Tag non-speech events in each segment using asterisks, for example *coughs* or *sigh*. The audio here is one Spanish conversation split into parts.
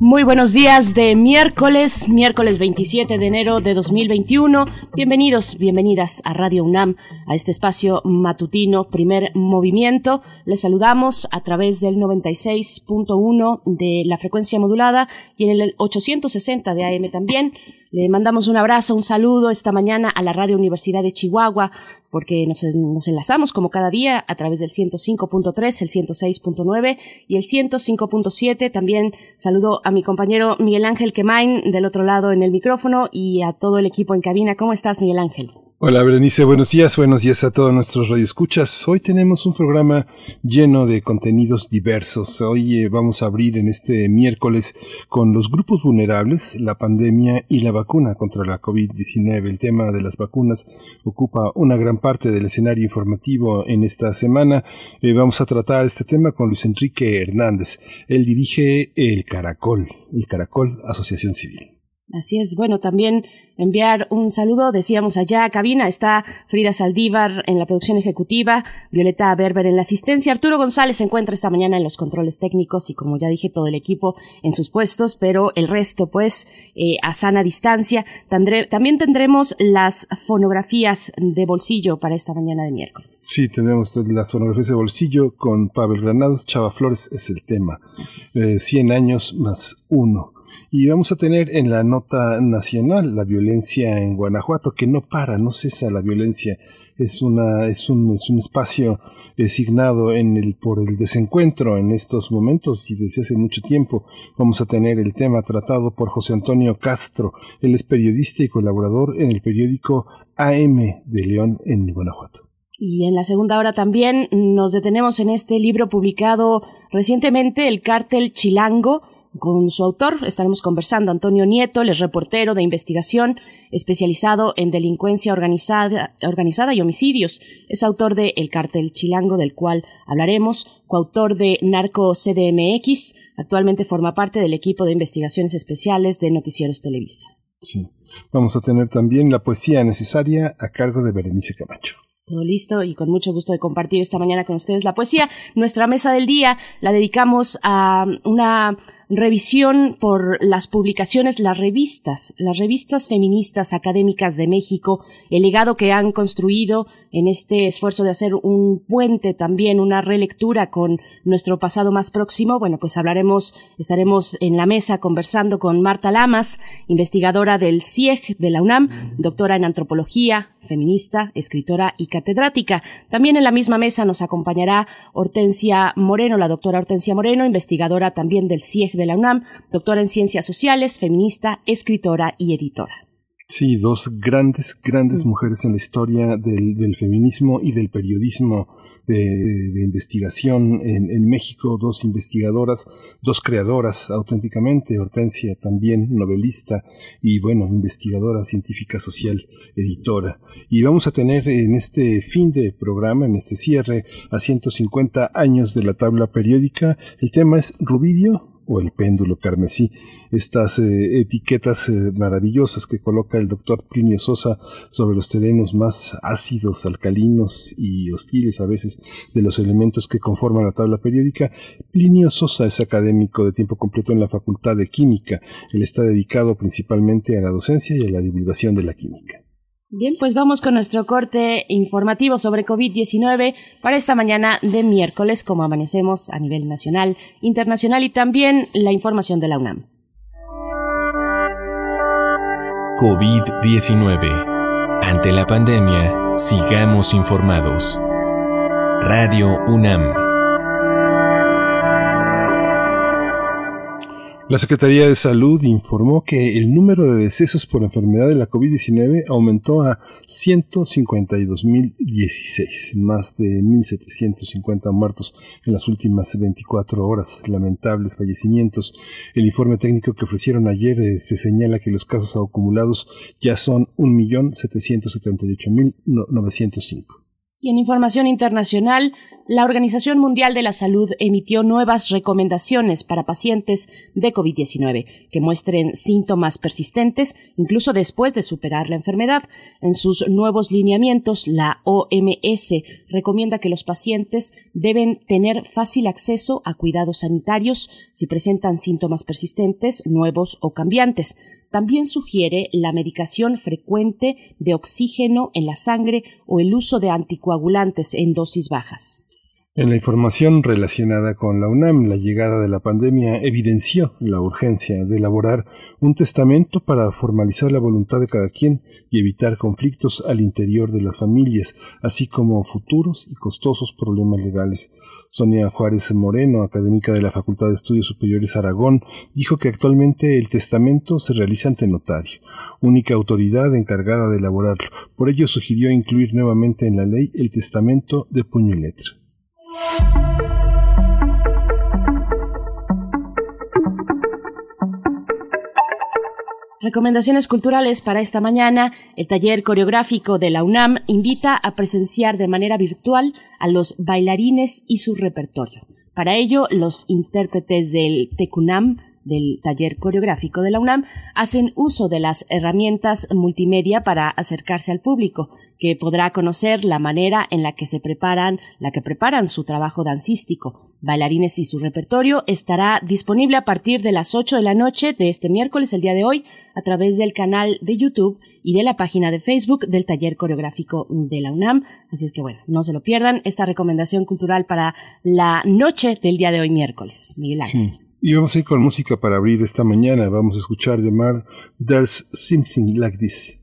Muy buenos días de miércoles, miércoles 27 de enero de 2021. Bienvenidos, bienvenidas a Radio UNAM, a este espacio matutino, primer movimiento. Les saludamos a través del 96.1 de la frecuencia modulada y en el 860 de AM también. Le mandamos un abrazo, un saludo esta mañana a la Radio Universidad de Chihuahua, porque nos, enlazamos como cada día a través del 105.3, el 106.9 y el 105.7. También saludo a mi compañero Miguel Ángel Quemain del otro lado en el micrófono y a todo el equipo en cabina. ¿Cómo estás, Miguel Ángel? Hola Berenice, buenos días, buenos días a todos nuestros radioescuchas. Hoy tenemos un programa lleno de contenidos diversos. Hoy eh, vamos a abrir en este miércoles con los grupos vulnerables, la pandemia y la vacuna contra la COVID-19. El tema de las vacunas ocupa una gran parte del escenario informativo en esta semana. Eh, vamos a tratar este tema con Luis Enrique Hernández. Él dirige el Caracol, el Caracol Asociación Civil. Así es. Bueno, también enviar un saludo, decíamos allá, a cabina está Frida Saldívar en la producción ejecutiva, Violeta Berber en la asistencia, Arturo González se encuentra esta mañana en los controles técnicos y como ya dije, todo el equipo en sus puestos, pero el resto pues eh, a sana distancia. también tendremos las fonografías de bolsillo para esta mañana de miércoles. Sí, tenemos las fonografías de bolsillo con Pavel Granados, Chava Flores es el tema. Eh, 100 años más uno. Y vamos a tener en la nota nacional la violencia en Guanajuato, que no para, no cesa la violencia. Es, una, es, un, es un espacio designado en el, por el desencuentro en estos momentos y desde hace mucho tiempo. Vamos a tener el tema tratado por José Antonio Castro. Él es periodista y colaborador en el periódico AM de León en Guanajuato. Y en la segunda hora también nos detenemos en este libro publicado recientemente, El Cártel Chilango, con su autor estaremos conversando. Antonio Nieto, el es reportero de investigación especializado en delincuencia organizada, organizada y homicidios. Es autor de El Cártel Chilango, del cual hablaremos, coautor de Narco CDMX. Actualmente forma parte del equipo de investigaciones especiales de Noticieros Televisa. Sí. Vamos a tener también la poesía necesaria a cargo de Berenice Camacho. Todo listo y con mucho gusto de compartir esta mañana con ustedes la poesía. Nuestra mesa del día la dedicamos a una revisión por las publicaciones, las revistas, las revistas feministas académicas de México, el legado que han construido en este esfuerzo de hacer un puente también, una relectura con nuestro pasado más próximo. Bueno, pues hablaremos, estaremos en la mesa conversando con Marta Lamas, investigadora del CIEG de la UNAM, doctora en antropología, feminista, escritora y catedrática. También en la misma mesa nos acompañará Hortensia Moreno, la doctora Hortensia Moreno, investigadora también del CIEG de la UNAM, doctora en Ciencias Sociales, feminista, escritora y editora. Sí, dos grandes, grandes mm. mujeres en la historia del, feminismo y del periodismo de, investigación en, en, México, dos investigadoras, dos creadoras auténticamente, Hortensia también novelista y bueno, investigadora científica social, editora. Y vamos a tener en este fin de programa, en este cierre, a 150 años de la tabla periódica, el tema es Rubidio o el péndulo carmesí, estas eh, etiquetas eh, maravillosas que coloca el doctor Plinio Sosa sobre los terrenos más ácidos, alcalinos y hostiles a veces de los elementos que conforman la tabla periódica. Plinio Sosa es académico de tiempo completo en la Facultad de Química. Él está dedicado principalmente a la docencia y a la divulgación de la química. Bien, pues vamos con nuestro corte informativo sobre COVID-19 para esta mañana de miércoles, como amanecemos a nivel nacional, internacional y también la información de la UNAM. COVID-19. Ante la pandemia, sigamos informados. Radio UNAM. La Secretaría de Salud informó que el número de decesos por enfermedad de la COVID-19 aumentó a 152.016, más de 1.750 muertos en las últimas 24 horas, lamentables fallecimientos. El informe técnico que ofrecieron ayer eh, se señala que los casos acumulados ya son 1.778.905. Y en información internacional, la Organización Mundial de la Salud emitió nuevas recomendaciones para pacientes de COVID-19 que muestren síntomas persistentes incluso después de superar la enfermedad. En sus nuevos lineamientos, la OMS recomienda que los pacientes deben tener fácil acceso a cuidados sanitarios si presentan síntomas persistentes, nuevos o cambiantes. También sugiere la medicación frecuente de oxígeno en la sangre o el uso de anticoagulantes en dosis bajas. En la información relacionada con la UNAM, la llegada de la pandemia evidenció la urgencia de elaborar un testamento para formalizar la voluntad de cada quien y evitar conflictos al interior de las familias, así como futuros y costosos problemas legales. Sonia Juárez Moreno, académica de la Facultad de Estudios Superiores Aragón, dijo que actualmente el testamento se realiza ante notario, única autoridad encargada de elaborarlo. Por ello sugirió incluir nuevamente en la ley el testamento de puño y letra. Recomendaciones culturales para esta mañana. El taller coreográfico de la UNAM invita a presenciar de manera virtual a los bailarines y su repertorio. Para ello, los intérpretes del TECUNAM, del taller coreográfico de la UNAM, hacen uso de las herramientas multimedia para acercarse al público que podrá conocer la manera en la que se preparan, la que preparan su trabajo dancístico. Bailarines y su repertorio estará disponible a partir de las 8 de la noche de este miércoles, el día de hoy, a través del canal de YouTube y de la página de Facebook del Taller Coreográfico de la UNAM. Así es que bueno, no se lo pierdan esta recomendación cultural para la noche del día de hoy miércoles. Miguel Ángel. Y vamos a ir con música para abrir esta mañana. Vamos a escuchar de Mar There's Something Like This.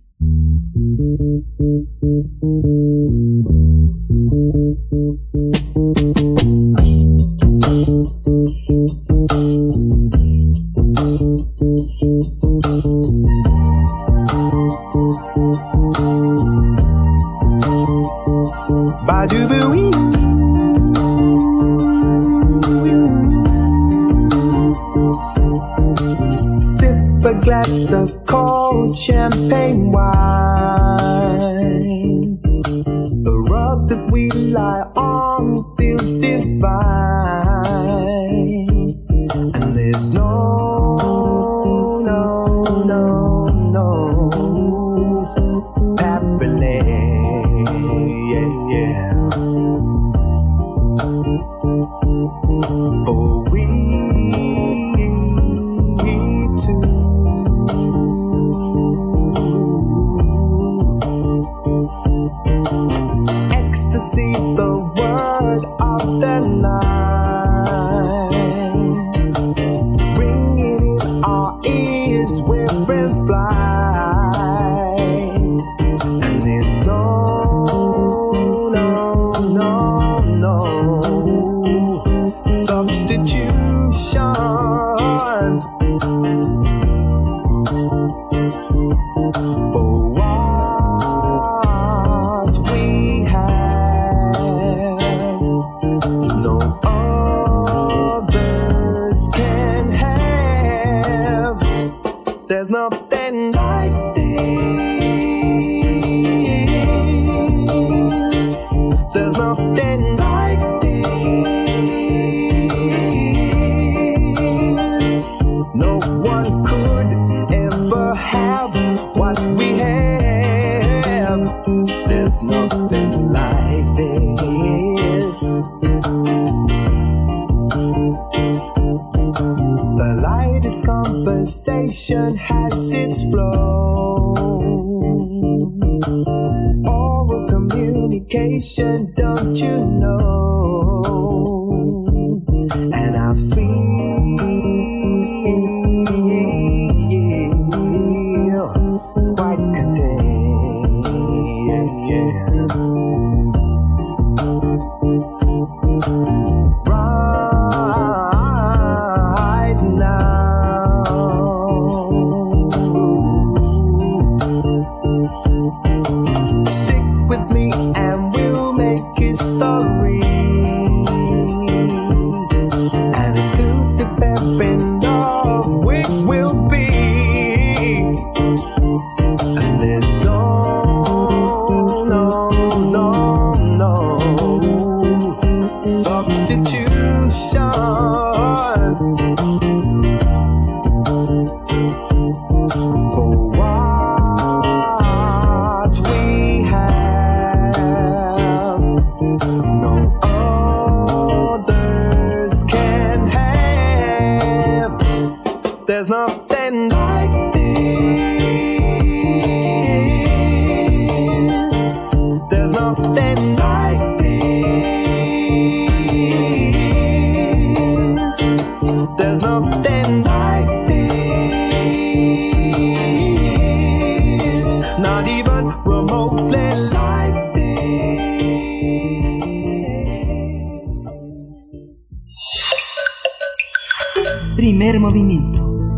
A glass of cold champagne wine. The rug that we lie on feels divine, and there's no, no, no, no happening. Yeah, yeah. For conversation has its flow. Oral communication,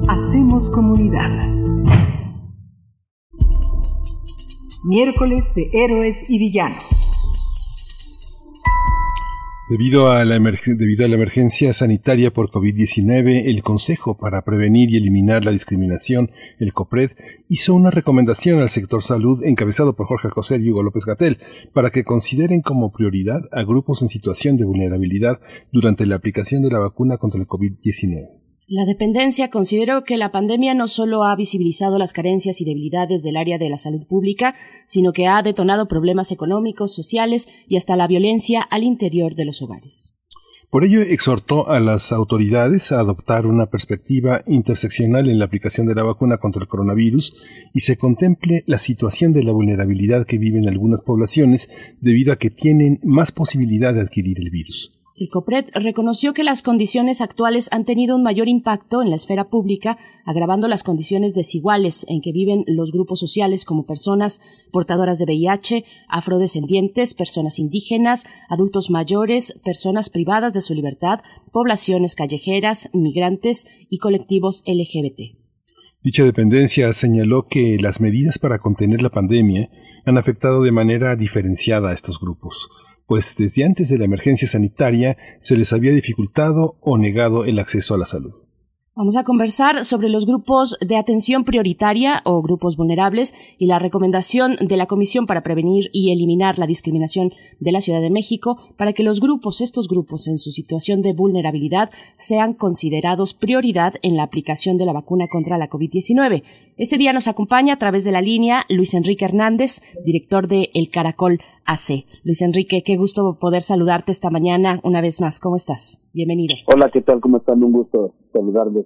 Hacemos comunidad. Miércoles de héroes y villanos. Debido a, la emergencia sanitaria por COVID-19, el Consejo para Prevenir y Eliminar la Discriminación, el COPRED, hizo una recomendación al sector salud encabezado por Jorge José y Hugo López Gatel para que consideren como prioridad a grupos en situación de vulnerabilidad durante la aplicación de la vacuna contra el COVID-19. La dependencia consideró que la pandemia no solo ha visibilizado las carencias y debilidades del área de la salud pública, sino que ha detonado problemas económicos, sociales y hasta la violencia al interior de los hogares. Por ello, exhortó a las autoridades a adoptar una perspectiva interseccional en la aplicación de la vacuna contra el coronavirus y se contemple la situación de la vulnerabilidad que viven algunas poblaciones debido a que tienen más posibilidad de adquirir el virus. El COPRED reconoció que las condiciones actuales han tenido un mayor impacto en la esfera pública, agravando las condiciones desiguales en que viven los grupos sociales como personas portadoras de VIH, afrodescendientes, personas indígenas, adultos mayores, personas privadas de su libertad, poblaciones callejeras, migrantes y colectivos LGBT. Dicha dependencia señaló que las medidas para contener la pandemia han afectado de manera diferenciada a estos grupos, pues desde antes de la emergencia sanitaria se les había dificultado o negado el acceso a la salud. Vamos a conversar sobre los grupos de atención prioritaria o grupos vulnerables y la recomendación de la Comisión para Prevenir y Eliminar la Discriminación de la Ciudad de México para que los grupos, estos grupos en su situación de vulnerabilidad, sean considerados prioridad en la aplicación de la vacuna contra la COVID-19. Este día nos acompaña a través de la línea Luis Enrique Hernández, director de El Caracol AC. Luis Enrique, qué gusto poder saludarte esta mañana una vez más. ¿Cómo estás? Bienvenido. Hola, ¿qué tal? ¿Cómo están? Un gusto saludarles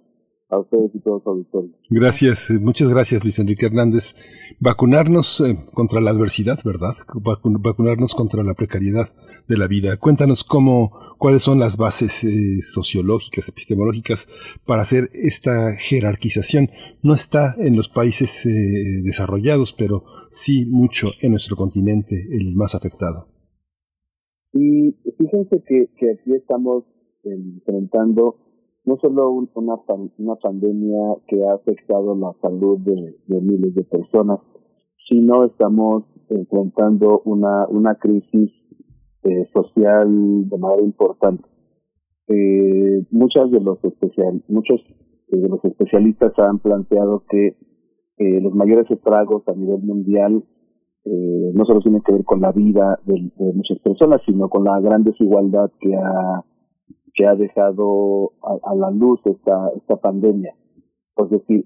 a ustedes y todos los auditores. Gracias, eh, muchas gracias Luis Enrique Hernández. Vacunarnos eh, contra la adversidad, ¿verdad? Vacu- Vacunarnos contra la precariedad de la vida. Cuéntanos cómo, cuáles son las bases eh, sociológicas, epistemológicas para hacer esta jerarquización. No está en los países eh, desarrollados, pero sí mucho en nuestro continente, el más afectado. Y fíjense que, que aquí estamos enfrentando no solo un- una, una pandemia que ha afectado la salud de, miles de personas, sino estamos enfrentando una, una crisis eh, social de manera importante. Eh, muchas de los especial, muchos de los especialistas han planteado que eh, los mayores estragos a nivel mundial eh, no solo tienen que ver con la vida de, de muchas personas, sino con la gran desigualdad que ha que ha dejado a, la luz esta esta pandemia. Es decir,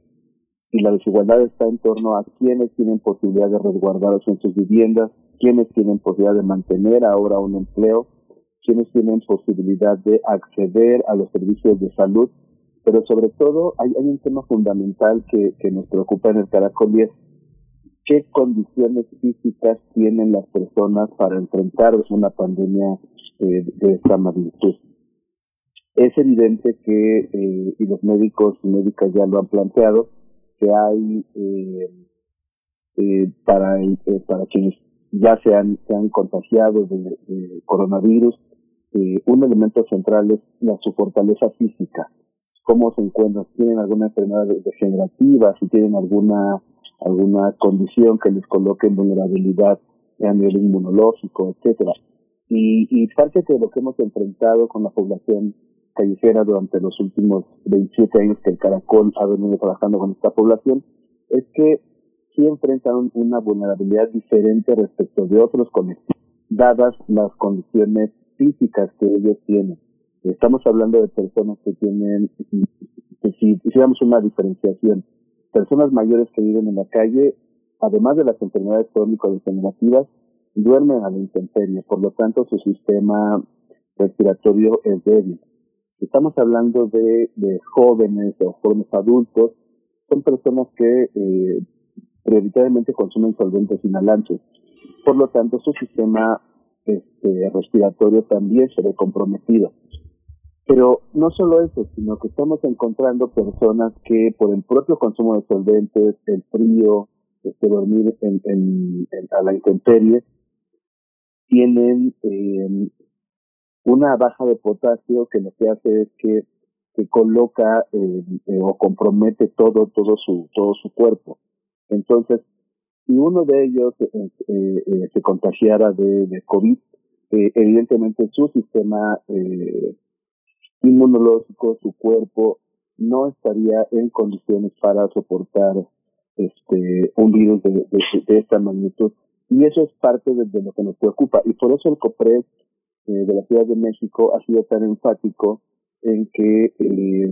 si la desigualdad está en torno a quienes tienen posibilidad de resguardarse en sus viviendas, quienes tienen posibilidad de mantener ahora un empleo, quienes tienen posibilidad de acceder a los servicios de salud, pero sobre todo hay, hay un tema fundamental que, que nos preocupa en el Caracol y es qué condiciones físicas tienen las personas para enfrentar una pandemia eh, de esta magnitud. Es evidente que, eh, y los médicos y médicas ya lo han planteado, que hay eh, eh, para, para quienes ya se han, se han contagiado de, de coronavirus, un elemento central es la, su fortaleza física. Cómo se encuentran, tienen alguna enfermedad degenerativa, si tienen alguna alguna condición que les coloque en vulnerabilidad a nivel inmunológico, etcétera. Y, y parte de lo que hemos enfrentado con la población callejera durante los últimos 27 años que Caracol ha venido trabajando con esta población es que sí enfrentan una vulnerabilidad diferente respecto de otros colectivos, dadas las condiciones físicas que ellos tienen. Estamos hablando de personas que tienen, que si hiciéramos una diferenciación, personas mayores que viven en la calle, además de las enfermedades crónico-degenerativas, duermen a la intemperie, por lo tanto su sistema respiratorio es débil. Estamos hablando de, de jóvenes o jóvenes adultos, son personas que eh, prioritariamente consumen solventes inhalantes. Por lo tanto, su sistema este, respiratorio también se ve comprometido. Pero no solo eso, sino que estamos encontrando personas que por el propio consumo de solventes, el frío, este, dormir en, a la intemperie tienen eh, una baja de potasio que lo que hace es que, que coloca eh, eh, o compromete todo todo su todo su cuerpo. Entonces si uno de ellos eh, se contagiara de, covid evidentemente su sistema inmunológico su cuerpo no estaría en condiciones para soportar este un virus de, de, de esta magnitud. Y eso es parte de, de lo que nos preocupa. Y por eso el COPRES eh, de la Ciudad de México ha sido tan enfático en que eh,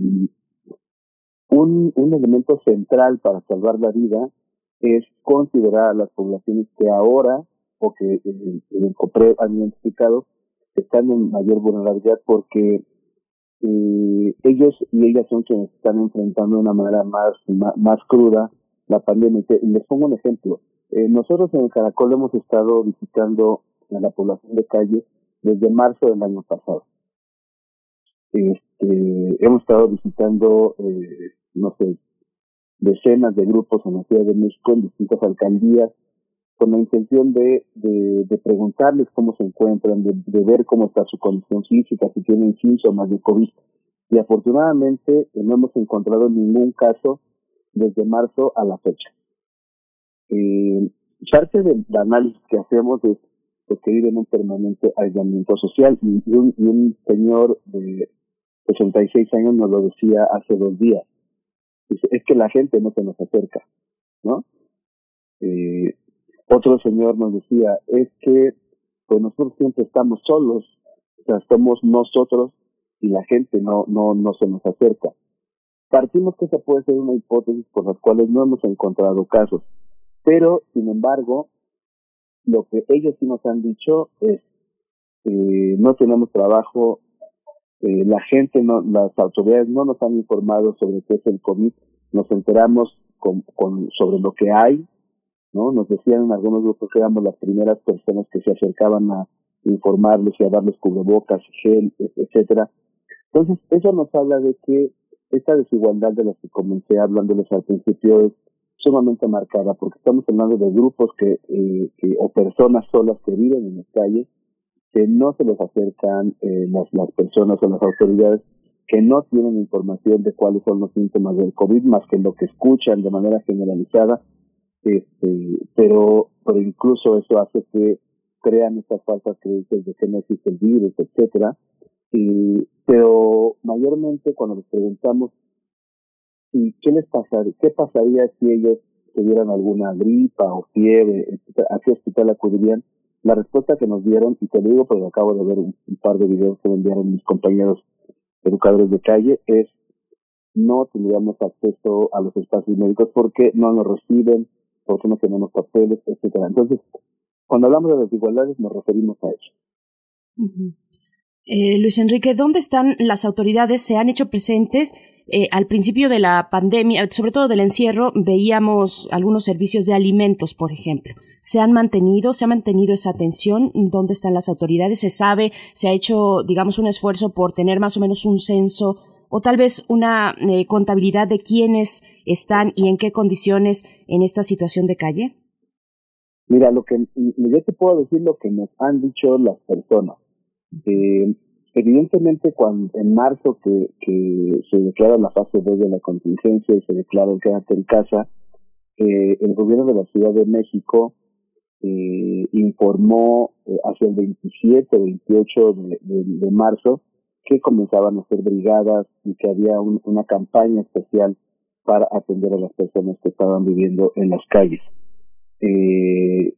un, un elemento central para salvar la vida es considerar a las poblaciones que ahora o que eh, el COPRES han identificado están en mayor vulnerabilidad porque eh, ellos y ellas son quienes están enfrentando de una manera más, más, más cruda la pandemia. Y les pongo un ejemplo. Eh, nosotros en el Caracol hemos estado visitando a la población de calle desde marzo del año pasado. Este, hemos estado visitando, eh, no sé, decenas de grupos en la Ciudad de México, en distintas alcaldías, con la intención de, de, preguntarles cómo se encuentran, de, de ver cómo está su condición física, si tienen síntomas de COVID. Y afortunadamente eh, no hemos encontrado ningún caso desde marzo a la fecha. Eh, parte del análisis que hacemos es porque viven en un permanente aislamiento social y un, y un señor de 66 años nos lo decía hace dos días. Dice, es que la gente no se nos acerca, ¿no? Eh, otro señor nos decía, es que pues nosotros siempre estamos solos, o sea, somos nosotros y la gente no, no, no se nos acerca. Partimos que esa puede ser una hipótesis por las cuales no hemos encontrado casos, pero sin embargo, lo que ellos sí nos han dicho es, eh, no tenemos trabajo, eh, la gente, no, las autoridades no nos han informado sobre qué es el COVID, nos enteramos con, con, sobre lo que hay, ¿no? Nos decían en algunos grupos que éramos las primeras personas que se acercaban a informarles y a darles cubrebocas, gel, e- etcétera. Entonces, eso nos habla de que esta desigualdad de la que comencé hablándoles al principio es sumamente marcada, porque estamos hablando de grupos que, eh, que o personas solas que viven en las calles, que no se les acercan eh, las, las personas o las autoridades, que no tienen información de cuáles son los síntomas del COVID, más que lo que escuchan de manera generalizada, este, pero, pero incluso eso hace que crean estas falsas creencias de que no virus, etcétera. Y, pero mayormente cuando les preguntamos ¿y qué les pasaría, qué pasaría si ellos tuvieran alguna gripa o fiebre? ¿A qué hospital acudirían? La respuesta que nos dieron, y te digo porque acabo de ver un, par de videos que me enviaron mis compañeros educadores de calle, es no tendríamos acceso a los espacios médicos porque no nos reciben, porque no tenemos papeles, etcétera. Entonces, cuando hablamos de desigualdades nos referimos a eso. Ujú. Eh, Luis Enrique, ¿dónde están las autoridades? ¿Se han hecho presentes? Eh, al principio de la pandemia, sobre todo del encierro, veíamos algunos servicios de alimentos, por ejemplo. ¿Se han mantenido? ¿Se ha mantenido esa atención? ¿Dónde están las autoridades? ¿Se sabe? ¿Se ha hecho, digamos, un esfuerzo por tener más o menos un censo o tal vez una eh, contabilidad de quiénes están y en qué condiciones en esta situación de calle? Mira, lo que yo te puedo decir lo que nos han dicho las personas. Eh, evidentemente, cuando en marzo que, que se declara la fase 2 de la contingencia y se declara el quédate en casa, eh, el gobierno de la Ciudad de México eh, informó eh, hacia el 27 28 de, de, de, marzo que comenzaban a hacer brigadas y que había un, una campaña especial para atender a las personas que estaban viviendo en las calles. Eh,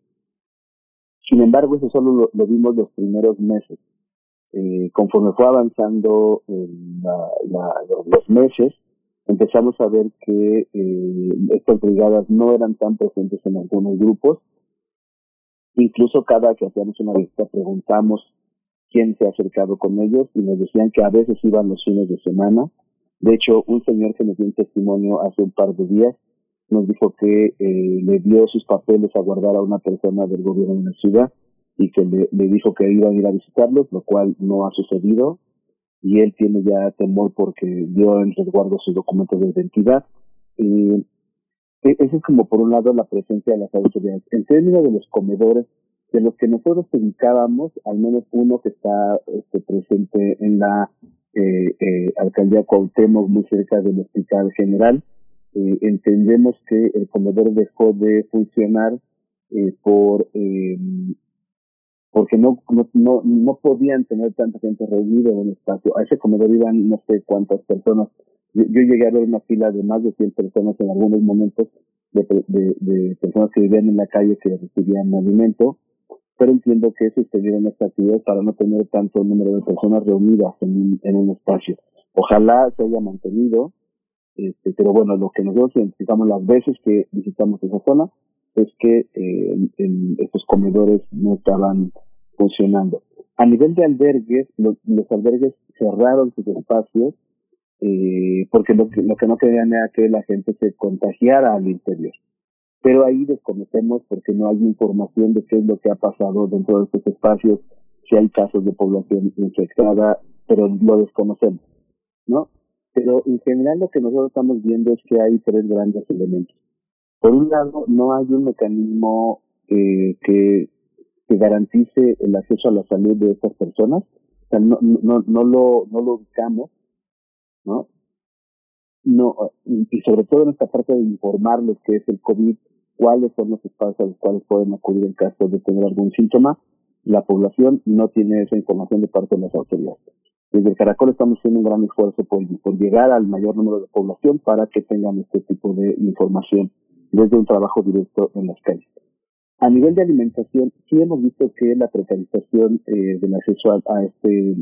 sin embargo, eso solo lo, lo vimos los primeros meses. Eh, conforme fue avanzando la, la, los meses, empezamos a ver que eh, estas brigadas no eran tan presentes en algunos grupos. Incluso cada que hacíamos una visita preguntamos quién se ha acercado con ellos y nos decían que a veces iban los fines de semana. De hecho, un señor que nos dio un testimonio hace un par de días nos dijo que eh, le dio sus papeles a guardar a una persona del gobierno de la ciudad y que le, dijo que iban a ir a visitarlos, lo cual no ha sucedido y él tiene ya temor porque dio en resguardo sus documentos de identidad. Y E- Eso es como por un lado la presencia de las autoridades. En términos de los comedores, de los que nosotros ubicábamos, al menos uno que está este, presente en la eh, eh, alcaldía Cuauhtémoc, muy cerca del Hospital General, eh, entendemos que el comedor dejó de funcionar eh, por eh, porque no, no, no, no podían tener tanta gente reunida en un espacio. A ese comedor iban no sé cuántas personas. Yo, yo llegué a ver una fila de más de 100 personas en algunos momentos, de, de, de personas que vivían en la calle que recibían alimento, pero entiendo que se extendieron esta actividad para no tener tanto número de personas reunidas en un, en un espacio. Ojalá se haya mantenido, este, pero bueno, lo que nosotros identificamos las veces que visitamos esa zona es que eh, estos comedores no estaban funcionando. A nivel de albergues, los, los albergues cerraron sus espacios eh, porque lo, que- lo que no querían era que la gente se contagiara al interior. Pero ahí desconocemos porque no hay información de qué es lo que ha pasado dentro de estos espacios, si hay casos de población infectada, pero lo desconocemos, ¿no? Pero en general lo que nosotros estamos viendo es que hay tres grandes elementos. Por un lado, no hay un mecanismo eh, que, garantice el acceso a la salud de estas personas. O sea, no, no, no, lo, no lo ubicamos, ¿no? No, y, sobre todo en esta parte de informarles qué es el COVID, cuáles son los espacios a los cuales pueden acudir en caso de tener algún síntoma, la población no tiene esa información de parte de las autoridades. Desde Caracol estamos haciendo un gran esfuerzo por, por llegar al mayor número de población para que tengan este tipo de información desde un trabajo directo en las calles. A nivel de alimentación, sí hemos visto que la precarización eh, del acceso a, este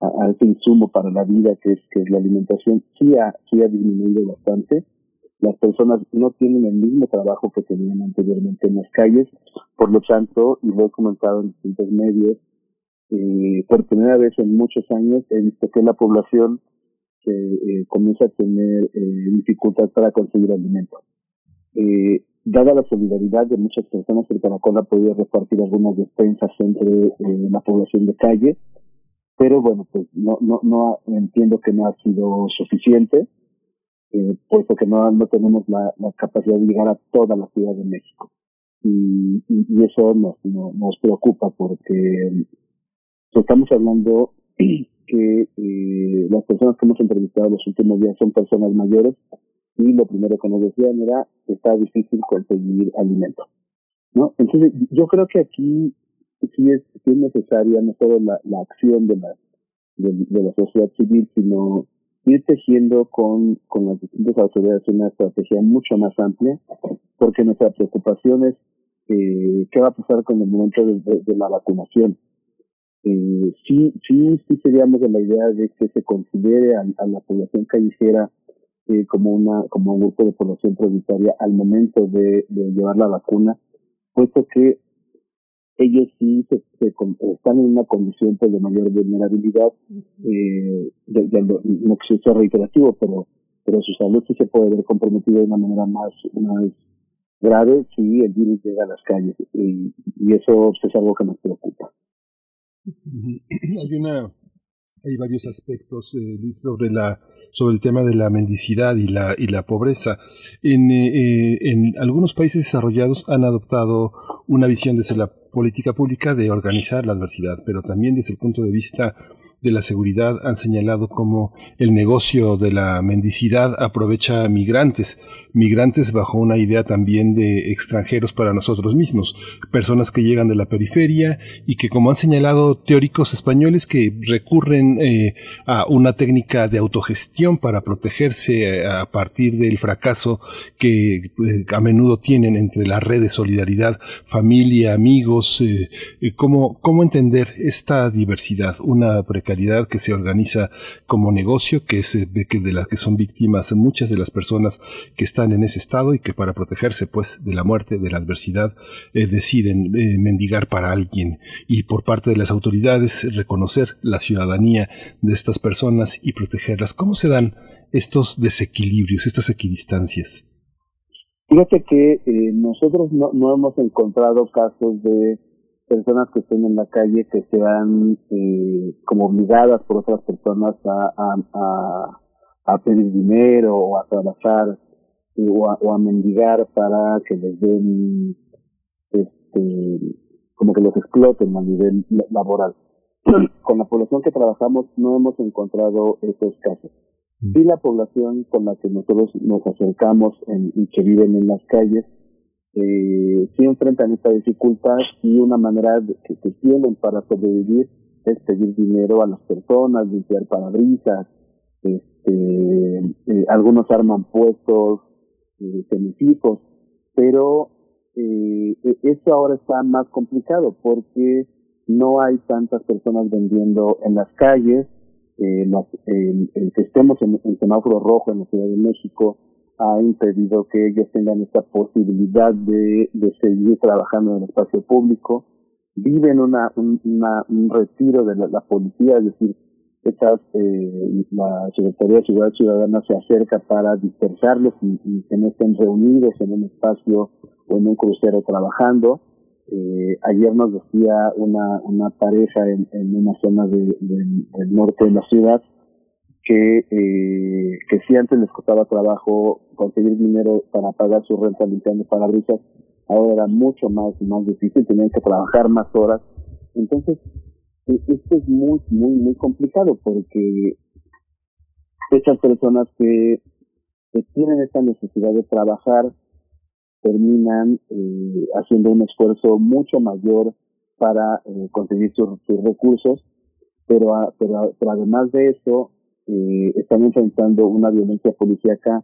a, a este insumo para la vida que es que es la alimentación sí ha, disminuido bastante. Las personas no tienen el mismo trabajo que tenían anteriormente en las calles, por lo tanto, y lo he comentado en distintos medios, eh, por primera vez en muchos años he visto que la población se, eh, comienza a tener eh, dificultad para conseguir alimento. Eh, dada la solidaridad de muchas personas, el Caracol ha podido repartir algunas despensas entre eh, la población de calle, pero bueno, pues no, no, no entiendo que no ha sido suficiente, eh, puesto que no, no tenemos la, capacidad de llegar a toda la Ciudad de México. Y, y, y eso nos, nos, nos preocupa porque estamos hablando *clears throat* que eh, las personas que hemos entrevistado los últimos días son personas mayores y lo primero que nos decían era está difícil conseguir alimento. ¿no? Entonces, yo creo que aquí sí es, sí es necesaria no solo la, acción de la, de, de la sociedad civil, sino ir tejiendo con, con las distintas autoridades una estrategia mucho más amplia, porque nuestra preocupación es eh, qué va a pasar con el momento de la vacunación. Eh, sí, sí, sí seríamos de la idea de que se considere a, a la población callejera eh, como una como un grupo de población prioritaria al momento de, de llevar la vacuna, puesto que ellos sí se, se con- están en una condición pues, de mayor vulnerabilidad, eh, de- de- no que sea reiterativo, pero pero su salud sí se puede ver comprometida de una manera más, más grave si el virus llega a las calles y, y eso es algo que nos preocupa. *clears throat* Hay una, hay varios aspectos eh, sobre la sobre el tema de la mendicidad y la y la pobreza. En, eh, eh, en algunos países desarrollados han adoptado una visión desde la política pública de organizar la adversidad, pero también desde el punto de vista de la seguridad han señalado como el negocio de la mendicidad aprovecha migrantes, migrantes bajo una idea también de extranjeros para nosotros mismos, personas que llegan de la periferia y que como han señalado teóricos españoles que recurren eh, a una técnica de autogestión para protegerse a partir del fracaso que eh, a menudo tienen entre la red de solidaridad, familia, amigos, eh, eh, ¿cómo, cómo entender esta diversidad, una precariedad que se organiza como negocio, que es eh, de, que de la que son víctimas muchas de las personas que están en ese estado y que para protegerse pues de la muerte, de la adversidad, eh, deciden eh, mendigar para alguien y por parte de las autoridades reconocer la ciudadanía de estas personas y protegerlas. ¿Cómo se dan estos desequilibrios, estas equidistancias? Fíjate que nosotros no, no hemos encontrado casos de personas que estén en la calle que sean eh, como obligadas por otras personas a, a, a, a pedir dinero o a trabajar. eh, o, a, o a mendigar para que les den, este, como que los exploten a nivel la- laboral. Con la población que trabajamos no hemos encontrado esos casos. Y la población con la que nosotros nos acercamos en- y que viven en las calles, eh, sí enfrentan esta dificultad y una manera que, que tienen para sobrevivir es pedir dinero a las personas, limpiar parabrisas, este, eh, algunos arman puestos eh, pero eh, e- esto ahora está más complicado porque no hay tantas personas vendiendo en las calles, eh, el que estemos en, en semáforo rojo en la Ciudad de México ha impedido que ellos tengan esta posibilidad de, seguir trabajando en el espacio público. Viven una, un, retiro de la, la policía, es decir, estas, eh, la Secretaría de Seguridad Ciudadana se acerca para dispersarlos y, y que no estén reunidos en un espacio o en un crucero trabajando. Eh, ayer nos decía una, una pareja en, una zona de- del norte de la ciudad que, eh, que si antes les costaba trabajo conseguir dinero para pagar su renta limpiando parabrisas, ahora era mucho más, más difícil, tenían que trabajar más horas. Entonces, e- esto es muy, muy, muy complicado porque estas personas que, que tienen esta necesidad de trabajar terminan eh, haciendo un esfuerzo mucho mayor para eh, conseguir sus, sus recursos, pero, pero, pero además de eso, eh, están enfrentando una violencia policíaca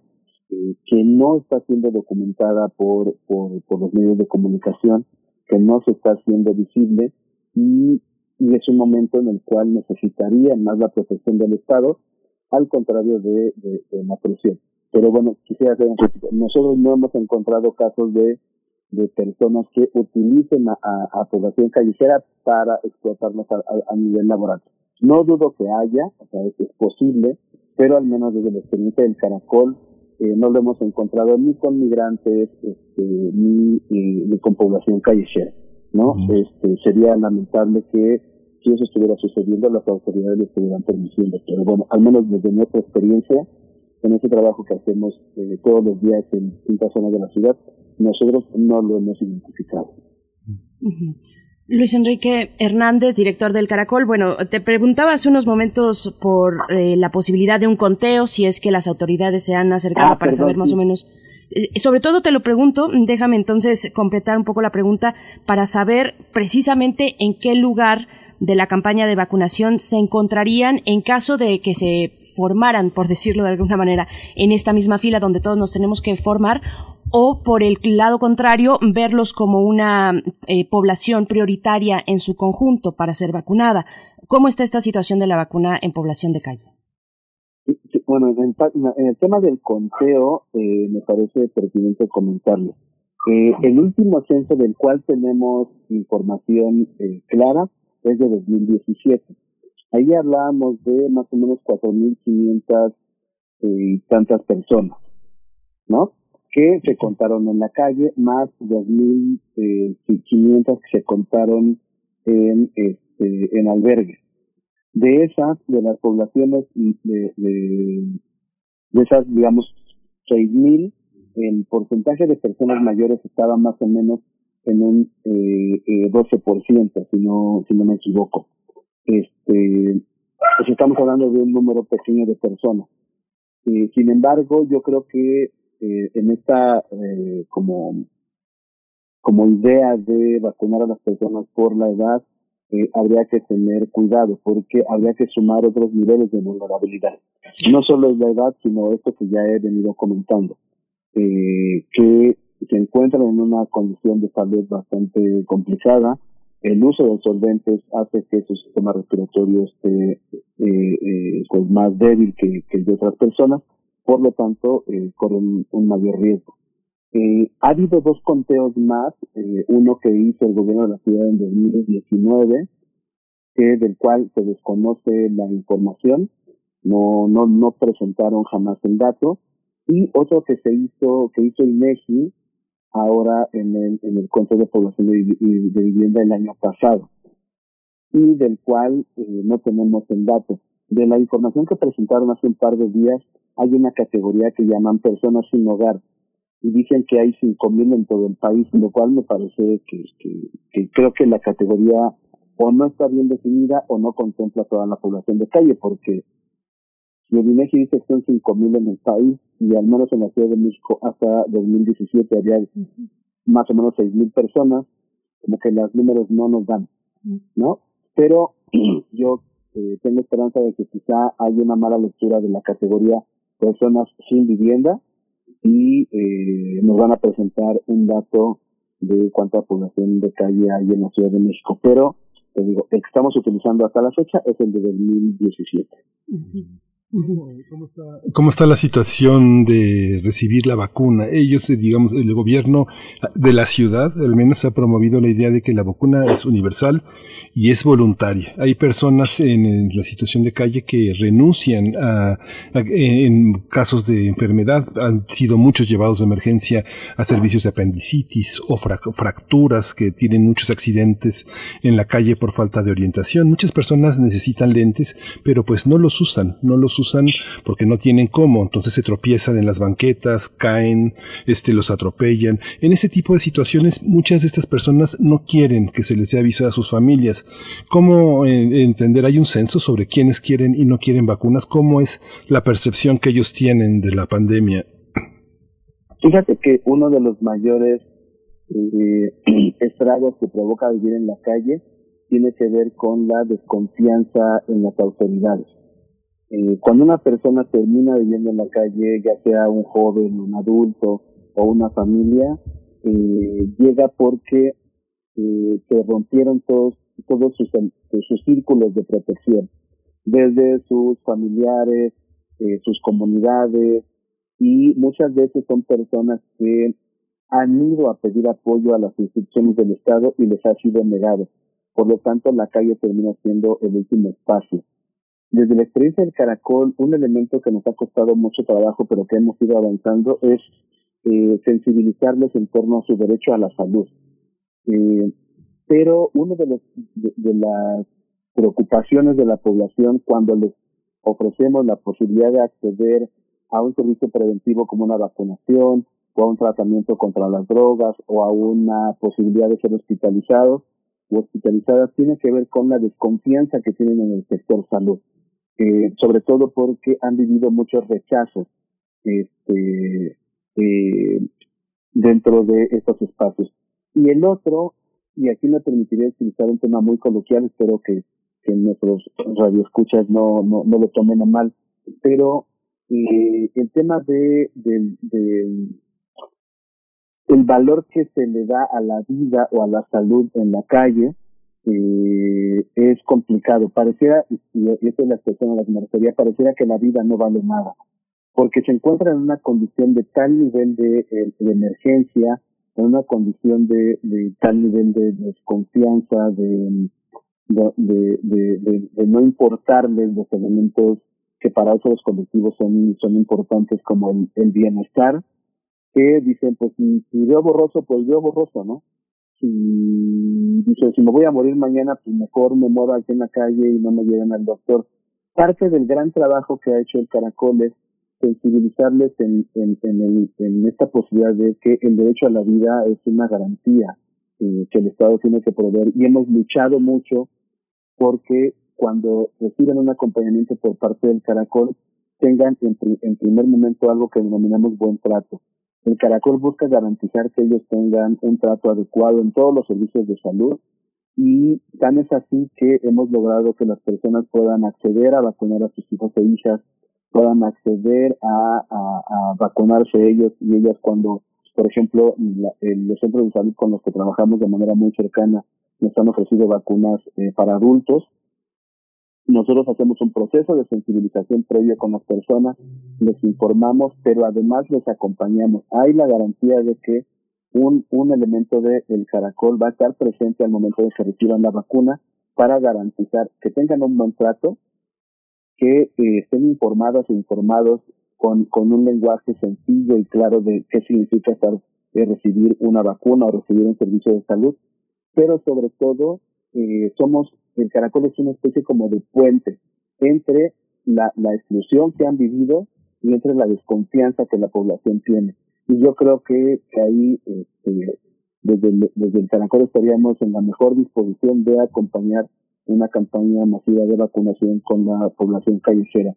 eh, que no está siendo documentada por, por, los medios de comunicación, que no se está haciendo visible y, es un momento en el cual necesitarían más la protección del Estado, al contrario de, de, de. Pero bueno, quisiera hacer un poquito. Nosotros no hemos encontrado casos de, personas que utilicen a, población callejera para explotarnos a- a nivel laboral. No dudo que haya, o sea, es, es posible, pero al menos desde la experiencia del Caracol eh, no lo hemos encontrado ni con migrantes este, ni, eh, ni con población callejera. ¿no? este, sería lamentable que si eso estuviera sucediendo, las autoridades lo estuvieran permitiendo. Pero bueno, al menos desde nuestra experiencia, en ese trabajo que hacemos eh, todos los días en distintas zonas de la ciudad, nosotros no lo hemos identificado. Luis Enrique Hernández, director del Caracol. Bueno, te preguntaba hace unos momentos por eh, la posibilidad de un conteo, si es que las autoridades se han acercado Ah, para perdón, saber más sí. o menos. Eh, Sobre todo te lo pregunto, déjame entonces completar un poco la pregunta para saber precisamente en qué lugar de la campaña de vacunación se encontrarían en caso de que se formaran, por decirlo de alguna manera, en esta misma fila donde todos nos tenemos que formar, o por el lado contrario, verlos como una eh, población prioritaria en su conjunto para ser vacunada. ¿Cómo está esta situación de la vacuna en población de calle? Bueno, en el tema del conteo, eh, me parece pertinente comentarlo. Eh, el último censo del cual tenemos información eh, clara es de 2017. Ahí hablábamos de más o menos 4.500 eh, y tantas personas, ¿no? Que se contaron en la calle, más 2.500 que se contaron en, este, en albergues. De esas, de las poblaciones, de, de, de esas, digamos, 6.000, el porcentaje de personas mayores estaba más o menos en un eh, eh, 12%, si no, si no me equivoco. Este, pues estamos hablando de un número pequeño de personas. Eh, sin embargo, yo creo que eh, en esta eh, como como idea de vacunar a las personas por la edad, eh, habría que tener cuidado porque habría que sumar otros niveles de vulnerabilidad. No solo es la edad, sino esto que ya he venido comentando, eh, que se encuentran en una condición de salud bastante complicada. El uso de solventes hace que su sistema respiratorio esté eh, eh, pues más débil que, que el de otras personas, por lo tanto, eh, corren un mayor riesgo. Eh, ha habido dos conteos más, uno que hizo el gobierno de la ciudad en 2019, que del cual se desconoce la información, no, no, no presentaron jamás el dato, y otro que se hizo, que hizo INEGI ahora en el, en el conteo de población de, vi- de vivienda el año pasado, y del cual eh, no tenemos el dato. De la información que presentaron hace un par de días, hay una categoría que llaman personas sin hogar, y dicen que hay 5.000 en todo el país, lo cual me parece que, que, que creo que la categoría o no está bien definida o no contempla toda la población de calle, porque si el INEGI dice que son 5.000 en el país y al menos en la Ciudad de México hasta 2017 había más o menos 6.000 personas, como que los números no nos dan, ¿no? Pero *clears throat* yo eh, tengo esperanza de que quizá hay una mala lectura de la categoría personas sin vivienda y eh, nos van a presentar un dato de cuánta población de calle hay en la Ciudad de México. Pero, te digo, el que estamos utilizando hasta la fecha es el de 2017. ¿Cómo está, ¿Cómo está la situación de recibir la vacuna? Ellos, eh, digamos, el gobierno de la ciudad al menos ha promovido la idea de que la vacuna es universal y es voluntaria. Hay personas en, la situación de calle que renuncian a, en casos de enfermedad. Han sido muchos llevados de emergencia a servicios de apendicitis o frac- fracturas que tienen muchos accidentes en la calle por falta de orientación. Muchas personas necesitan lentes, pero pues no los usan, no los usan porque no tienen cómo. Entonces se tropiezan en las banquetas, caen, este, los atropellan. En ese tipo de situaciones, muchas de estas personas no quieren que se les dé aviso a sus familias. ¿Cómo eh, entender? Hay un censo sobre quiénes quieren y no quieren vacunas. ¿Cómo es la percepción que ellos tienen de la pandemia? Fíjate que uno de los mayores eh, *clears throat* estragos que provoca vivir en la calle tiene que ver con la desconfianza en las autoridades. Eh, cuando una persona termina viviendo en la calle, ya sea un joven, un adulto o una familia, eh, llega porque eh, se rompieron todos, todos sus, sus círculos de protección, desde sus familiares, eh, sus comunidades, y muchas veces son personas que han ido a pedir apoyo a las instituciones del Estado y les ha sido negado. Por lo tanto, la calle termina siendo el último espacio. Desde la experiencia del caracol, un elemento que nos ha costado mucho trabajo, pero que hemos ido avanzando, es eh, sensibilizarles en torno a su derecho a la salud. Eh, pero uno de, de, de las preocupaciones de la población cuando les ofrecemos la posibilidad de acceder a un servicio preventivo como una vacunación o a un tratamiento contra las drogas o a una posibilidad de ser hospitalizados o hospitalizadas tiene que ver con la desconfianza que tienen en el sector salud, eh, sobre todo porque han vivido muchos rechazos este, eh, dentro de estos espacios. Y el otro, y aquí me permitiría utilizar un tema muy coloquial, espero que, que nuestros radioescuchas no, no, no lo tomen a mal, pero eh, el tema de, de, de el valor que se le da a la vida o a la salud en la calle eh, es complicado. Pareciera, y esta es la expresión a la que me refería, pareciera que la vida no vale nada, porque se encuentra en una condición de tal nivel de, eh, emergencia, en una condición de, tal nivel de desconfianza, de, de, no importarles los elementos que para otros colectivos son, son importantes como el, bienestar, que dicen, pues si veo borroso, pues veo borroso, ¿no? Si dicen, si me voy a morir mañana, pues mejor me muero aquí en la calle y no me lleven al doctor. Parte del gran trabajo que ha hecho el Caracol es sensibilizarles en, en, en, el- en esta posibilidad de que el derecho a la vida es una garantía eh, que el Estado tiene que proveer y hemos luchado mucho porque cuando reciben un acompañamiento por parte del Caracol tengan en, en primer momento algo que denominamos buen trato. El Caracol busca garantizar que ellos tengan un trato adecuado en todos los servicios de salud y tan es así que hemos logrado que las personas puedan acceder a vacunar a sus hijos e hijas, puedan acceder a, vacunarse ellos y ellas cuando, por ejemplo, la- los centros de salud con los que trabajamos de manera muy cercana nos han ofrecido vacunas eh, para adultos. Nosotros hacemos un proceso de sensibilización previo con las personas, les informamos, pero además les acompañamos. Hay la garantía de que un, un elemento del caracol va a estar presente al momento de que reciban la vacuna para garantizar que tengan un buen trato, que eh, estén informadas e informados con, con un lenguaje sencillo y claro de qué significa estar, eh, recibir una vacuna o recibir un servicio de salud, pero sobre todo eh, somos, el caracol es una especie como de puente entre la, exclusión que han vivido y entre la desconfianza que la población tiene. Y yo creo que, ahí, este, desde, el, Caracol estaríamos en la mejor disposición de acompañar una campaña masiva de vacunación con la población callejera,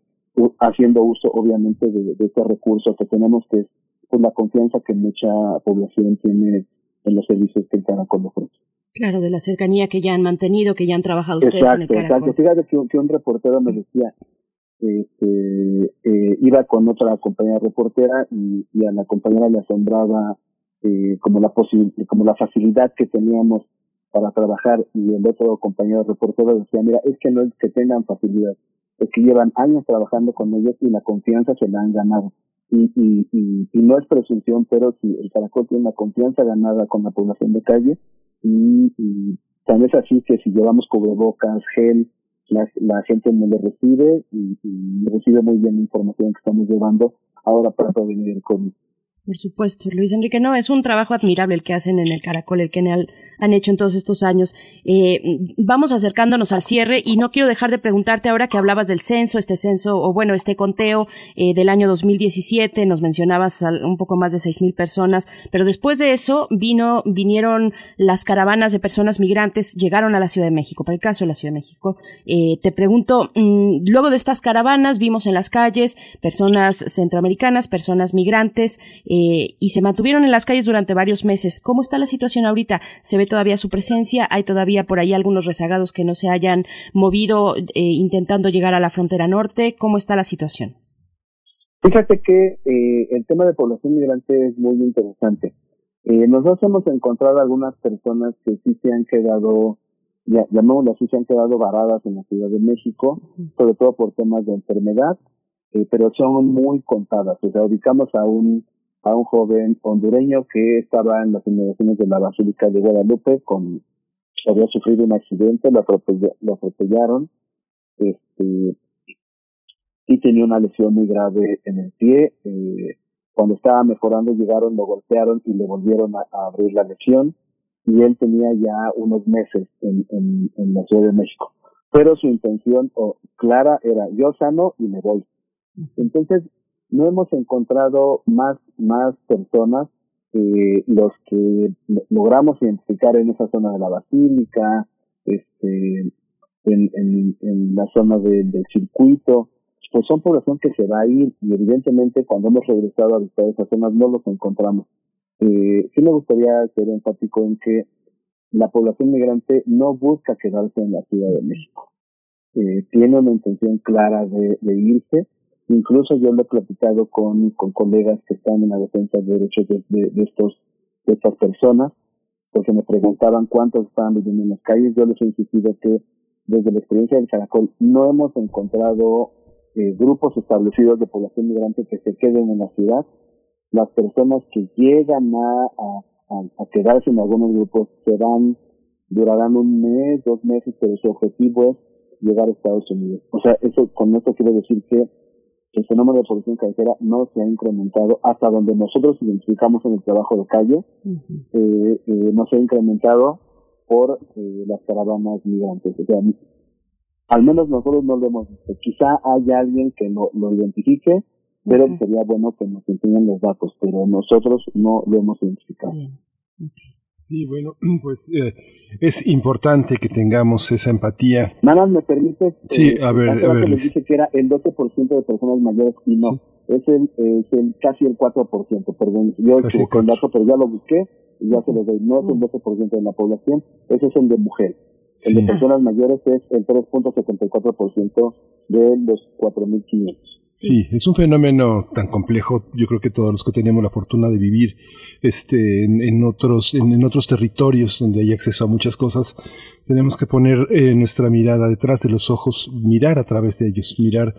haciendo uso obviamente de, de este recurso que tenemos que es pues, la confianza que mucha población tiene en los servicios que el Caracol ofrece. Claro, de la cercanía que ya han mantenido, que ya han trabajado ustedes en el Exacto, Caracol. exacto. Fíjate que, un- que un reportero me decía, este, eh, iba con otra compañera reportera y, y a la compañera le asombraba eh, como la posi- como la facilidad que teníamos para trabajar y el otro compañero reportero decía, mira, es que no es que tengan facilidad, es que llevan años trabajando con ellos y la confianza se la han ganado. Y, y, y, y no es presunción, pero si el Caracol tiene una confianza ganada con la población de calle y, y tan es así que si llevamos cubrebocas, gel, la, gente no lo recibe y, y recibe muy bien la información que estamos llevando ahora para prevenir el COVID. Por supuesto, Luis Enrique, no, es un trabajo admirable el que hacen en el Caracol, el que han, hecho en todos estos años. Eh, vamos acercándonos al cierre y no quiero dejar de preguntarte ahora que hablabas del censo, este censo, o bueno, este conteo eh, del año 2017, nos mencionabas un poco más de seis mil personas, pero después de eso vino, vinieron las caravanas de personas migrantes, llegaron a la Ciudad de México, para el caso de la Ciudad de México. Eh, te pregunto, mm, luego de estas caravanas vimos en las calles personas centroamericanas, personas migrantes, eh, y se mantuvieron en las calles durante varios meses. ¿Cómo está la situación ahorita? ¿Se ve todavía su presencia? ¿Hay todavía por ahí algunos rezagados que no se hayan movido eh, intentando llegar a la frontera norte? ¿Cómo está la situación? Fíjate que eh, el tema de población migrante es muy interesante. Eh, nosotros hemos encontrado algunas personas que sí se han quedado, ya, llamémoslo así, se han quedado varadas en la Ciudad de México, sobre todo por temas de enfermedad, eh, pero son muy contadas. O sea, ubicamos a un a un joven hondureño que estaba en las inmediaciones de la Basílica de Guadalupe con había sufrido un accidente, lo, atropella- lo atropellaron, este y tenía una lesión muy grave en el pie. Eh, cuando estaba mejorando llegaron, lo golpearon y le volvieron a, a abrir la lesión y él tenía ya unos meses en, en, en la Ciudad de México. Pero su intención oh, clara era yo sano y me voy. Entonces, no hemos encontrado más, más personas eh, los que lo- logramos identificar en esa zona de la Basílica, este, en, en, la zona de- del circuito, pues son población que se va a ir y evidentemente cuando hemos regresado a visitar esas zonas no los encontramos. Eh, sí me gustaría ser enfático en que la población migrante no busca quedarse en la Ciudad de México. Eh, tiene una intención clara de irse. Incluso yo lo he platicado con, con colegas que están en la defensa de derechos de, de, estos de estas personas, porque me preguntaban cuántos estaban viviendo en las calles. Yo les he insistido que desde la experiencia del Caracol no hemos encontrado eh, grupos establecidos de población migrante que se queden en la ciudad. Las personas que llegan a, a, a- a quedarse en algunos grupos serán, durarán un mes, dos meses, pero su objetivo es llegar a Estados Unidos. O sea, eso con esto quiero decir que el fenómeno de población callejera no se ha incrementado hasta donde nosotros identificamos en el trabajo de calle, eh, eh, no se ha incrementado por eh, las caravanas migrantes. O sea, al menos nosotros no lo hemos visto. Quizá haya alguien que lo, lo identifique, pero Ujú. sería bueno que nos enseñen los datos, pero nosotros no lo hemos identificado. Bien. Sí, bueno, *clears throat* pues eh, es importante que tengamos esa empatía. Nada más me permite. Sí, a ver, a ver, les dije que era el 12% de personas mayores y no. Sí. Es el, es el casi el 4%, perdón. Yo el cuatro. dato, pero ya lo busqué y ya se lo doy. No es el 12% de la población, ese es el de mujeres. El Sí. de personas mayores es el 3.74% de los 4.500. Sí, es un fenómeno tan complejo. Yo creo que todos los que tenemos la fortuna de vivir este, en, en otros, en, en otros territorios donde hay acceso a muchas cosas, tenemos que poner eh, nuestra mirada detrás de los ojos, mirar a través de ellos, mirar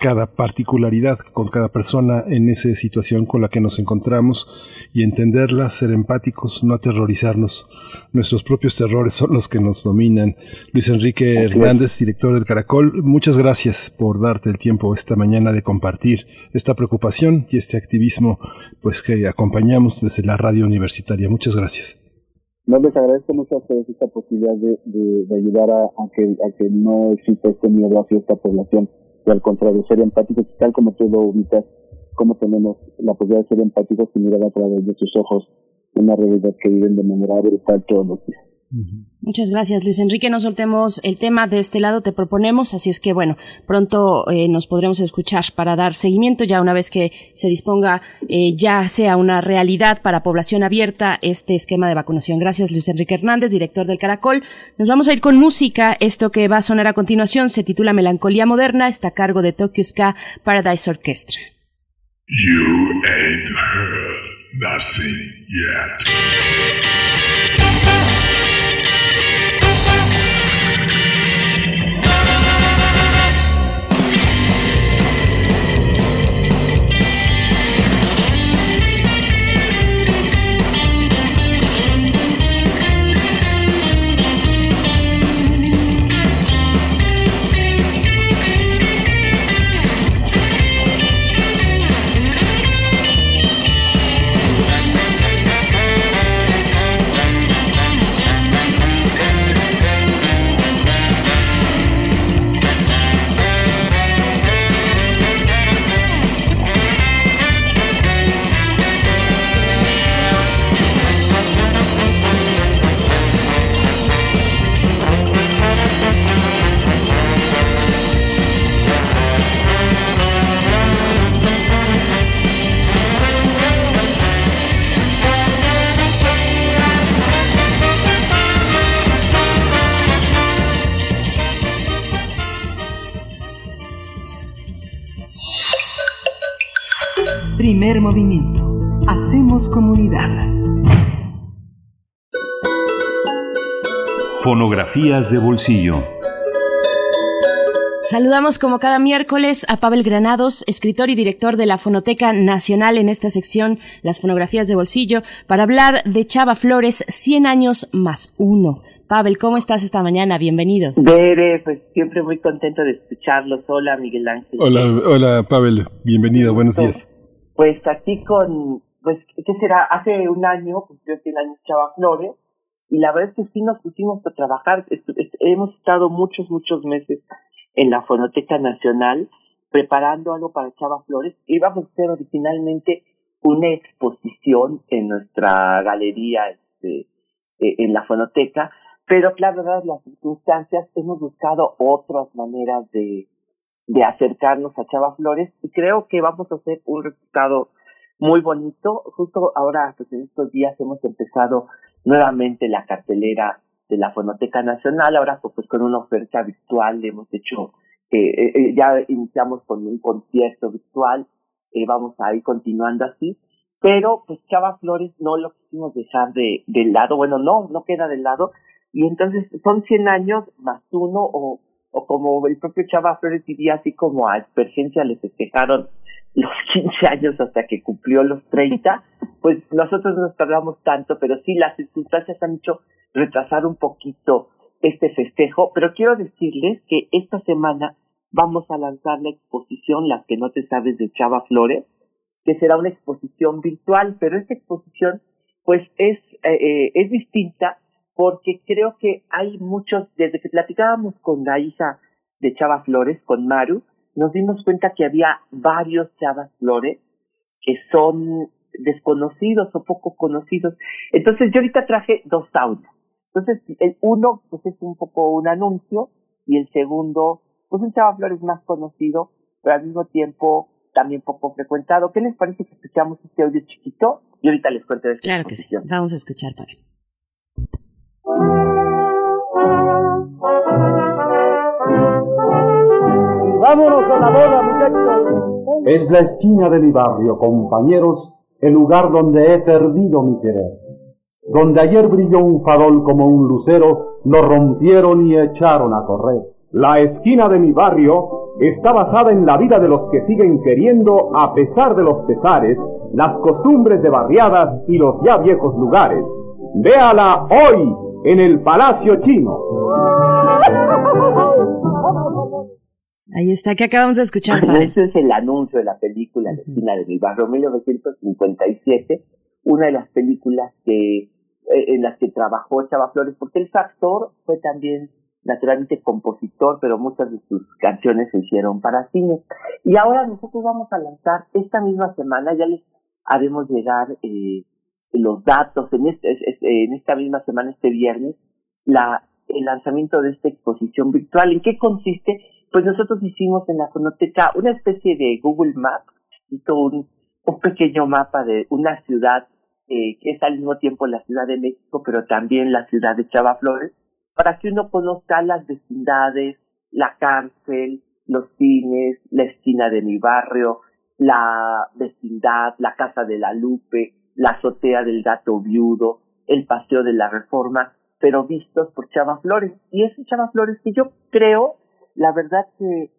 cada particularidad con cada persona en esa situación con la que nos encontramos y entenderla, ser empáticos, no aterrorizarnos. Nuestros propios terrores son los que nos dominan. Luis Enrique. Hernández, director del Caracol, muchas gracias por darte el tiempo esta mañana de compartir esta preocupación y este activismo pues que acompañamos desde la radio universitaria. Muchas gracias. No les agradezco mucho a ustedes esta posibilidad de, de, de ayudar a, a que, a que no exista este miedo hacia esta población y al contrario, ser empáticos, tal como tú lo ubicas cómo tenemos la posibilidad de ser empáticos y mirar a través de sus ojos una realidad que viven de manera brutal todos los días. Muchas gracias, Luis Enrique. No soltemos el tema de este lado, te proponemos, así es que bueno, pronto eh, nos podremos escuchar para dar seguimiento ya una vez que se disponga eh, ya sea una realidad para población abierta este esquema de vacunación. Gracias, Luis Enrique Hernández, director del Caracol. Nos vamos a ir con música. Esto que va a sonar a continuación se titula Melancolía Moderna, está a cargo de Tokyo Ska Paradise Orchestra. You ain't heard nothing yet. Primer movimiento. Hacemos comunidad. Fonografías de bolsillo. Saludamos como cada miércoles a Pavel Granados, escritor y director de la Fonoteca Nacional en esta sección, las fonografías de bolsillo, para hablar de Chava Flores, 100 años más uno. Pavel, ¿cómo estás esta mañana? Bienvenido. Bere, pues siempre muy contento de escucharlos. Hola, Miguel Ángel. Hola, hola Pavel, bienvenido, buenos días. Pues aquí con, pues, ¿qué será? Hace un año, pues yo el año Chava Flores, y la verdad es que sí nos pusimos a trabajar. Hemos estado muchos, muchos meses en la Fonoteca Nacional preparando algo para Chava Flores. Íbamos a hacer originalmente una exposición en nuestra galería este, eh, en la Fonoteca, pero claro, dadas las circunstancias, hemos buscado otras maneras de, de acercarnos a Chava Flores y creo que vamos a hacer un resultado muy bonito. Justo ahora, pues en estos días hemos empezado nuevamente la cartelera de la Fonoteca Nacional, ahora pues con una oferta virtual, hemos hecho, eh, eh, ya iniciamos con un concierto virtual, eh, vamos a ir continuando así, pero pues Chava Flores no lo quisimos dejar de, de lado, bueno, no, no queda de lado, y entonces son 100 años más uno, o, o como el propio Chava Flores diría, así como a Espergencia le festejaron los *laughs* 15 años hasta que cumplió los 30, *laughs* pues nosotros no nos tardamos tanto, pero sí las circunstancias han hecho retrasar un poquito este festejo, pero quiero decirles que esta semana vamos a lanzar la exposición Las que no te sabes de Chava Flores, que será una exposición virtual, pero esta exposición pues es, eh, eh, es distinta porque creo que hay muchos, desde que platicábamos con la hija de Chava Flores, con Maru, nos dimos cuenta que había varios Chavas Flores que son desconocidos o poco conocidos. Entonces yo ahorita traje dos audios. Entonces el uno pues es un poco un anuncio y el segundo pues un Chava Flores más conocido, pero al mismo tiempo también poco frecuentado. ¿Qué les parece que escuchamos este audio chiquito? Y ahorita les cuento de esta Claro que sí. Vamos a escuchar, Pavel. Vámonos a la boda, muchachos. Es la esquina de mi barrio, compañeros, el lugar donde he perdido mi querer. Donde ayer brilló un farol como un lucero, lo rompieron y echaron a correr. La esquina de mi barrio está basada en la vida de los que siguen queriendo, a pesar de los pesares, las costumbres de barriadas y los ya viejos lugares. Véala hoy en el Palacio Chino. Ahí está, que acabamos de escuchar, Pavel. Ese es el anuncio de la película La esquina de mi barrio, 1957, una de las películas que eh, en las que trabajó Chava Flores, porque él fue actor, fue también naturalmente compositor, pero muchas de sus canciones se hicieron para cine. Y ahora nosotros vamos a lanzar esta misma semana, ya les haremos llegar eh, los datos en, este, es- es- en esta misma semana, este viernes, la, el lanzamiento de esta exposición virtual. ¿En qué consiste? Pues nosotros hicimos en la fonoteca una especie de Google Maps, hizo un, un pequeño mapa de una ciudad eh, que es al mismo tiempo la Ciudad de México, pero también la ciudad de Chava Flores, para que uno conozca las vecindades, la cárcel, los cines, la esquina de mi barrio, la vecindad, la casa de la Lupe, la azotea del gato viudo, el paseo de la Reforma, pero vistos por Chava Flores. Y ese Chava Flores que yo creo, la verdad que,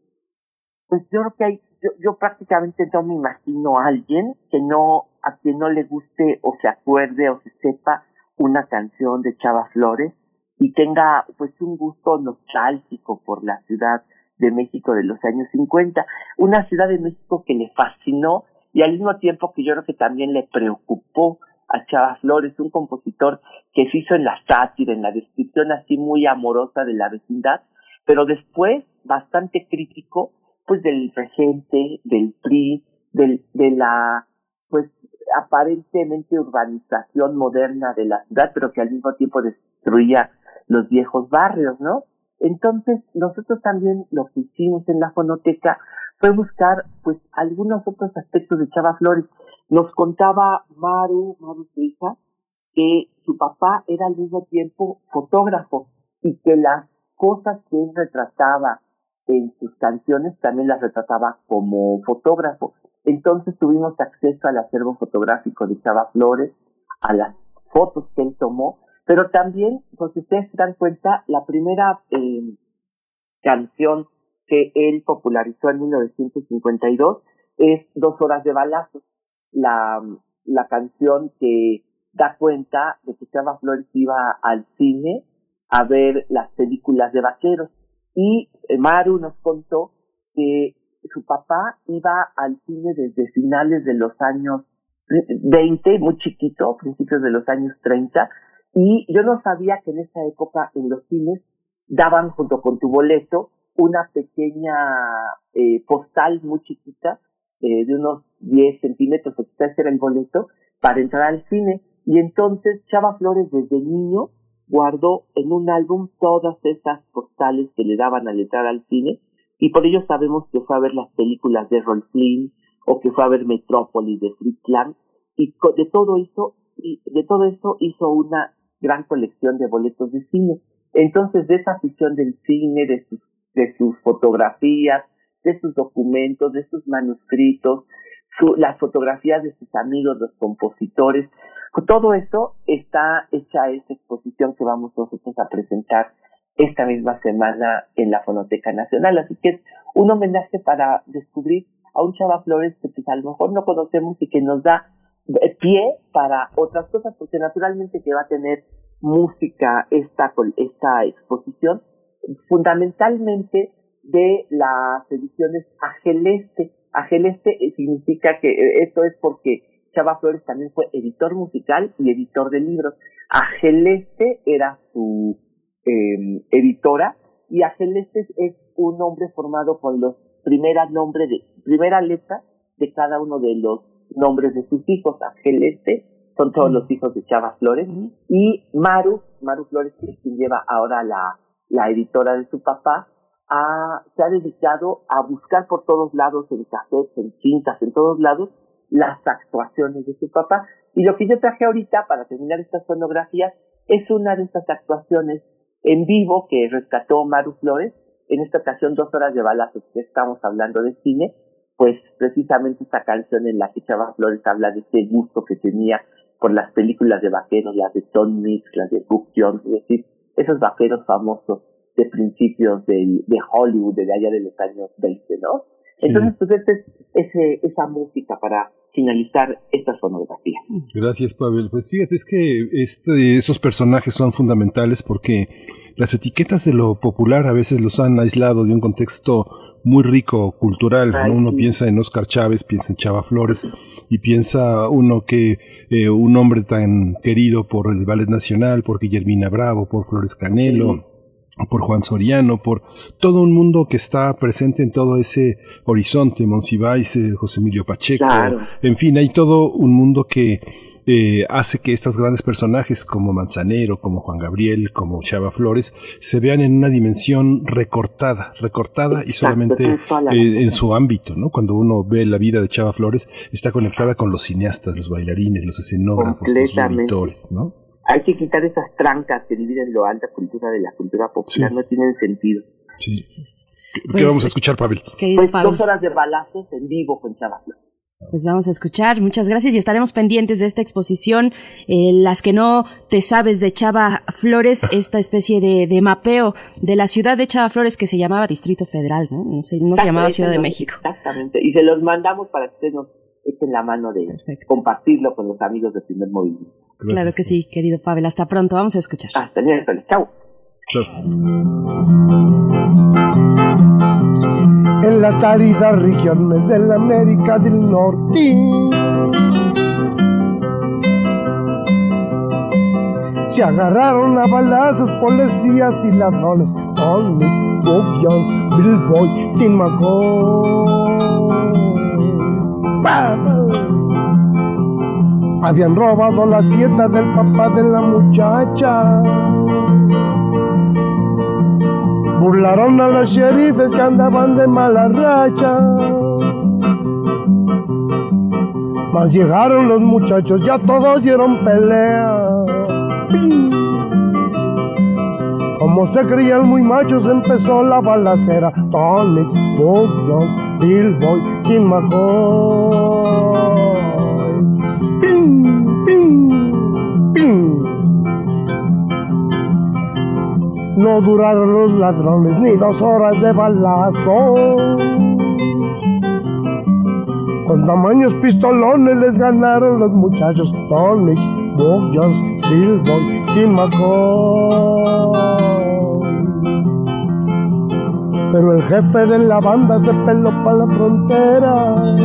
pues yo creo que hay, yo, yo prácticamente no me imagino a alguien que no, a quien no le guste o se acuerde o se sepa una canción de Chava Flores y tenga pues un gusto nostálgico por la ciudad de México de los años 50, una ciudad de México que le fascinó y al mismo tiempo que yo creo que también le preocupó a Chava Flores, un compositor que se hizo en la sátira, en la descripción así muy amorosa de la vecindad, pero después bastante crítico pues del regente, del PRI, del, de la pues aparentemente urbanización moderna de la ciudad, pero que al mismo tiempo destruía los viejos barrios, ¿no? Entonces, nosotros también lo que hicimos en la fonoteca fue buscar, pues, algunos otros aspectos de Chava Flores. Nos contaba Maru, Maru su hija, que su papá era al mismo tiempo fotógrafo y que las cosas que él retrataba en sus canciones también las retrataba como fotógrafo. Entonces tuvimos acceso al acervo fotográfico de Chava Flores, a las fotos que él tomó, pero también, pues si ustedes se dan cuenta, la primera eh, canción que él popularizó en 1952 es Dos horas de balazos, la, la canción que da cuenta de que Chava Flores iba al cine a ver las películas de vaqueros. Y eh, Maru nos contó que su papá iba al cine desde finales de los años 20, muy chiquito, principios de los años 30, y yo no sabía que en esa época en los cines daban junto con tu boleto una pequeña eh, postal muy chiquita eh, de unos 10 centímetros, o quizás era el boleto, para entrar al cine. Y entonces Chava Flores desde niño guardó en un álbum todas esas postales que le daban al entrar al cine y por ello sabemos que fue a ver las películas de Rolf Flynn o que fue a ver Metrópolis de Fritz Lang y de todo eso y de todo eso hizo una gran colección de boletos de cine. Entonces de esa afición del cine, de sus de sus fotografías, de sus documentos, de sus manuscritos, su- las fotografías de sus amigos, los compositores, todo eso está hecha esta exposición que vamos nosotros a presentar esta misma semana en la Fonoteca Nacional. Así que es un homenaje para descubrir a un Chava Flores que pues, a lo mejor no conocemos y que nos da eh, pie para otras cosas, porque naturalmente que va a tener música esta, esta exposición, fundamentalmente de las ediciones Ageleste. Ageleste eh, significa que eh, esto es porque Chava Flores también fue editor musical y editor de libros. Ageleste era su eh, editora y Ageleste es un nombre formado por los primera nombre de primera letra de cada uno de los nombres de sus hijos. Ageleste son todos los hijos de Chava Flores y Maru, Maru Flores que es quien lleva ahora la, la editora de su papá, se ha dedicado a buscar por todos lados, en cassettes, en cintas, en todos lados, las actuaciones de su papá. Y lo que yo traje ahorita para terminar estas fonografías es una de estas actuaciones en vivo que rescató Maru Flores, en esta ocasión dos horas de balazos, que estamos hablando de cine, pues precisamente esta canción en la que Chava Flores habla de ese gusto que tenía por las películas de vaqueros, las de Tom Mix, las de Buck Jones, es decir, esos vaqueros famosos de principios del, de Hollywood, de allá de los años 20, ¿no? Sí. Entonces, pues ese, es- ese, esa música para finalizar esta sonografía. Gracias, Pavel. Pues fíjate, es que este, esos personajes son fundamentales porque las etiquetas de lo popular a veces los han aislado de un contexto muy rico cultural. ¿no? Uno piensa en Oscar Chávez, piensa en Chava Flores y piensa uno que eh, un hombre tan querido por el Ballet Nacional, por Guillermina Bravo, por Flores Canelo. por Juan Soriano, por todo un mundo que está presente en todo ese horizonte, Monsiváis, eh, José Emilio Pacheco, Claro. en fin, hay todo un mundo que eh, hace que estos grandes personajes como Manzanero, como Juan Gabriel, como Chava Flores, se vean en una dimensión recortada, recortada y solamente eh, en su ámbito, ¿no? Cuando uno ve la vida de Chava Flores, está conectada con los cineastas, los bailarines, los escenógrafos, los editores, ¿no? Hay que quitar esas trancas que dividen lo alta cultura de la cultura popular, Sí. no tienen sentido. Sí. ¿Qué, Pues, vamos a escuchar, Pavel? Pues Pavel. dos horas de balazos en vivo con Chava Flores. Pues vamos a escuchar, muchas gracias y estaremos pendientes de esta exposición, eh, las que no te sabes de Chava Flores, *laughs* esta especie de, de mapeo de la ciudad de Chava Flores que se llamaba Distrito Federal, ¿no? No, se- no se llamaba Ciudad de México. Exactamente. Y se los mandamos para que ustedes nos echen la mano de compartirlo con los amigos del primer movimiento. Claro que sí, querido Pavel, hasta pronto, vamos a escuchar. Hasta el miércoles, chao. En las áridas regiones de la América del Norte. Se agarraron a balazos policías y ladrones, Tom Mix, Bob Jones, Bill Boy, Tim. Habían robado la hacienda del papá de la muchacha. Burlaron a los sheriffes que andaban de mala racha. Mas llegaron los muchachos, ya todos dieron pelea. Como se creían muy machos, empezó la balacera. Tonics, Bob Jones, Bill Boy, Kim McCoy. No duraron los ladrones ni dos horas de balazo. Con tamaños pistolones les ganaron los muchachos Tonics, Bob Jones, Bill Boy, Kim McCoy. Pero el jefe de la banda se peló para la frontera.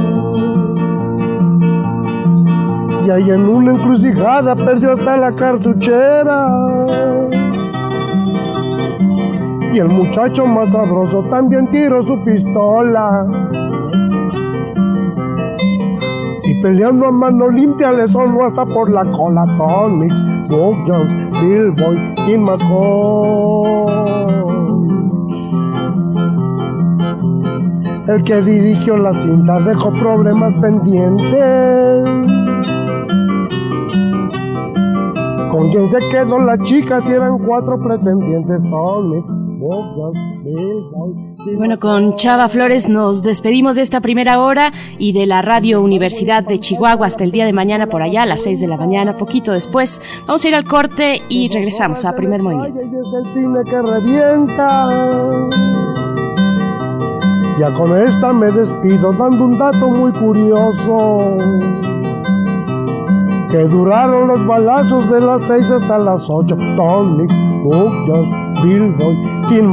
Y ahí en una encrucijada perdió hasta la cartuchera. Y el muchacho más sabroso también tiró su pistola. Y peleando a mano limpia le sonó hasta por la cola Tonics, Bob Jones, Bill Boy, Kim McCoy. El que dirigió la cinta dejó problemas pendientes. Con quien se quedó la chica si eran cuatro pretendientes Tonics, Bueno, con Chava Flores nos despedimos de esta primera hora y de la Radio Universidad de Chihuahua hasta el día de mañana por allá a las 6 de la mañana, poquito después. Vamos a ir al corte y regresamos a Primer Movimiento. Ya con esta me despido dando un dato muy curioso. Que duraron los balazos de las seis hasta las ocho. Tonics, Bob Jones, Bill Boy, Kim.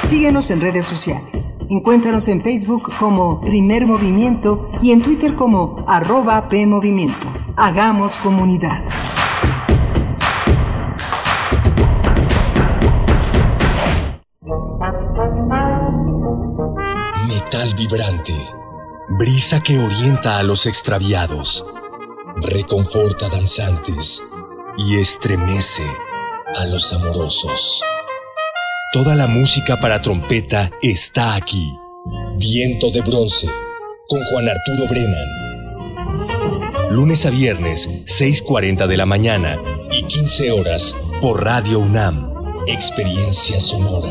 Síguenos en redes sociales. Encuéntranos en Facebook como Primer Movimiento y en Twitter como arroba PMovimiento. Hagamos comunidad. Brisa que orienta a los extraviados, reconforta danzantes y estremece a los amorosos. Toda la música para trompeta está aquí. Viento de bronce, con Juan Arturo Brennan. Lunes a viernes, 6.40 de la mañana y 15 horas por Radio UNAM. Experiencia sonora.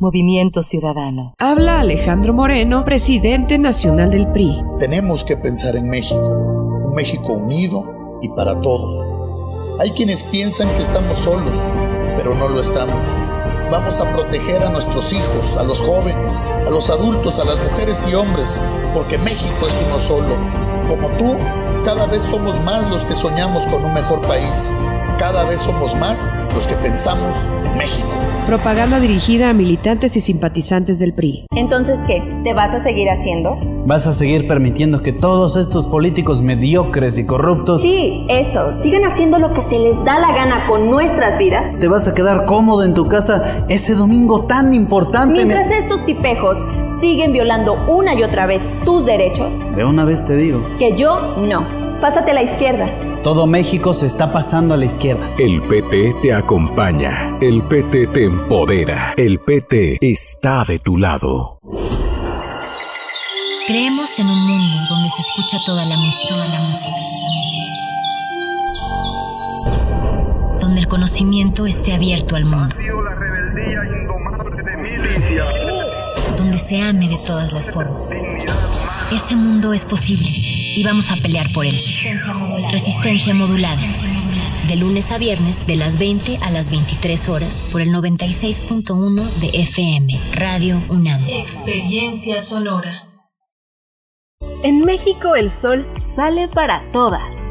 Movimiento Ciudadano. Habla Alejandro Moreno, presidente nacional del PRI. Tenemos que pensar en México, un México unido y para todos. Hay quienes piensan que estamos solos, pero no lo estamos. Vamos a proteger a nuestros hijos, a los jóvenes, a los adultos, a las mujeres y hombres, porque México es uno solo. Como tú, cada vez somos más los que soñamos con un mejor país. Cada vez somos más los que pensamos en México. Propaganda dirigida a militantes y simpatizantes del PRI. Entonces, ¿qué? ¿Te vas a seguir haciendo? ¿Vas a seguir permitiendo que todos estos políticos mediocres y corruptos... Sí, eso. Sigan haciendo lo que se les da la gana con nuestras vidas. ¿Te vas a quedar cómodo en tu casa ese domingo tan importante? Mientras estos tipejos siguen violando una y otra vez tus derechos. De una vez te digo. Que yo no. Pásate a la izquierda. Todo México se está pasando a la izquierda. El PT te acompaña. El PT te empodera. El PT está de tu lado. Creemos en un mundo donde se escucha toda la música. Toda la música. Donde el conocimiento esté abierto al mundo. Donde se ame de todas las formas. Ese mundo es posible y vamos a pelear por él. Resistencia modulada. Resistencia modulada. De lunes a viernes, de las 20 a las 23 horas, por el 96.1 de FM, Radio UNAM. Experiencia sonora. En México el sol sale para todas.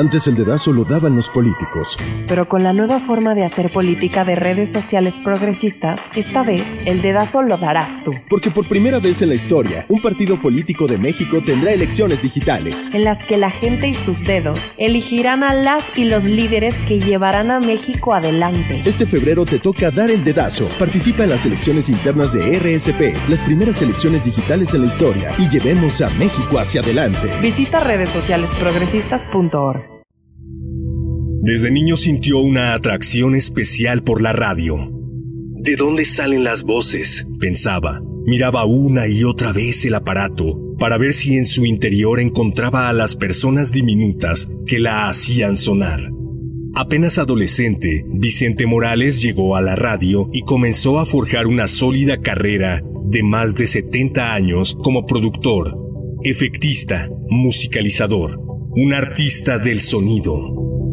Antes el dedazo lo daban los políticos. Pero con la nueva forma de hacer política de redes sociales progresistas, esta vez el dedazo lo darás tú. Porque por primera vez en la historia, un partido político de México tendrá elecciones digitales. En las que la gente y sus dedos elegirán a las y los líderes que llevarán a México adelante. Este febrero te toca dar el dedazo. Participa en las elecciones internas de RSP, las primeras elecciones digitales en la historia, y llevemos a México hacia adelante. Visita redes sociales progresistas.org. Desde niño sintió una atracción especial por la radio. ¿De dónde salen las voces? pensaba. Miraba una y otra vez el aparato para ver si en su interior encontraba a las personas diminutas que la hacían sonar. Apenas adolescente, Vicente Morales llegó a la radio y comenzó a forjar una sólida carrera de más de 70 años como productor, efectista, musicalizador, un artista del sonido.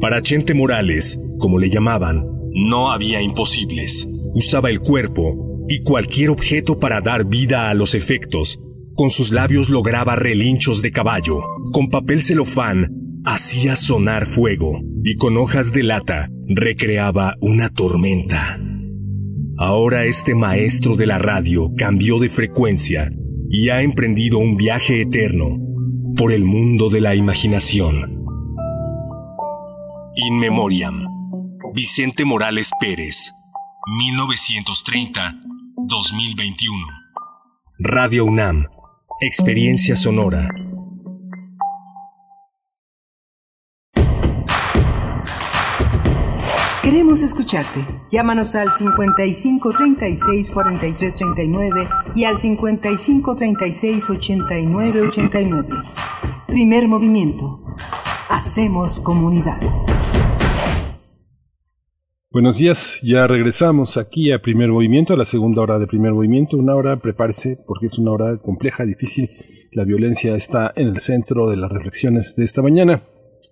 Para Chente Morales, como le llamaban, no había imposibles. Usaba el cuerpo y cualquier objeto para dar vida a los efectos. Con sus labios lograba relinchos de caballo. Con papel celofán hacía sonar fuego y con hojas de lata recreaba una tormenta. Ahora este maestro de la radio cambió de frecuencia y ha emprendido un viaje eterno por el mundo de la imaginación. In Memoriam. Vicente Morales Pérez. 1930-2021. Radio UNAM. Experiencia sonora. Queremos escucharte. Llámanos al 55 36 43 39 y al 55 36 89 89. Primer movimiento. Hacemos comunidad. Buenos días, ya regresamos aquí a primer movimiento, a la segunda hora de primer movimiento. Una hora, prepárese, porque es una hora compleja, difícil. La violencia está en el centro de las reflexiones de esta mañana.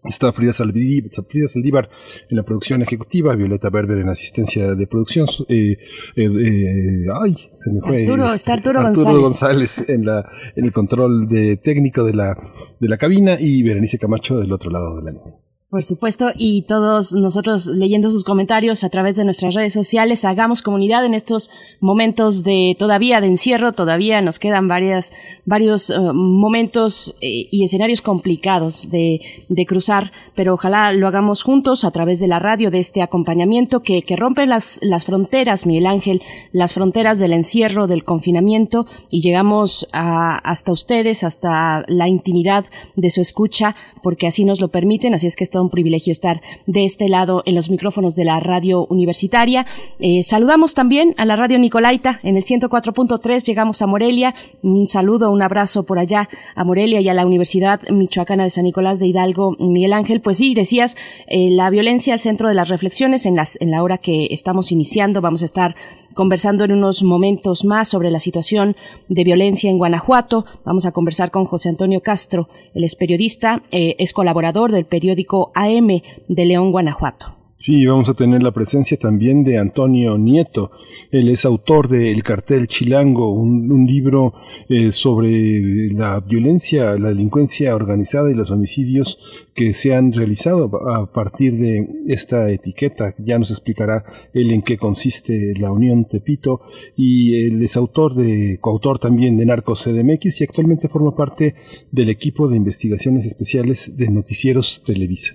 Está Frida Saldívar, Frida Saldívar en la producción ejecutiva, Violeta Berber en asistencia de producción. Eh, eh, eh, ay, se me fue. Arturo, este, está Arturo, González, González en, la, en el control de técnico de la, de la cabina y Berenice Camacho del otro lado de la línea. Por supuesto, y todos nosotros leyendo sus comentarios a través de nuestras redes sociales, hagamos comunidad en estos momentos de todavía de encierro, todavía nos quedan varias, varios uh, momentos eh, y escenarios complicados de, de, cruzar, pero ojalá lo hagamos juntos a través de la radio, de este acompañamiento que, que rompe las, las fronteras, Miguel Ángel, las fronteras del encierro, del confinamiento, y llegamos a, hasta ustedes, hasta la intimidad de su escucha, porque así nos lo permiten, así es que esto un privilegio estar de este lado en los micrófonos de la radio universitaria. Eh, saludamos también a la radio Nicolaita en el 104.3, llegamos a Morelia. Un saludo, un abrazo por allá a Morelia y a la Universidad Michoacana de San Nicolás de Hidalgo, Miguel Ángel. Pues sí, decías, eh, la violencia al centro de las reflexiones en, las, en la hora que estamos iniciando. Vamos a estar conversando en unos momentos más sobre la situación de violencia en Guanajuato. Vamos a conversar con José Antonio Castro, él es periodista, eh, es colaborador del periódico AM de León, Guanajuato. Sí, vamos a tener la presencia también de Antonio Nieto. Él es autor de El cartel chilango, un, un libro eh, sobre la violencia, la delincuencia organizada y los homicidios que se han realizado a partir de esta etiqueta. Ya nos explicará él en qué consiste la Unión Tepito y él es autor de, coautor también de Narcos CDMX y actualmente forma parte del equipo de investigaciones especiales de Noticieros Televisa.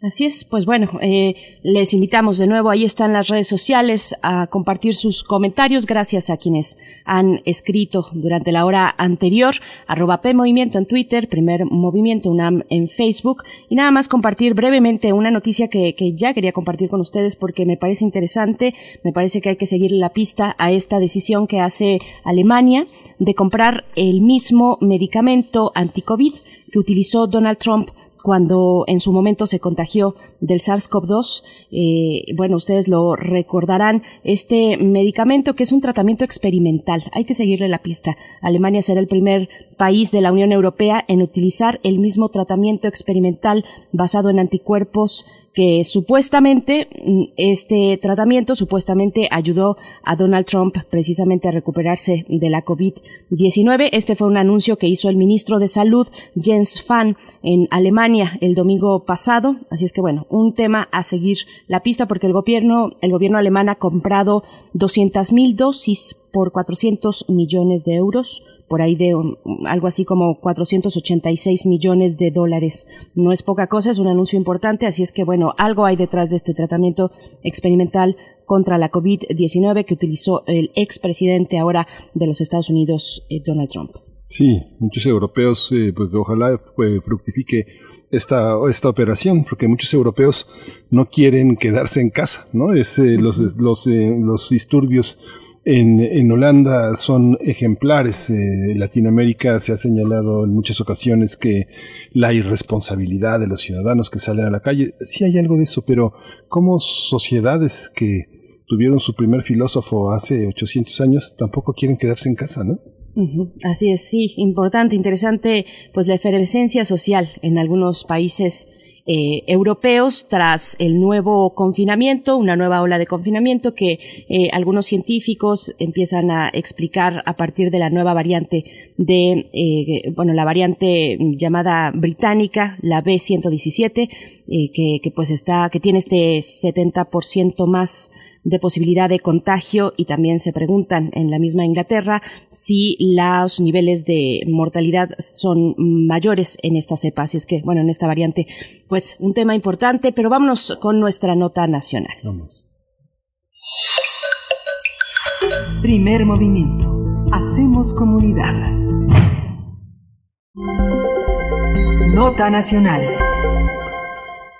Así es, pues bueno, eh, les invitamos de nuevo, ahí están las redes sociales, a compartir sus comentarios, gracias a quienes han escrito durante la hora anterior, arroba P Movimiento en Twitter, primer Movimiento UNAM en Facebook, y nada más compartir brevemente una noticia que, que ya quería compartir con ustedes porque me parece interesante, me parece que hay que seguir la pista a esta decisión que hace Alemania de comprar el mismo medicamento anti-COVID que utilizó Donald Trump cuando en su momento se contagió del SARS-CoV-2. Eh, bueno, ustedes lo recordarán, este medicamento que es un tratamiento experimental. Hay que seguirle la pista. Alemania será el primer país de la Unión Europea en utilizar el mismo tratamiento experimental basado en anticuerpos que supuestamente este tratamiento supuestamente ayudó a Donald Trump precisamente a recuperarse de la COVID-19. Este fue un anuncio que hizo el ministro de Salud Jens Fan en Alemania el domingo pasado. Así es que bueno, un tema a seguir la pista porque el gobierno el gobierno alemán ha comprado 200 mil dosis por 400 millones de euros, por ahí de un, algo así como 486 millones de dólares. No es poca cosa, es un anuncio importante, así es que bueno, algo hay detrás de este tratamiento experimental contra la COVID-19 que utilizó el expresidente ahora de los Estados Unidos, eh, Donald Trump. Sí, muchos europeos, eh, pues ojalá eh, fructifique esta, esta operación, porque muchos europeos no quieren quedarse en casa, ¿no? Es, eh, los, los, eh, los disturbios en, Holanda son ejemplares. Eh, Latinoamérica se ha señalado en muchas ocasiones que la irresponsabilidad de los ciudadanos que salen a la calle, sí hay algo de eso, pero como sociedades que tuvieron su primer filósofo hace 800 años tampoco quieren quedarse en casa, ¿no? Así es, sí, importante, interesante, pues la efervescencia social en algunos países eh, europeos tras el nuevo confinamiento, una nueva ola de confinamiento que eh, algunos científicos empiezan a explicar a partir de la nueva variante de, eh, bueno, la variante llamada británica, la B117, que, que pues está, que tiene este 70% más de posibilidad de contagio y también se preguntan en la misma Inglaterra si los niveles de mortalidad son mayores en esta cepa. Así es que, bueno, en esta variante, pues un tema importante, pero vámonos con nuestra nota nacional. Vamos. Primer movimiento. Hacemos comunidad. Nota nacional.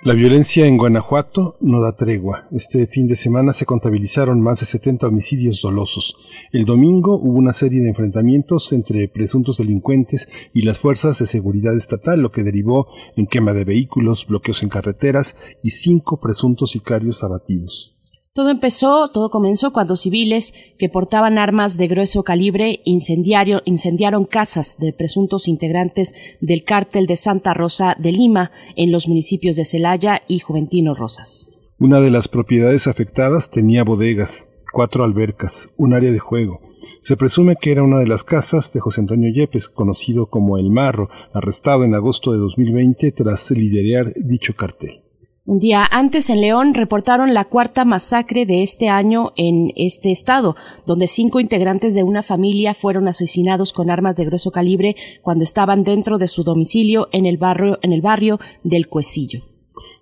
La violencia en Guanajuato no da tregua. Este fin de semana se contabilizaron más de 70 homicidios dolosos. El domingo hubo una serie de enfrentamientos entre presuntos delincuentes y las fuerzas de seguridad estatal, lo que derivó en quema de vehículos, bloqueos en carreteras y cinco presuntos sicarios abatidos. Todo empezó, todo comenzó cuando civiles que portaban armas de grueso calibre incendiaron casas de presuntos integrantes del cártel de Santa Rosa de Lima en los municipios de Celaya y Juventino Rosas. Una de las propiedades afectadas tenía bodegas, cuatro albercas, un área de juego. Se presume que era una de las casas de José Antonio Yepes, conocido como El Marro, arrestado en agosto de 2020 tras liderar dicho cartel. Un día antes en León reportaron la cuarta masacre de este año en este estado, donde cinco integrantes de una familia fueron asesinados con armas de grueso calibre cuando estaban dentro de su domicilio en el barrio, del Cuecillo.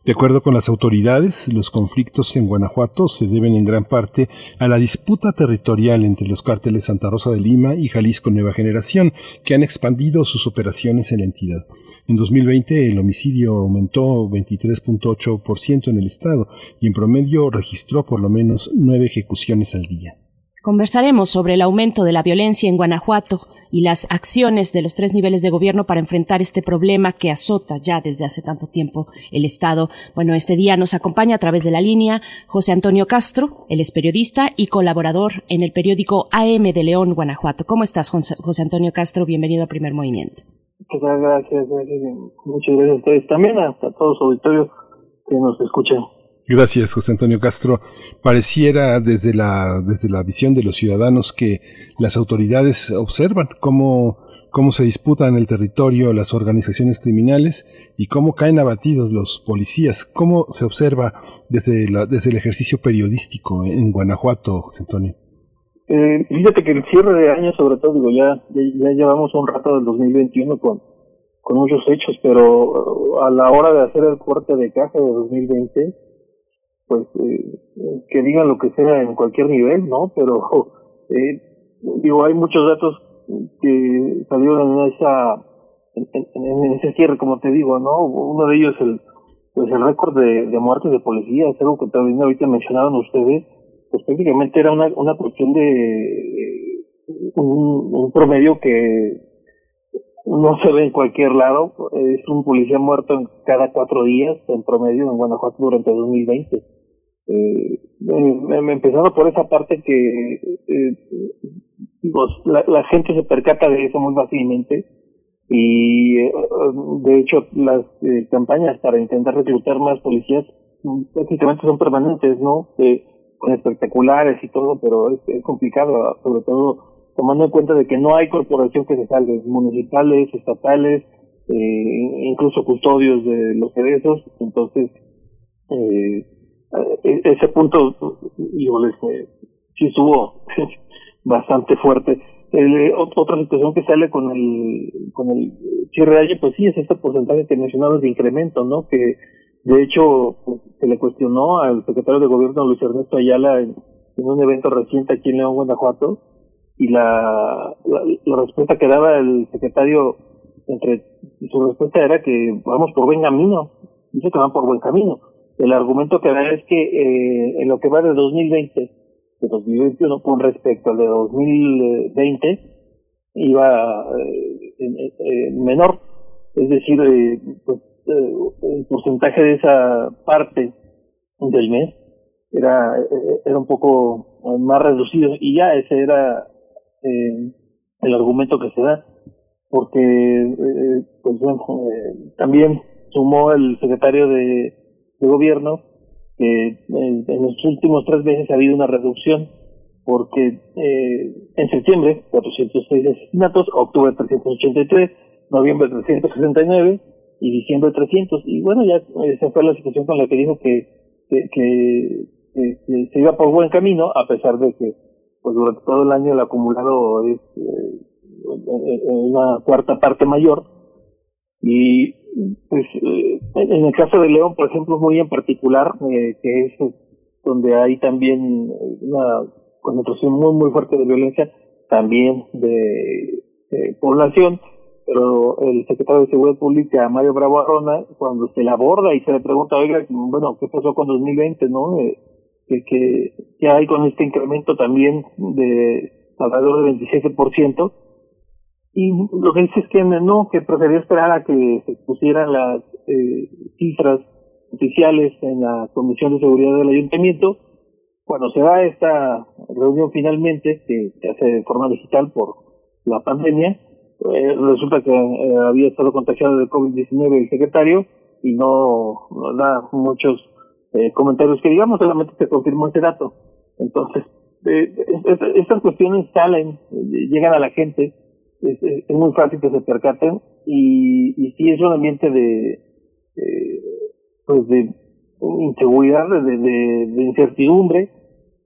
De acuerdo con las autoridades, los conflictos en Guanajuato se deben en gran parte a la disputa territorial entre los cárteles Santa Rosa de Lima y Jalisco Nueva Generación, que han expandido sus operaciones en la entidad. En 2020 el homicidio aumentó 23.8% en el estado y en promedio registró por lo menos nueve ejecuciones al día. Conversaremos sobre el aumento de la violencia en Guanajuato y las acciones de los tres niveles de gobierno para enfrentar este problema que azota ya desde hace tanto tiempo el Estado. Bueno, este día nos acompaña a través de la línea José Antonio Castro, él es periodista y colaborador en el periódico AM de León, Guanajuato. ¿Cómo estás, José Antonio Castro? Bienvenido a Primer Movimiento. Gracias, muchas gracias a ustedes también, hasta todo su auditorio que nos escuchen. Gracias, José Antonio Castro. Pareciera desde la, desde la visión de los ciudadanos que las autoridades observan cómo, cómo se disputan el territorio las organizaciones criminales y cómo caen abatidos los policías. ¿Cómo se observa desde, la, desde el ejercicio periodístico en Guanajuato, José Antonio? Eh, fíjate que el cierre de año, sobre todo, digo, ya, ya, llevamos un rato del 2021 con, con muchos hechos, pero a la hora de hacer el corte de caja de 2020, pues eh, que digan lo que sea en cualquier nivel, ¿no? Pero *laughs* eh, digo, hay muchos datos que salieron en esa en, ese cierre, como te digo, ¿no? Uno de ellos el pues el récord de, de muertes de policía, es algo que también ahorita mencionaron ustedes, pues prácticamente era una, una cuestión de un, un promedio que no se ve en cualquier lado, es un policía muerto en cada cuatro días en promedio en Guanajuato durante 2020 eh, empezando por esa parte que eh, la, la, gente se percata de eso muy fácilmente. Y eh, de hecho las eh, campañas para intentar reclutar más policías prácticamente son permanentes, ¿no? Espectaculares y todo, pero es, complicado, sobre todo tomando en cuenta de que no hay corporación que se salve, municipales, estatales, incluso custodios de los cerezos, entonces eh, eh, ese punto, híjole, sí estuvo *laughs* bastante fuerte. Eh, otra situación que sale con el con el cierre de pues sí, es este porcentaje que mencionabas de incremento, ¿no? Que de hecho pues, se le cuestionó al secretario de gobierno Luis Ernesto Ayala en, un evento reciente aquí en León, Guanajuato, y la, la, respuesta que daba el secretario entre su respuesta era que vamos por buen camino, dice que van por buen camino. El argumento que da es que eh, en lo que va de 2020, de 2021 con respecto al de 2020, iba eh, menor, es decir, eh, pues, el porcentaje de esa parte del mes era, era un poco más reducido. Y ya ese era el argumento que se da, porque pues, también sumó el secretario de gobierno, que en, los últimos tres meses ha habido una reducción, porque eh, en septiembre 406 asesinatos, octubre 383, noviembre 369 y diciembre 300. Y bueno, ya esa fue la situación con la que dijo que, que, se iba por buen camino, a pesar de que pues durante todo el año el acumulado es eh, una cuarta parte mayor. Y pues eh, en el caso de León, por ejemplo, muy en particular, eh, que es donde hay también una concentración muy, muy fuerte de violencia, también de, población, pero el secretario de Seguridad Pública, Mario Bravo Arrona, cuando se le aborda y se le pregunta, oiga, bueno, ¿qué pasó con 2020, no? Eh, que, que, que hay con este incremento también de alrededor del 27%, y lo que dice es que no, que prefería esperar a que se pusieran las eh, cifras oficiales en la Comisión de Seguridad del Ayuntamiento cuando se da esta reunión finalmente, que se hace de forma digital por la pandemia, eh, resulta que eh, había estado contagiado de COVID-19 el secretario y no, da muchos eh, comentarios que digamos, solamente se confirmó ese dato. Entonces, estas cuestiones salen, llegan a la gente, es, muy fácil que se percaten y, y sí es un ambiente de, pues de inseguridad, de, de, incertidumbre,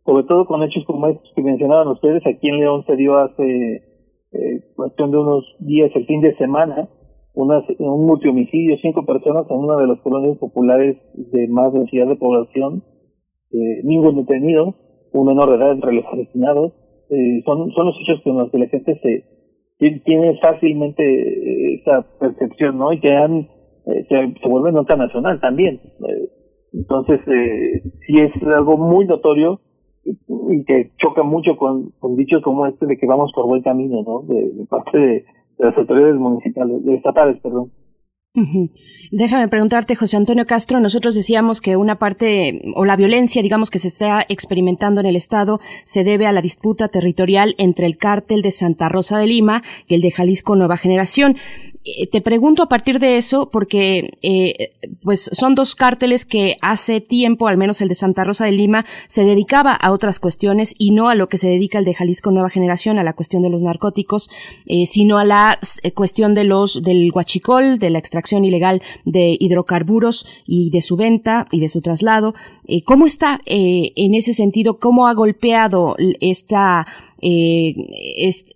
sobre todo con hechos como estos que mencionaban ustedes. Aquí en León se dio hace eh, cuestión de unos días, el fin de semana, una, un multihomicidio, cinco personas en una de las colonias populares de más densidad de población, eh, ningún detenido, un menor de edad entre los asesinados. Eh, son, son los hechos con los que la gente se tiene fácilmente eh, esa percepción, ¿no? Y que han, eh, se, se vuelve nota nacional también. entonces, eh, sí es algo muy notorio y que choca mucho con, con dichos como este de que vamos por buen camino, ¿no? De, parte de, las autoridades municipales, estatales, perdón. Déjame preguntarte, José Antonio Castro, nosotros decíamos que una parte o la violencia, digamos, que se está experimentando en el Estado se debe a la disputa territorial entre el cártel de Santa Rosa de Lima y el de Jalisco Nueva Generación. Eh, te pregunto a partir de eso porque eh, pues son dos cárteles que hace tiempo, al menos el de Santa Rosa de Lima, se dedicaba a otras cuestiones y no a lo que se dedica el de Jalisco Nueva Generación, a la cuestión de los narcóticos, eh, sino a la cuestión de los del huachicol, de la extracción ilegal de hidrocarburos y de su venta y de su traslado. ¿Cómo está en ese sentido? ¿Cómo ha golpeado esta eh,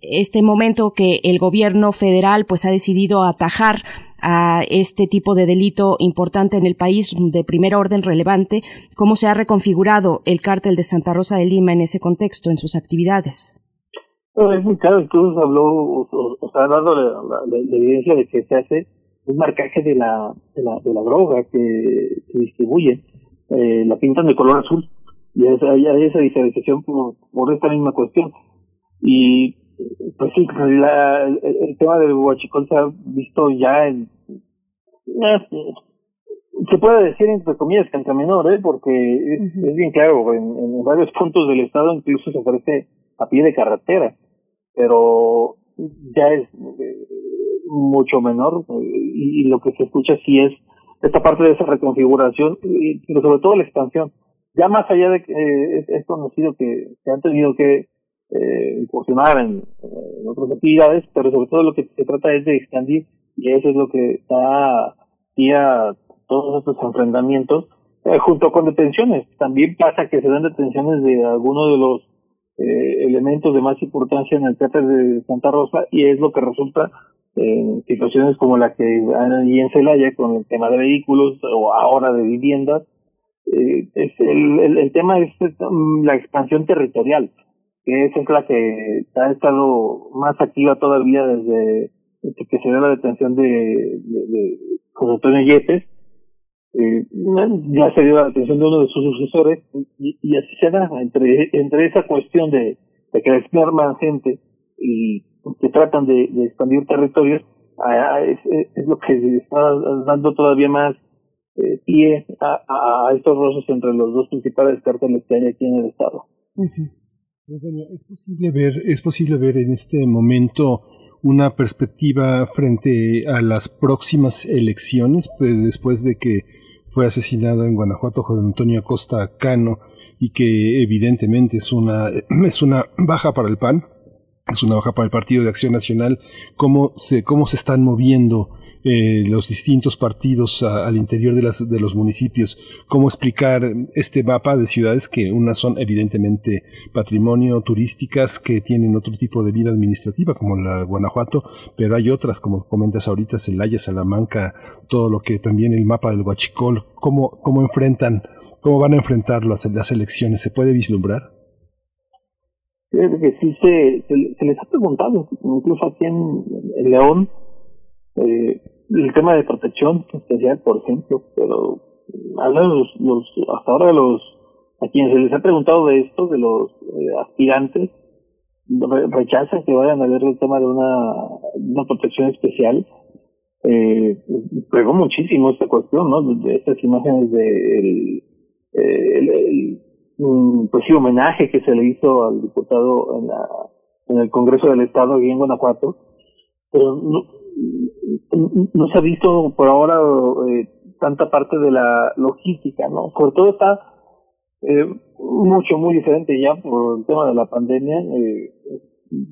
este momento que el gobierno federal pues ha decidido atajar a este tipo de delito importante en el país de primer orden relevante, cómo se ha reconfigurado el cártel de Santa Rosa de Lima en ese contexto, en sus actividades. es muy claro, habló, o, sea, dado la, evidencia de que se hace un marcaje de la, de la, de la droga que se distribuye, eh, la pintan de color azul, y hay, esa diferenciación por, por esta misma cuestión. Y pues sí, la, el, tema del huachicol se ha visto ya en... Eh, se puede decir entre comillas que menor, ¿eh? porque es, bien claro, en, varios puntos del estado incluso se ofrece a pie de carretera, pero ya es eh, mucho menor y, lo que se escucha sí es esta parte de esa reconfiguración, pero sobre todo la expansión. Ya más allá de que eh, es, conocido que se han tenido que eh, incursionar en, otras actividades, pero sobre todo lo que se trata es de expandir y eso es lo que está a todos estos enfrentamientos eh, junto con detenciones. También pasa que se dan detenciones de algunos de los eh, elementos de más importancia en el cártel de Santa Rosa y es lo que resulta en situaciones como la que hay en Celaya con el tema de vehículos o ahora de viviendas. Eh, el, el, el tema es la expansión territorial que es la que ha estado más activa todavía desde, que se dio la detención de, José Antonio Yepes. Eh, ya se dio la detención de uno de sus sucesores y, así se da entre, entre esa cuestión de, de que más gente y que tratan de, expandir territorios, es, lo que está dando todavía más eh, pie a, a, estos roces entre los dos principales cárteles que hay aquí en el estado. ¿Es posible ver, es posible ver en este momento una perspectiva frente a las próximas elecciones, pues, después de que fue asesinado en Guanajuato José Antonio Acosta Cano y que evidentemente es una, *clears throat* es una baja para el PAN, es una baja para el Partido de Acción Nacional, cómo se, cómo se están moviendo eh, los distintos partidos al interior de, las, de los municipios, cómo explicar este mapa de ciudades que unas son evidentemente patrimonio turísticas que tienen otro tipo de vida administrativa como la Guanajuato, pero hay otras como comentas ahorita, Celaya, Salamanca, todo lo que también el mapa del Huachicol, cómo, cómo enfrentan, cómo van a enfrentar las, las elecciones, ¿se puede vislumbrar? que sí se, les ha preguntado, incluso aquí en, León, eh, el tema de protección especial, por ejemplo, pero los, los, hasta ahora los a quienes se les ha preguntado de esto, de los eh, aspirantes, rechazan que vayan a ver el tema de una, una protección especial. Eh, pegó muchísimo esta cuestión, ¿no? De estas imágenes de el, el, pues sí, homenaje que se le hizo al diputado en, la, en el Congreso del Estado aquí en Guanajuato, pero no, no se ha visto por ahora eh, tanta parte de la logística, ¿no? Sobre todo está eh, mucho, muy diferente ya por el tema de la pandemia. Eh,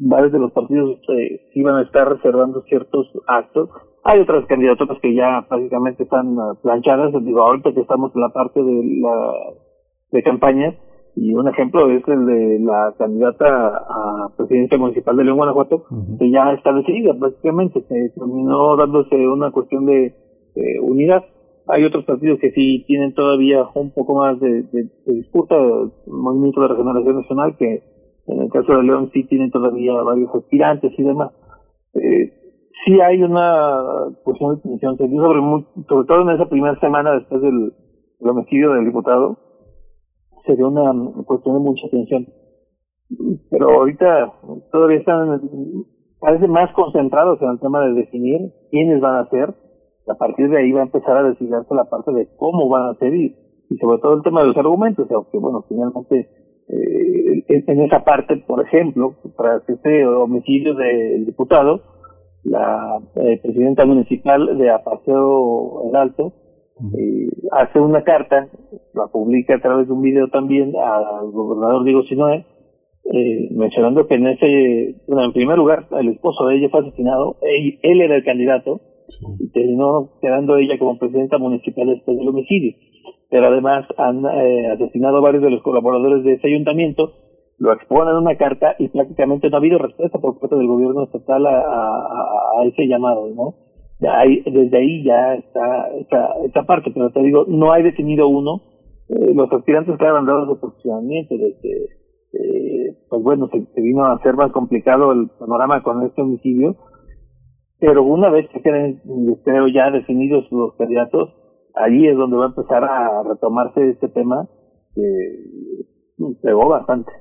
varios de los partidos eh, iban a estar reservando ciertos actos. Hay otras candidaturas que ya prácticamente están uh, planchadas. Digo, ahorita que estamos en la parte de la de campaña, y un ejemplo es el de la candidata a presidencia municipal de León, Guanajuato, que ya está decidida prácticamente. Se terminó dándose una cuestión de unidad. Hay otros partidos que sí tienen todavía un poco más de, de, disputa, el Movimiento de Regeneración Nacional, que en el caso de León sí tienen todavía varios aspirantes y demás. Eh, sí hay una cuestión de tensión, sobre, sobre todo en esa primera semana después del, homicidio del diputado, se dio una cuestión de mucha tensión. Pero ahorita todavía están, parece más concentrados en el tema de definir quiénes van a ser a partir de ahí va a empezar a decidirse la parte de cómo van a ser y, sobre todo el tema de los argumentos, aunque bueno, finalmente eh, en esa parte, por ejemplo, tras este homicidio del diputado, la eh, presidenta municipal de Apaseo El Alto eh, hace una carta, la publica a través de un video también al gobernador Diego Sinoé, eh, mencionando que en ese, bueno, en primer lugar, el esposo de ella fue asesinado, él era el candidato, y terminó quedando ella como presidenta municipal después del homicidio. Pero además han eh, asesinado a varios de los colaboradores de ese ayuntamiento, lo exponen en una carta y prácticamente no ha habido respuesta por parte del gobierno estatal a, a, ese llamado, ¿no? Desde ahí ya está esa, esa parte, pero te digo, no hay definido uno. Eh, los aspirantes que han dado su posicionamiento desde, eh, pues bueno, se, vino a hacer más complicado el panorama con este homicidio pero una vez que queden, creo, ya definidos los candidatos, allí es donde va a empezar a retomarse este tema que pegó bastante.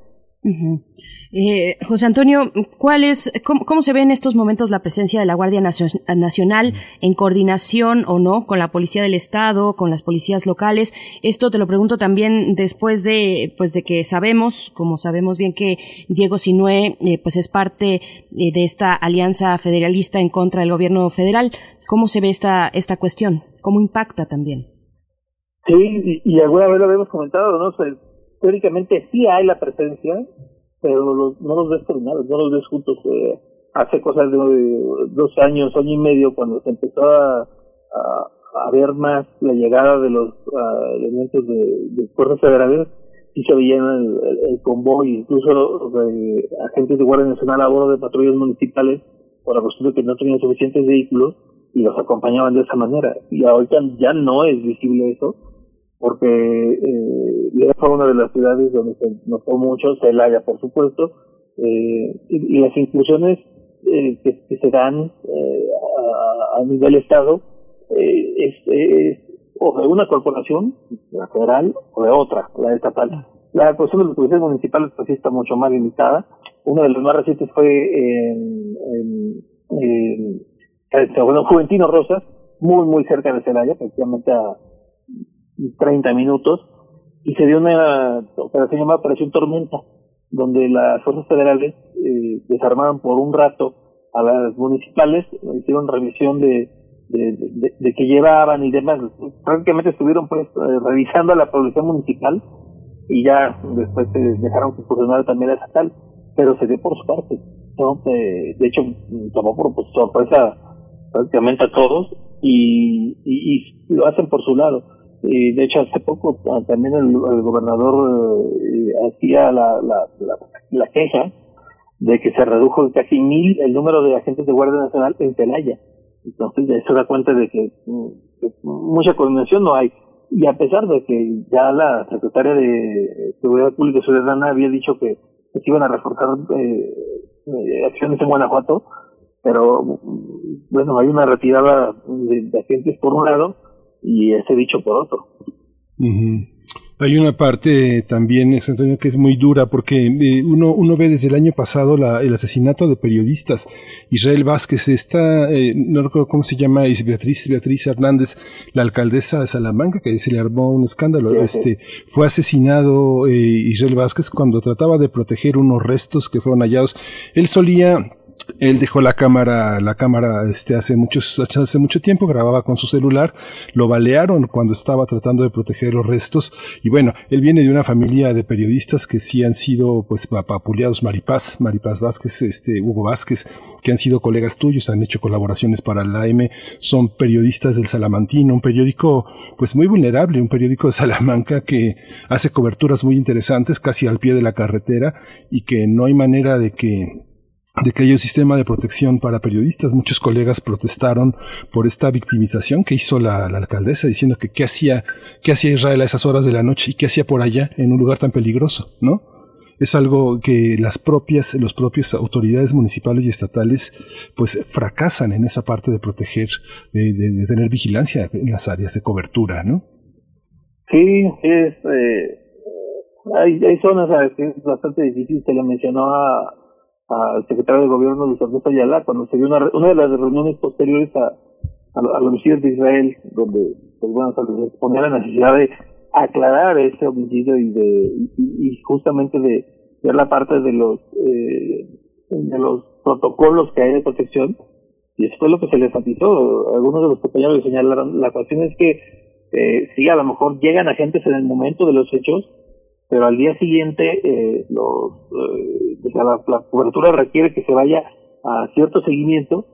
Eh, José Antonio, ¿cuál es, cómo, se ve en estos momentos la presencia de la Guardia Nacional en coordinación o no con la Policía del Estado, con las policías locales? Esto te lo pregunto también después de, pues de que sabemos, como sabemos bien que Diego Sinué, eh, pues es parte eh, de esta alianza federalista en contra del gobierno federal. ¿Cómo se ve esta, esta cuestión? ¿Cómo impacta también? Sí, y, y alguna vez lo habíamos comentado, ¿no? Teóricamente sí hay la presencia, pero no los ves coordinados, no los ves juntos. Eh, hace cosas de, dos años, año y medio, cuando se empezó a, a, ver más la llegada de los elementos de, de, fuerzas federales, sí se veían el, el, convoy, incluso de agentes de Guardia Nacional a bordo de patrullas municipales, por la cuestión de que no tenían suficientes vehículos, y los acompañaban de esa manera. Y ahorita ya no es visible eso porque eh, fue una de las ciudades donde se notó mucho, Celaya por supuesto, eh, y, las inclusiones eh, que, se dan eh, a, nivel Estado eh, es, o de una corporación, la federal, o de otra, la estatal. La cuestión de las policías municipales pues está mucho más limitada. Uno de los más recientes fue en, en Juventino Rosas, muy muy cerca de Celaya, prácticamente a 30 minutos y se dio una operación llamada Operación Tormenta, donde las fuerzas federales eh, desarmaron por un rato a las municipales, hicieron revisión de, de, de, que llevaban y demás. Prácticamente estuvieron pues eh, revisando a la población municipal y ya después se dejaron que funcionara también la estatal, pero se dio por su parte. Eh, de hecho, tomó por pues, sorpresa prácticamente a todos y, y, y lo hacen por su lado y de hecho hace poco ah, también el, gobernador eh, hacía la, la, la, queja de que se redujo casi mil el número de agentes de Guardia Nacional en Celaya. Entonces eso da cuenta de que, mm, mucha coordinación no hay. Y a pesar de que ya la secretaria de Seguridad Pública Ciudadana había dicho que, se iban a reforzar eh, eh, acciones en Guanajuato, pero mm, bueno, hay una retirada de agentes por un lado y ese dicho por otro. Hay una parte también, Antonio, que es muy dura porque eh, uno, uno ve desde el año pasado la, el asesinato de periodistas. Israel Vázquez está, eh, no recuerdo cómo se llama, es Beatriz, Beatriz Hernández, la alcaldesa de Salamanca, que se le armó un escándalo. este, fue asesinado eh, Israel Vázquez cuando trataba de proteger unos restos que fueron hallados. Él solía él dejó la cámara, la cámara este, hace, muchos, hace mucho tiempo, grababa con su celular, lo balearon cuando estaba tratando de proteger los restos y bueno, él viene de una familia de periodistas que sí han sido pues papuleados, Maripaz, Maripaz Vázquez, este, Hugo Vázquez, que han sido colegas tuyos, han hecho colaboraciones para la AM, son periodistas del Salamantino, un periódico pues muy vulnerable, un periódico de Salamanca que hace coberturas muy interesantes casi al pie de la carretera y que no hay manera de que de que haya un sistema de protección para periodistas. Muchos colegas protestaron por esta victimización que hizo la, alcaldesa diciendo que qué hacía, qué hacía Israel a esas horas de la noche y qué hacía por allá en un lugar tan peligroso, ¿no? Es algo que las propias, los propios autoridades municipales y estatales, pues fracasan en esa parte de proteger, de, tener vigilancia en las áreas de cobertura, ¿no? Sí, es, eh, hay, hay zonas que es bastante difícil, se le mencionó a, al secretario de gobierno Luis Ernesto Ayala cuando se dio una, una de las reuniones posteriores a, a, los homicidios de Israel, donde pues bueno, se ponía la necesidad de aclarar ese homicidio y de y, justamente de ver la parte de los eh, de los protocolos que hay de protección y eso fue lo que se les enfatizó. Algunos de los compañeros señalaron la cuestión es que eh, sí, a lo mejor llegan agentes en el momento de los hechos, pero al día siguiente eh, los, eh, la, cobertura requiere que se vaya a cierto seguimiento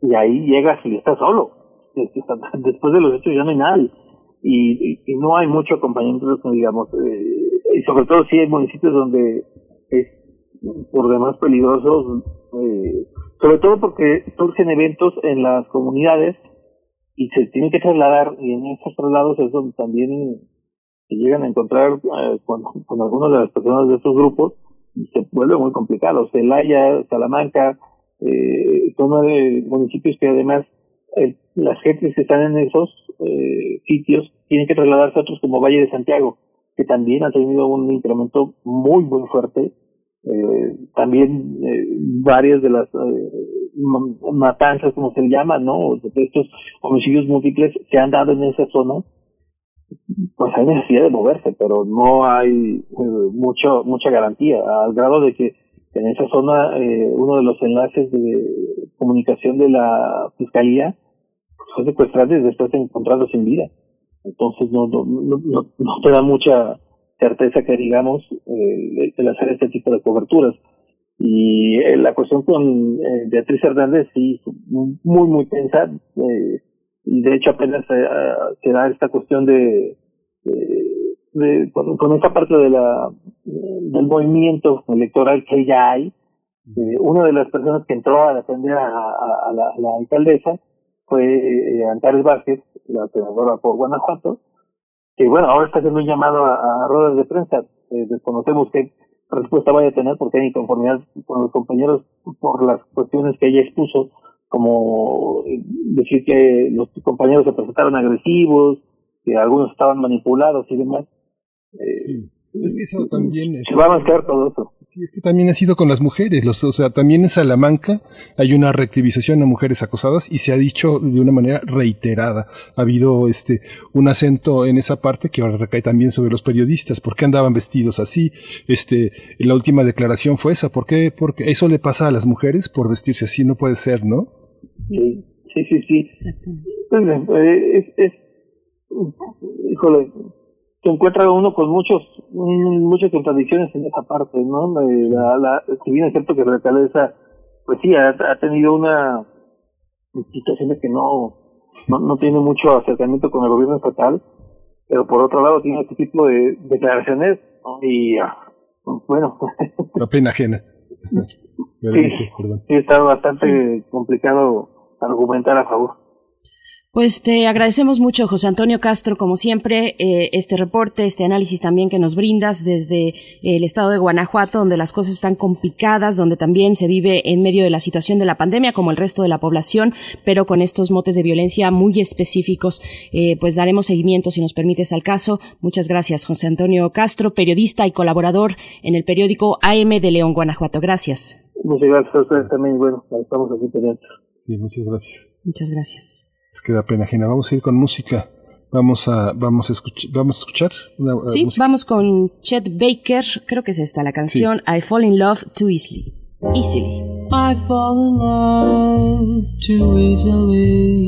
y ahí llega y está solo. *laughs* Después de los hechos ya no hay nadie y, y, no hay mucho acompañamiento, digamos, eh, y sobre todo si hay municipios donde es por demás peligroso, eh, sobre todo porque surgen eventos en las comunidades y se tienen que trasladar y en esos traslados es donde también se llegan a encontrar eh, con, con algunas de las personas de estos grupos, se vuelve muy complicado. Celaya, Salamanca, eh, son municipios que además eh, las gentes que están en esos eh, sitios tienen que trasladarse a otros como Valle de Santiago, que también ha tenido un incremento muy, muy fuerte. Eh, también varias de las matanzas, como se llama, ¿no? De estos homicidios múltiples se han dado en esa zona pues hay necesidad de moverse, pero no hay eh, mucho mucha garantía, al grado de que en esa zona eh, uno de los enlaces de comunicación de la fiscalía fue secuestrado y después encontrado sin vida. Entonces no no, no, no te da mucha certeza que digamos eh, el hacer este tipo de coberturas. Y eh, la cuestión con eh, Beatriz Hernández sí muy muy tensa. Eh, y de hecho apenas se, eh, da esta cuestión de, de, con, esta parte de la del movimiento electoral que ya hay eh, una de las personas que entró a defender a, a, la, alcaldesa fue eh, Antares Vázquez la senadora por Guanajuato que bueno ahora está haciendo un llamado a, ruedas de prensa. Eh, desconocemos qué respuesta vaya a tener porque hay inconformidad con los compañeros por las cuestiones que ella expuso como decir que los compañeros se presentaron agresivos, que algunos estaban manipulados y demás. Eh, sí. Es que eso también... Se va a mezclar todo eso. Sí, es que también ha sido con las mujeres. Los, o sea, también en Salamanca hay una reactivización a mujeres acosadas y se ha dicho de una manera reiterada. Ha habido este un acento en esa parte que ahora recae también sobre los periodistas. ¿Por qué andaban vestidos así? Este, la última declaración fue esa. ¿Por qué? Porque eso le pasa a las mujeres por vestirse así. No puede ser, ¿no? Sí, sí, sí. sí. Eh, es, es, híjole, se encuentra uno con muchos muchas contradicciones en esa parte, ¿no? La, la, si bien es cierto que la alcaldesa, pues sí, ha, tenido una situación que no, no, no tiene mucho acercamiento con el gobierno estatal, pero por otro lado tiene este tipo de declaraciones y ah, bueno. La pena ajena. *laughs* sí, sí, está bastante complicado argumentar a favor. Pues te agradecemos mucho, José Antonio Castro, como siempre, eh, este reporte, este análisis también que nos brindas desde el estado de Guanajuato, donde las cosas están complicadas, donde también se vive en medio de la situación de la pandemia, como el resto de la población, pero con estos motes de violencia muy específicos. Eh, pues daremos seguimiento, si nos permites, al caso. Muchas gracias, José Antonio Castro, periodista y colaborador en el periódico AM de León, Guanajuato. Gracias. Muchas gracias a ustedes también. Bueno, estamos aquí pendientes. Sí, muchas gracias. Muchas gracias. Es que da pena ajena. Vamos a ir con música. Vamos a, vamos a, escuchar, vamos a escuchar una, uh, Sí, música. vamos con Chet Baker, creo que es esta la canción I Fall in Love Too Easily. Easily. I fall in love too easily.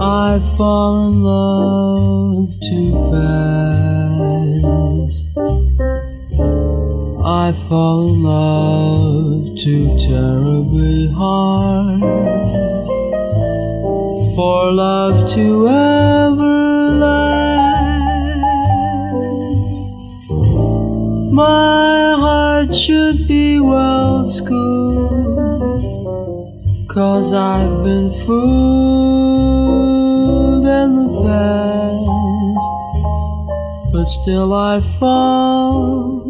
I fall in love too fast. I fall in love too terribly hard. For love to ever last. My heart should be well schooled. Cause I've been fooled in the past. But still I fall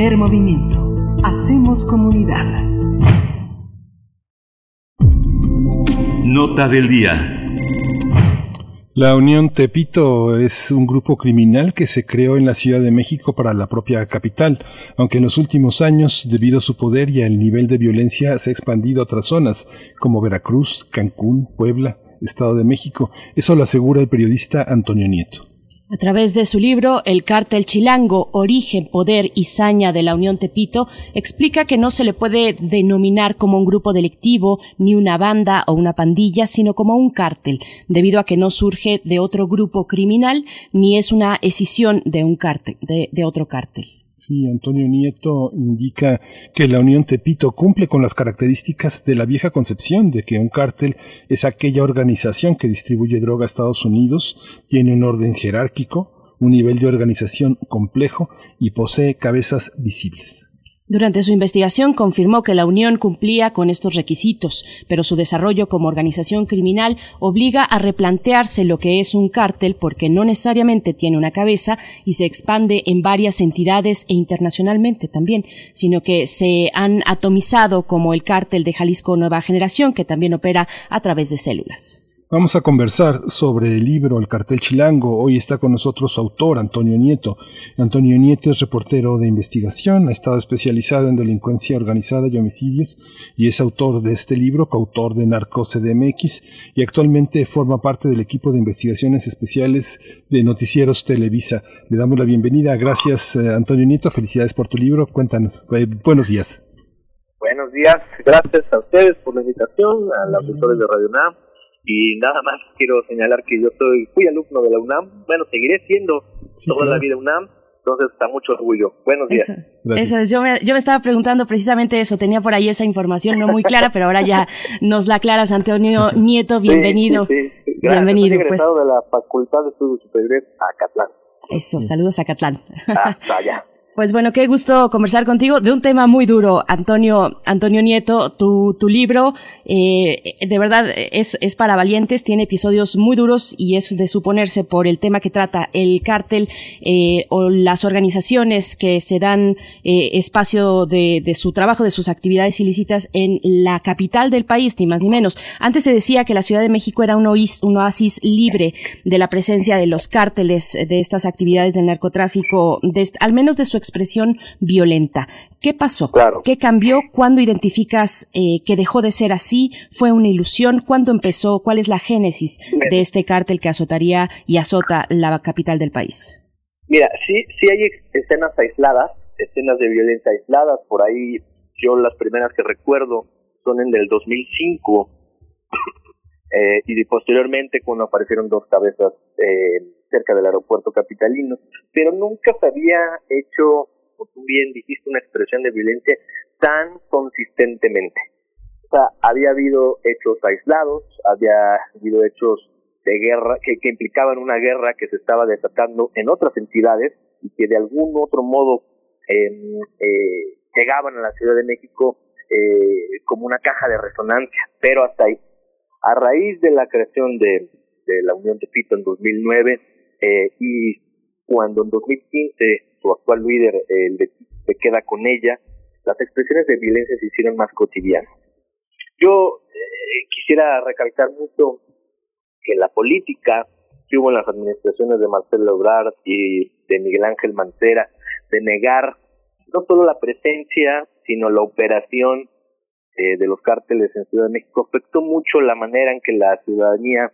Primer movimiento. Hacemos comunidad. Nota del día. La Unión Tepito es un grupo criminal que se creó en la Ciudad de México para la propia capital, aunque en los últimos años, debido a su poder y al nivel de violencia, se ha expandido a otras zonas, como Veracruz, Cancún, Puebla, Estado de México. Eso lo asegura el periodista Antonio Nieto. A través de su libro El cártel chilango, origen, poder y saña de la Unión Tepito, explica que no se le puede denominar como un grupo delictivo, ni una banda o una pandilla, sino como un cártel, debido a que no surge de otro grupo criminal, ni es una escisión de un cártel, de, de otro cártel. Sí, Antonio Nieto indica que la Unión Tepito cumple con las características de la vieja concepción de que un cártel es aquella organización que distribuye droga a Estados Unidos, tiene un orden jerárquico, un nivel de organización complejo y posee cabezas visibles. Durante su investigación confirmó que la Unión cumplía con estos requisitos, pero su desarrollo como organización criminal obliga a replantearse lo que es un cártel porque no necesariamente tiene una cabeza y se expande en varias entidades e internacionalmente también, sino que se han atomizado como el cártel de Jalisco Nueva Generación que también opera a través de células. Vamos a conversar sobre el libro El cartel chilango. Hoy está con nosotros su autor, Antonio Nieto. Antonio Nieto es reportero de investigación, ha estado especializado en delincuencia organizada y homicidios y es autor de este libro, coautor de Narco CDMX y actualmente forma parte del equipo de investigaciones especiales de Noticieros Televisa. Le damos la bienvenida. Gracias, eh, Antonio Nieto. Felicidades por tu libro. Cuéntanos. Eh, buenos días. Buenos días. Gracias a ustedes por la invitación, a los auditores de Radio UNAM. Y nada más quiero señalar que yo soy, fui alumno de la UNAM, bueno, seguiré siendo toda claro. la vida UNAM, entonces está mucho orgullo. Buenos días. Eso, eso es, yo me, yo me estaba preguntando precisamente eso, tenía por ahí esa información no muy clara, pero ahora ya nos la aclaras, Antonio *laughs* Nieto, bienvenido. Sí, sí, sí. Bienvenido, Soy pues. de la Facultad de Estudios Superiores Acatlán. Eso, saludos a Catlán. Hasta allá. Pues bueno, qué gusto conversar contigo de un tema muy duro, Antonio, Antonio Nieto. Tu, tu libro, eh, de verdad, es, es para valientes, tiene episodios muy duros y es de suponerse por el tema que trata el cártel eh, o las organizaciones que se dan eh, espacio de, de su trabajo, de sus actividades ilícitas en la capital del país, ni más ni menos. Antes se decía que la Ciudad de México era un oasis, un oasis libre de la presencia de los cárteles, de estas actividades de narcotráfico, de, al menos de su expresión violenta. ¿Qué pasó? Claro. ¿Qué cambió? ¿Cuándo identificas eh, que dejó de ser así? ¿Fue una ilusión? ¿Cuándo empezó? ¿Cuál es la génesis de este cártel que azotaría y azota la capital del país? Mira, sí, sí hay escenas aisladas, escenas de violencia aisladas. Por ahí yo las primeras que recuerdo son en el 2005 *coughs* eh, y posteriormente cuando aparecieron dos cabezas eh, cerca del aeropuerto capitalino, pero nunca se había hecho, como tú bien dijiste, una expresión de violencia tan consistentemente. O sea, había habido hechos aislados, había habido hechos de guerra que, implicaban una guerra que se estaba desatando en otras entidades y que de algún otro modo em, eh, llegaban a la Ciudad de México eh, como una caja de resonancia, pero hasta ahí. A raíz de la creación de, de la Unión de Pito en 2009 eh, y cuando en 2015 su actual líder se queda con ella, las expresiones de violencia se hicieron más cotidianas. Yo eh, quisiera recalcar mucho que la política que hubo en las administraciones de Marcelo Ebrard y de Miguel Ángel Mancera, de negar no solo la presencia, sino la operación eh, de los cárteles en Ciudad de México afectó mucho la manera en que la ciudadanía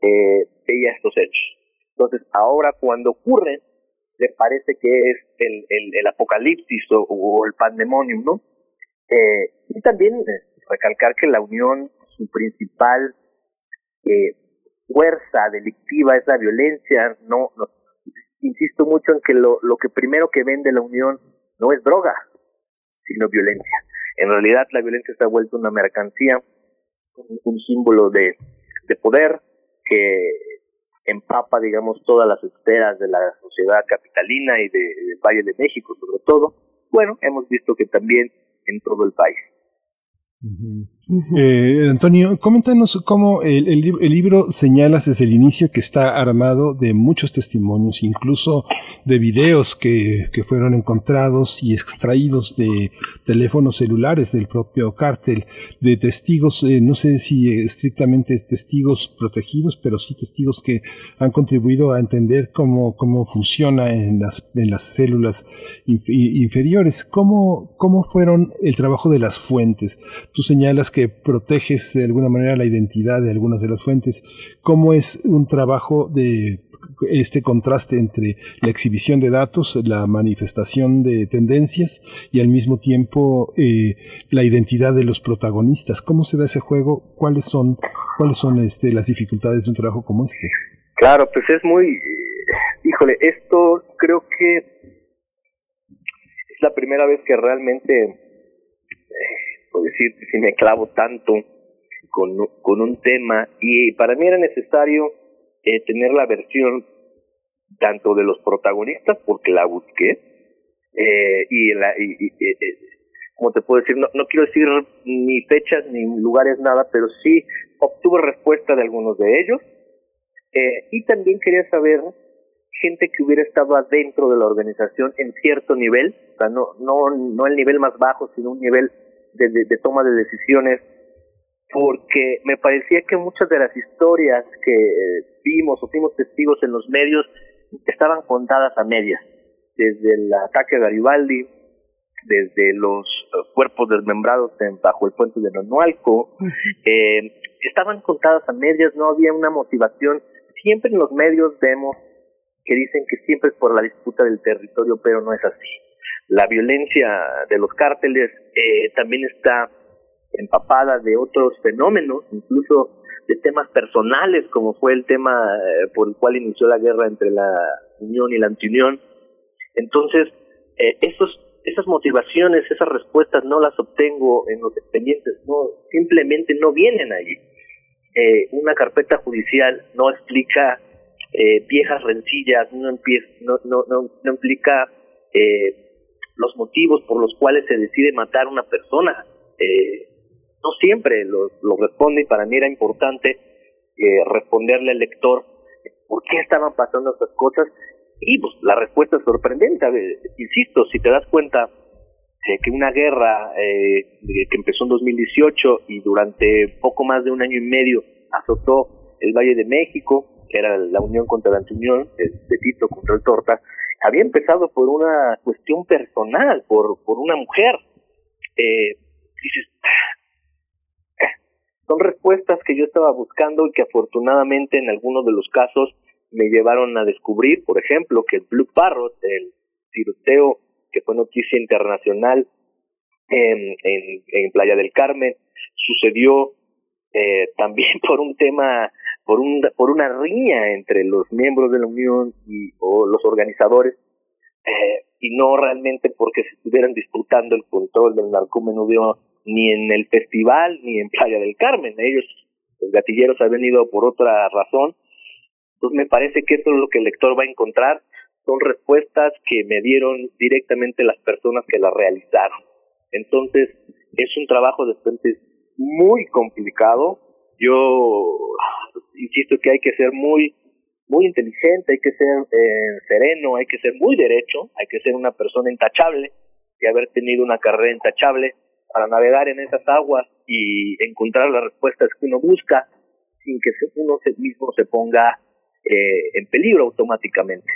eh, veía estos hechos. Entonces, ahora cuando ocurren, le parece que es el, el, apocalipsis o, el pandemonium, ¿no? Eh, y también eh, recalcar que la Unión, su principal eh, fuerza delictiva es la violencia, no, no insisto mucho en que lo, lo que primero que vende la Unión no es droga, sino violencia. En realidad la violencia está vuelta una mercancía, un, símbolo de poder que empapa, digamos, todas las esferas de la sociedad capitalina y de, del Valle de México, sobre todo. Bueno, hemos visto que también en todo el país. Eh, Antonio, coméntanos cómo el, libro señalas desde el inicio que está armado de muchos testimonios, incluso de videos que, que fueron encontrados y extraídos de teléfonos celulares del propio cártel, de testigos, eh, no sé si estrictamente testigos protegidos, pero sí testigos que han contribuido a entender cómo, cómo funciona en las, en las células inf inferiores. ¿Cómo, ¿Cómo fueron el trabajo de las fuentes? Tú señalas que proteges de alguna manera la identidad de algunas de las fuentes. ¿Cómo es un trabajo de este contraste entre la exhibición de datos, la manifestación de tendencias y al mismo tiempo eh, la identidad de los protagonistas? ¿Cómo se da ese juego? ¿Cuáles son, cuáles son este, las dificultades de un trabajo como este? Claro, pues es muy, híjole, esto creo que es la primera vez que realmente decir si me clavo tanto con, con un tema y para mí era necesario eh, tener la versión tanto de los protagonistas porque la busqué eh, y, la, y, y eh, como te puedo decir no, no quiero decir ni fechas ni lugares nada pero sí obtuve respuesta de algunos de ellos. Eh, y también quería saber gente que hubiera estado adentro de la organización en cierto nivel o sea no no no el nivel más bajo sino un nivel de, de, de, toma de decisiones, porque me parecía que muchas de las historias que vimos o fuimos testigos en los medios estaban contadas a medias, desde el ataque a Garibaldi, desde los cuerpos desmembrados en, bajo el puente de Nonualco, eh, estaban contadas a medias, no había una motivación. Siempre en los medios vemos que dicen que siempre es por la disputa del territorio, pero no es así la violencia de los cárteles eh, también está empapada de otros fenómenos, incluso de temas personales, como fue el tema eh, por el cual inició la guerra entre la Unión y la Antiunión. Entonces, eh, esos, esas motivaciones, esas respuestas no las obtengo en los expedientes, no, simplemente no vienen allí. Eh, una carpeta judicial no explica eh, viejas rencillas, no, no, no, no, implica eh, los motivos por los cuales se decide matar a una persona. Eh, no siempre lo, lo, responde y para mí era importante eh, responderle al lector por qué estaban pasando estas cosas y pues la respuesta es sorprendente. insisto, si te das cuenta eh, que una guerra eh, que empezó en 2018 y durante poco más de un año y medio azotó el Valle de México, que era la unión contra la antiunión, de, de Tito contra el Torta, había empezado por una cuestión personal, por, por una mujer. Eh, dices, son respuestas que yo estaba buscando y que afortunadamente en algunos de los casos me llevaron a descubrir, por ejemplo, que el Blue Parrot, el tiroteo que fue noticia internacional en, en, Playa del Carmen, sucedió eh, también *laughs* por un tema, por, un, por una riña entre los miembros de la Unión y o los organizadores, eh, y no realmente porque se estuvieran disputando el control del narcomenudeo ni en el festival ni en Playa del Carmen. Ellos, los gatilleros, han venido por otra razón. Entonces me parece que esto es lo que el lector va a encontrar. Son respuestas que me dieron directamente las personas que las realizaron. Entonces es un trabajo de frente muy complicado. Yo insisto que hay que ser muy muy inteligente, hay que ser eh, sereno, hay que ser muy derecho, hay que ser una persona intachable y haber tenido una carrera intachable para navegar en esas aguas y encontrar las respuestas que uno busca sin que uno mismo se ponga eh, en peligro automáticamente.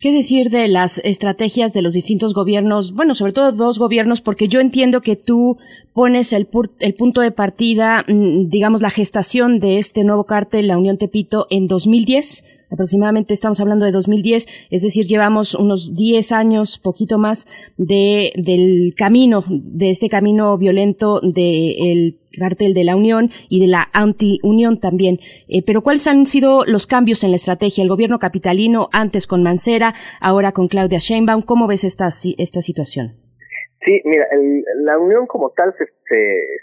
¿Qué decir de las estrategias de los distintos gobiernos? Bueno, sobre todo dos gobiernos, porque yo entiendo que tú pones el, el punto de partida, mm, digamos, la gestación de este nuevo cártel, la Unión Tepito, en 2010. Aproximadamente estamos hablando de 2010, es decir, llevamos unos 10 años, poquito más, de, del camino, de este camino violento del cártel de la Unión y de la anti-Unión también. Eh, pero ¿cuáles han sido los cambios en la estrategia? El gobierno capitalino, antes con Mancera, ahora con Claudia Sheinbaum, ¿cómo ves esta, esta situación? Sí, mira, la unión como tal se,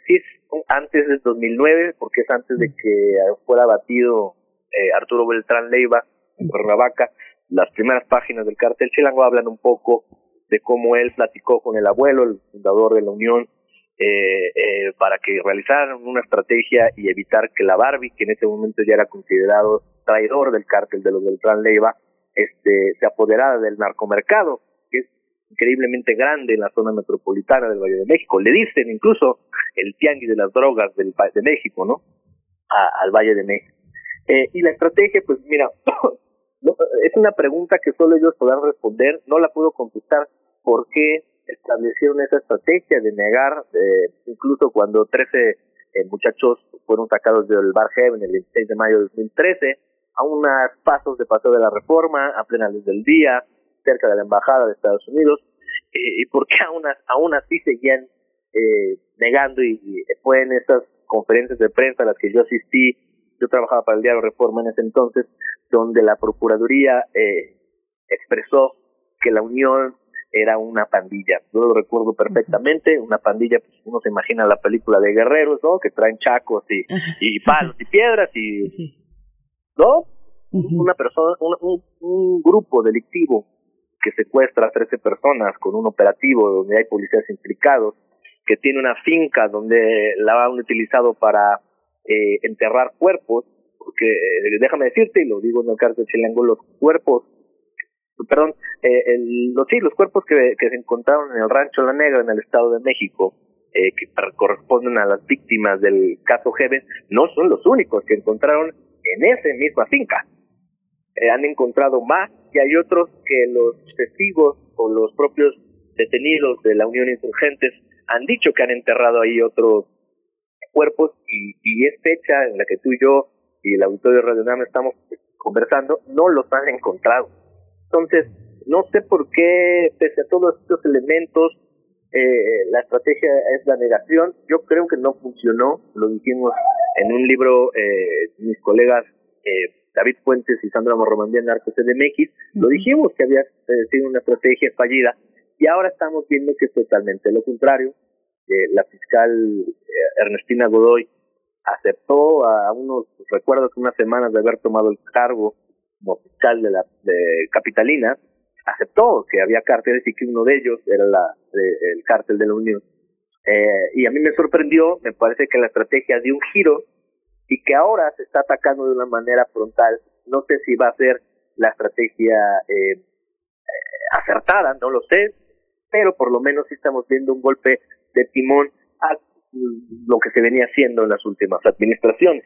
sí es antes del 2009, porque es antes de que fuera batido eh, Arturo Beltrán Leiva en Cuernavaca. Las primeras páginas del cartel Chilango hablan un poco de cómo él platicó con el abuelo, el fundador de la unión, eh, eh, para que realizaran una estrategia y evitar que la Barbie, que en ese momento ya era considerado traidor del cártel de los Beltrán Leiva, este, se apoderara del narcomercado increíblemente grande en la zona metropolitana del Valle de México. Le dicen incluso el tianguis de las drogas del de México, ¿no? al Valle de México. Eh, y la estrategia, pues mira, *coughs* es una pregunta que solo ellos podrán responder. No la puedo contestar por qué establecieron esa estrategia de negar, eh, incluso cuando 13 eh, muchachos fueron sacados del Bar Heaven el 26 de mayo de 2013, a unos pasos de paso de la reforma, a plena luz del día, cerca de la embajada de Estados Unidos eh, y por qué aún, así seguían eh, negando y, fue en esas conferencias de prensa a las que yo asistí, yo trabajaba para el diario Reforma en ese entonces, donde la Procuraduría eh, expresó que la Unión era una pandilla. Yo lo recuerdo perfectamente, una pandilla, pues uno se imagina la película de guerreros, ¿no? Que traen chacos y, y palos y piedras y... ¿No? Una persona, un, un grupo delictivo que secuestra a 13 personas con un operativo donde hay policías implicados, que tiene una finca donde la han utilizado para eh, enterrar cuerpos, porque eh, déjame decirte, y lo digo en el caso de Chilango, los cuerpos, perdón, eh, el, los, sí, los cuerpos que, se encontraron en el rancho La Negra en el Estado de México, eh, que corresponden a las víctimas del caso Heaven, no son los únicos que encontraron en esa misma finca. Eh, han encontrado más y hay otros que los testigos o los propios detenidos de la Unión Insurgentes han dicho que han enterrado ahí otros cuerpos y, y es fecha en la que tú y yo y el auditorio de Radio Nam estamos conversando, no los han encontrado. Entonces, no sé por qué, pese a todos estos elementos, eh, la estrategia es la negación. Yo creo que no funcionó, lo dijimos en un libro, eh, mis colegas eh, David Fuentes y Sandra Morromandía en Arcos CDMX, lo dijimos que había eh, sido una estrategia fallida y ahora estamos viendo que es totalmente lo contrario. La fiscal eh, Ernestina Godoy aceptó a unos, recuerdo que unas semanas de haber tomado el cargo como fiscal de la de Capitalina, aceptó que había cárteles y que uno de ellos era la, el cártel de la Unión. Eh, y a mí me sorprendió, me parece que la estrategia dio un giro y que ahora se está atacando de una manera frontal. No sé si va a ser la estrategia eh, eh, acertada, no lo sé, pero por lo menos sí estamos viendo un golpe de timón a lo que se venía haciendo en las últimas administraciones.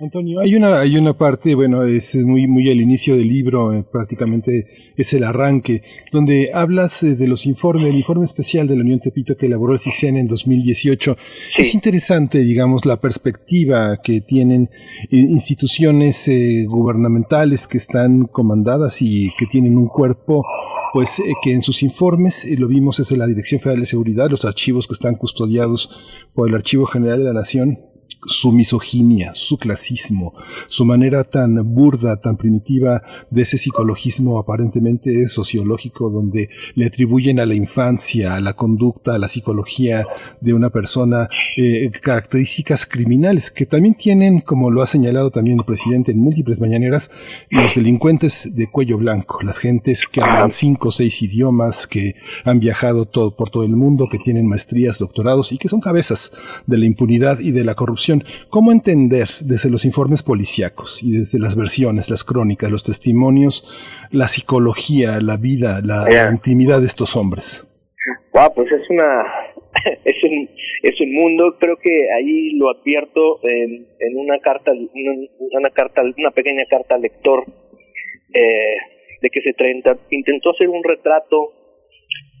Antonio, hay una, hay una parte, bueno, es muy, muy al inicio del libro, eh, prácticamente es el arranque, donde hablas eh, de los informes, el informe especial de la Unión Tepito que elaboró el CISEN en 2018. Es interesante, digamos, la perspectiva que tienen eh, instituciones gubernamentales que están comandadas y que tienen un cuerpo pues que en sus informes, lo vimos es la Dirección Federal de Seguridad, los archivos que están custodiados por el Archivo General de la Nación, su misoginia, su clasismo, su manera tan burda, tan primitiva de ese psicologismo aparentemente sociológico donde le atribuyen a la infancia, a la conducta, a la psicología de una persona eh, características criminales que también tienen, como lo ha señalado también el presidente en múltiples mañaneras, los delincuentes de cuello blanco, las gentes que hablan cinco o seis idiomas, que han viajado todo, por todo el mundo, que tienen maestrías, doctorados y que son cabezas de la impunidad y de la corrupción ¿Cómo entender desde los informes policíacos y desde las versiones, las crónicas, los testimonios, la psicología, la vida, la, intimidad de estos hombres? Wow, pues es una *laughs* es un es un mundo. Creo que ahí lo advierto en, en una carta una, una, carta una pequeña carta al lector eh, de que se treinta, intentó hacer un retrato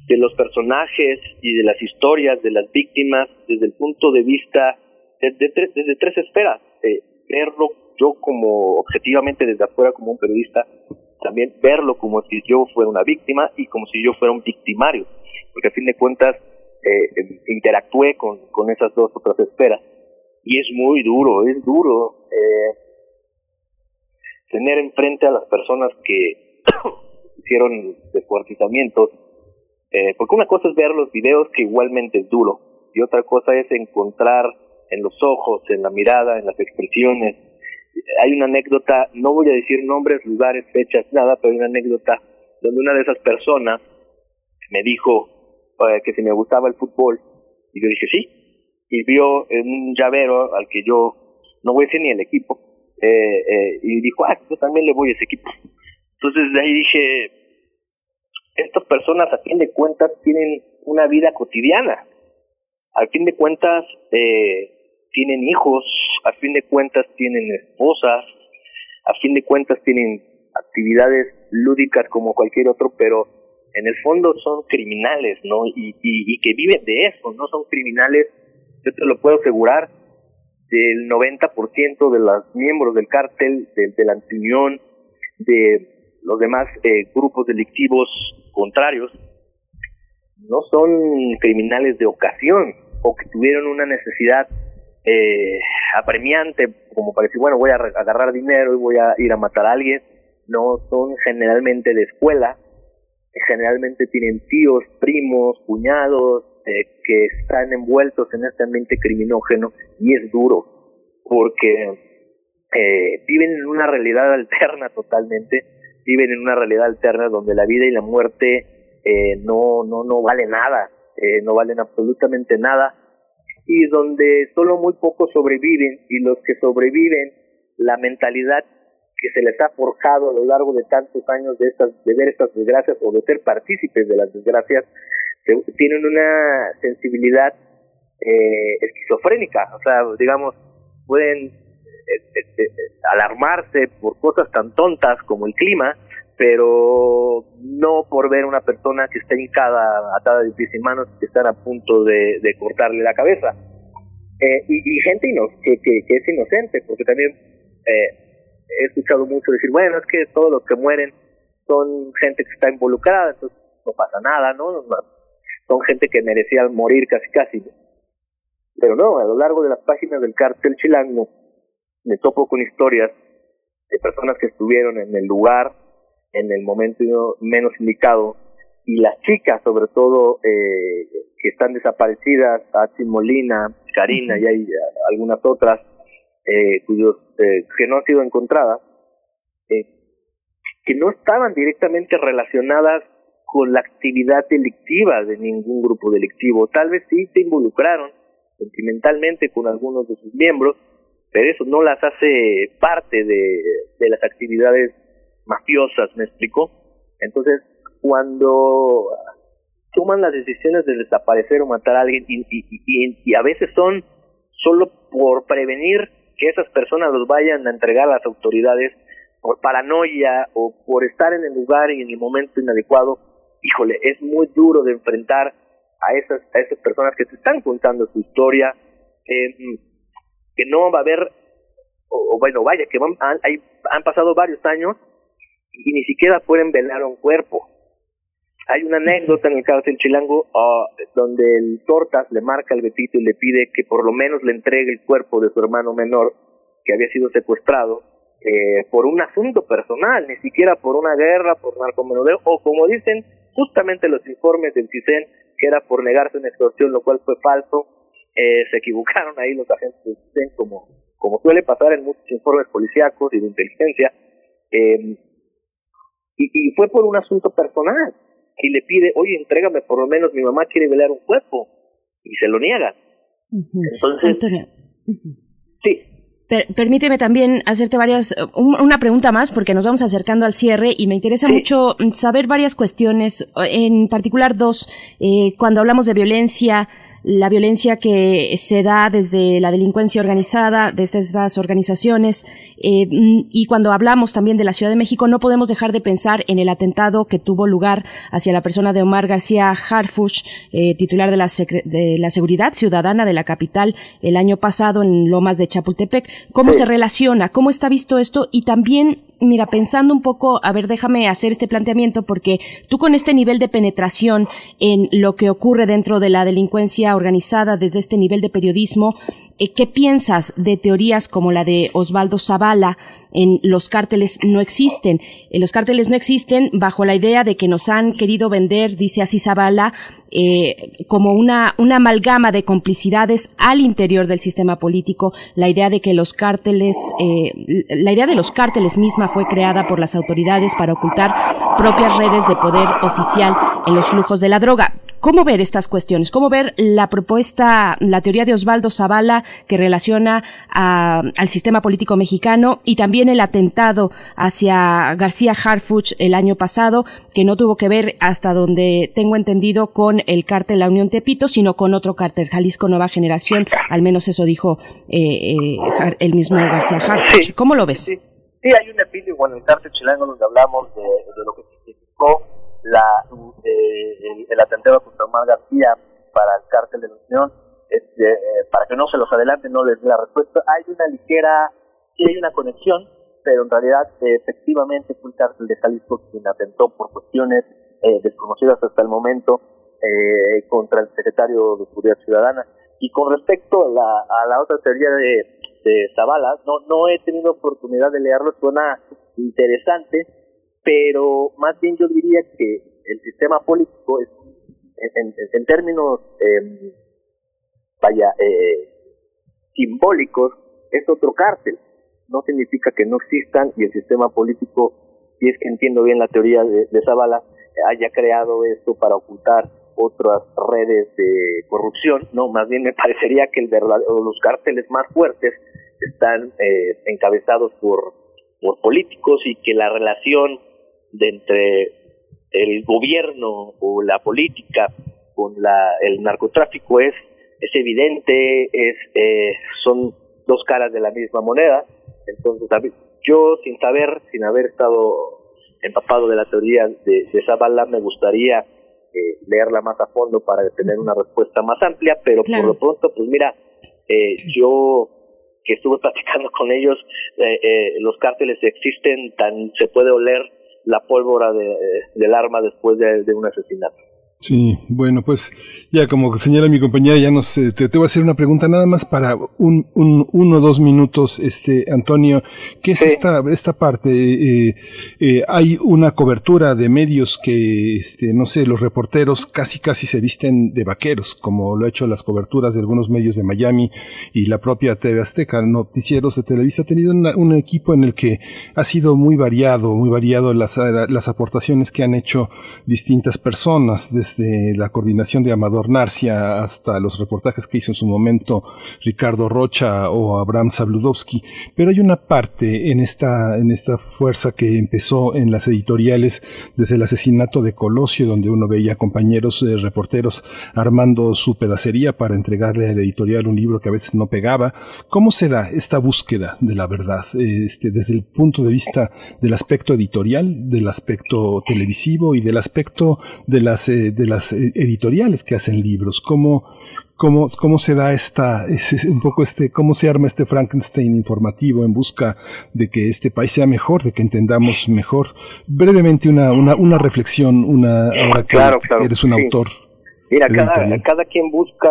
de los personajes y de las historias de las víctimas desde el punto de vista desde, desde tres esferas. verlo yo como objetivamente desde afuera como un periodista, también verlo como si yo fuera una víctima y como si yo fuera un victimario, porque a fin de cuentas eh, interactué con, con esas dos otras esferas. Y es muy duro, es duro eh, tener enfrente a las personas que *coughs* hicieron descuartizamientos, eh, porque una cosa es ver los videos que igualmente es duro, y otra cosa es encontrar en los ojos, en la mirada, en las expresiones. Hay una anécdota, no voy a decir nombres, lugares, fechas, nada, pero hay una anécdota donde una de esas personas me dijo eh, que si me gustaba el fútbol, y yo dije sí, y vio en un llavero al que yo no voy a decir ni el equipo, eh, eh, y dijo, ah, yo también le voy a ese equipo. Entonces de ahí dije, estas personas a fin de cuentas tienen una vida cotidiana, a fin de cuentas eh, tienen hijos, a fin de cuentas tienen esposas, a fin de cuentas tienen actividades lúdicas como cualquier otro, pero en el fondo son criminales, ¿no? Y, y, que viven de eso, no son criminales, yo te lo puedo asegurar, del 90% de los miembros del cártel, del, de la Antunión, de los demás eh, grupos delictivos contrarios, no son criminales de ocasión o que tuvieron una necesidad eh, apremiante, como para decir, bueno, voy a agarrar dinero y voy a ir a matar a alguien, no son generalmente de escuela, generalmente tienen tíos, primos, cuñados, eh, que están envueltos en este ambiente criminógeno y es duro, porque eh, viven en una realidad *laughs* alterna totalmente, viven en una realidad alterna donde la vida y la muerte eh, no, no, no vale nada, eh, no valen absolutamente nada, y donde solo muy pocos sobreviven y los que sobreviven, la mentalidad que se les ha forjado a lo largo de tantos años de, estas, de ver estas desgracias o de ser partícipes de las desgracias, tienen una sensibilidad eh, esquizofrénica, o sea, digamos, pueden eh, eh, alarmarse por cosas tan tontas como el clima, pero no por ver una persona que está hincada, atada de pies y manos, que están a punto de, cortarle la cabeza. Eh, y, gente que, es inocente, porque también eh, he escuchado mucho decir, bueno, es que todos los que mueren son gente que está involucrada, entonces no pasa nada, ¿no? Son gente que merecía morir casi casi. Pero no, a lo largo de las páginas del cártel chilango me topo con historias de personas que estuvieron en el lugar, en el momento menos indicado y las chicas sobre todo eh, que están desaparecidas, Atsi Molina, Karina y hay algunas otras eh, cuyos eh, que no han sido encontradas, eh, que no estaban directamente relacionadas con la actividad delictiva de ningún grupo delictivo. Tal vez sí se involucraron sentimentalmente con algunos de sus miembros, pero eso no las hace parte de, de las actividades mafiosas, ¿me explico? Entonces, cuando toman las decisiones de desaparecer o matar a alguien y, y, y, a veces son solo por prevenir que esas personas los vayan a entregar a las autoridades por paranoia o por estar en el lugar y en el momento inadecuado, híjole, es muy duro de enfrentar a esas, a esas personas que te están contando su historia, que no va a haber, o, bueno, vaya, que van, han, han pasado varios años y ni siquiera pueden velar un cuerpo. Hay una anécdota en el cárcel chilango ah, donde el Tortas le marca al Betito y le pide que por lo menos le entregue el cuerpo de su hermano menor que había sido secuestrado eh, por un asunto personal, ni siquiera por una guerra, por narcomenudeo, o como dicen justamente los informes del CISEN, que era por negarse una extorsión, lo cual fue falso. Eh, se equivocaron ahí los agentes del CISEN, como, como suele pasar en muchos informes policíacos y de inteligencia. Eh, y, y fue por un asunto personal y le pide, oye, entrégame por lo menos, mi mamá quiere velar un cuerpo, y se lo niega. Entonces, Antonio. Sí. permíteme también hacerte varias, una pregunta más, porque nos vamos acercando al cierre y me interesa mucho saber varias cuestiones, en particular dos, eh, cuando hablamos de violencia, la violencia que se da desde la delincuencia organizada, desde estas organizaciones. Eh, y cuando hablamos también de la Ciudad de México, no podemos dejar de pensar en el atentado que tuvo lugar hacia la persona de Omar García Harfuch, eh, titular de la, de la Seguridad Ciudadana de la capital el año pasado en Lomas de Chapultepec. ¿Cómo se relaciona? ¿Cómo está visto esto? Y también mira, pensando un poco, a ver, déjame hacer este planteamiento porque tú con este nivel de penetración en lo que ocurre dentro de la delincuencia organizada desde este nivel de periodismo, ¿qué piensas de teorías como la de Osvaldo Zavala? En los cárteles no existen. En los cárteles no existen bajo la idea de que nos han querido vender, dice así Zavala, eh, como una, una amalgama de complicidades al interior del sistema político. La idea de que los cárteles, eh, la idea de los cárteles misma fue creada por las autoridades para ocultar propias redes de poder oficial en los flujos de la droga. ¿Cómo ver estas cuestiones? ¿Cómo ver la propuesta, la teoría de Osvaldo Zavala que relaciona al sistema político mexicano y también el atentado hacia García Harfuch el año pasado, que no tuvo que ver, hasta donde tengo entendido, con el cártel La Unión Tepito, sino con otro cártel, Jalisco Nueva Generación, al menos eso dijo eh, eh, el mismo García Harfuch. ¿Cómo lo ves? Sí, hay un epílogo en el cártel chilango donde hablamos de, de lo que significó la, eh, el, atentado contra Omar García para el cártel de la Unión, este, eh, para que no se los adelante, no les dé la respuesta. Hay una ligera, sí hay una conexión, pero en realidad eh, efectivamente fue el cártel de Jalisco quien atentó por cuestiones desconocidas hasta el momento contra el secretario de Seguridad Ciudadana. Y con respecto a la, a la otra teoría de, de Zavala, no, no he tenido oportunidad de leerlo, suena interesante, pero más bien yo diría que el sistema político es, en, términos, eh, vaya, simbólicos, es otro cártel. No significa que no existan y el sistema político, si es que entiendo bien la teoría de, de Zavala, haya creado esto para ocultar otras redes de corrupción, no, más bien me *laughs* parecería que el los cárteles más fuertes están eh, encabezados por, por políticos y que la relación de entre el gobierno o la política con la, el narcotráfico es, es evidente, es, eh, son dos caras de la misma moneda. Entonces, yo sin saber, sin haber estado empapado de la teoría de, de Zavala, me gustaría eh, leerla más a fondo para tener una respuesta más amplia, pero por lo pronto, pues mira, eh, yo que estuve *laughs* platicando con ellos, eh, eh, los cárteles existen, tan se puede oler la pólvora de, del arma después de, de un asesinato. Sí, bueno, pues ya como señala mi compañera, ya nos eh, te, te, voy a hacer una pregunta nada más para un, un uno o dos minutos, este Antonio, ¿qué es esta esta parte? Eh, eh, hay una cobertura de medios que, este, no sé, los reporteros casi casi se visten de vaqueros, como lo ha hecho las coberturas de algunos medios de Miami y la propia TV Azteca, noticieros de Televisa ha tenido un equipo en el que ha sido muy variado, muy variado las las aportaciones que han hecho distintas personas. Desde desde la coordinación de Amador Narcia hasta los reportajes que hizo en su momento Ricardo Rocha o Abraham Sabludowski. Pero hay una parte en esta, en esta fuerza que empezó en las editoriales desde el asesinato de Colosio, donde uno veía compañeros eh, reporteros armando su pedacería para entregarle al editorial un libro que a veces no pegaba. ¿Cómo se da esta búsqueda de la verdad este, desde el punto de vista del aspecto editorial, del aspecto televisivo y del aspecto de las, eh, de las eh, editoriales que hacen libros? ¿Cómo, cómo, cómo se da esta, un poco este, cómo se arma este Frankenstein informativo en busca de que este país sea mejor, de que entendamos mejor? Brevemente una, una, una reflexión, una, ahora que eres un autor. Mira, cada, cada quien busca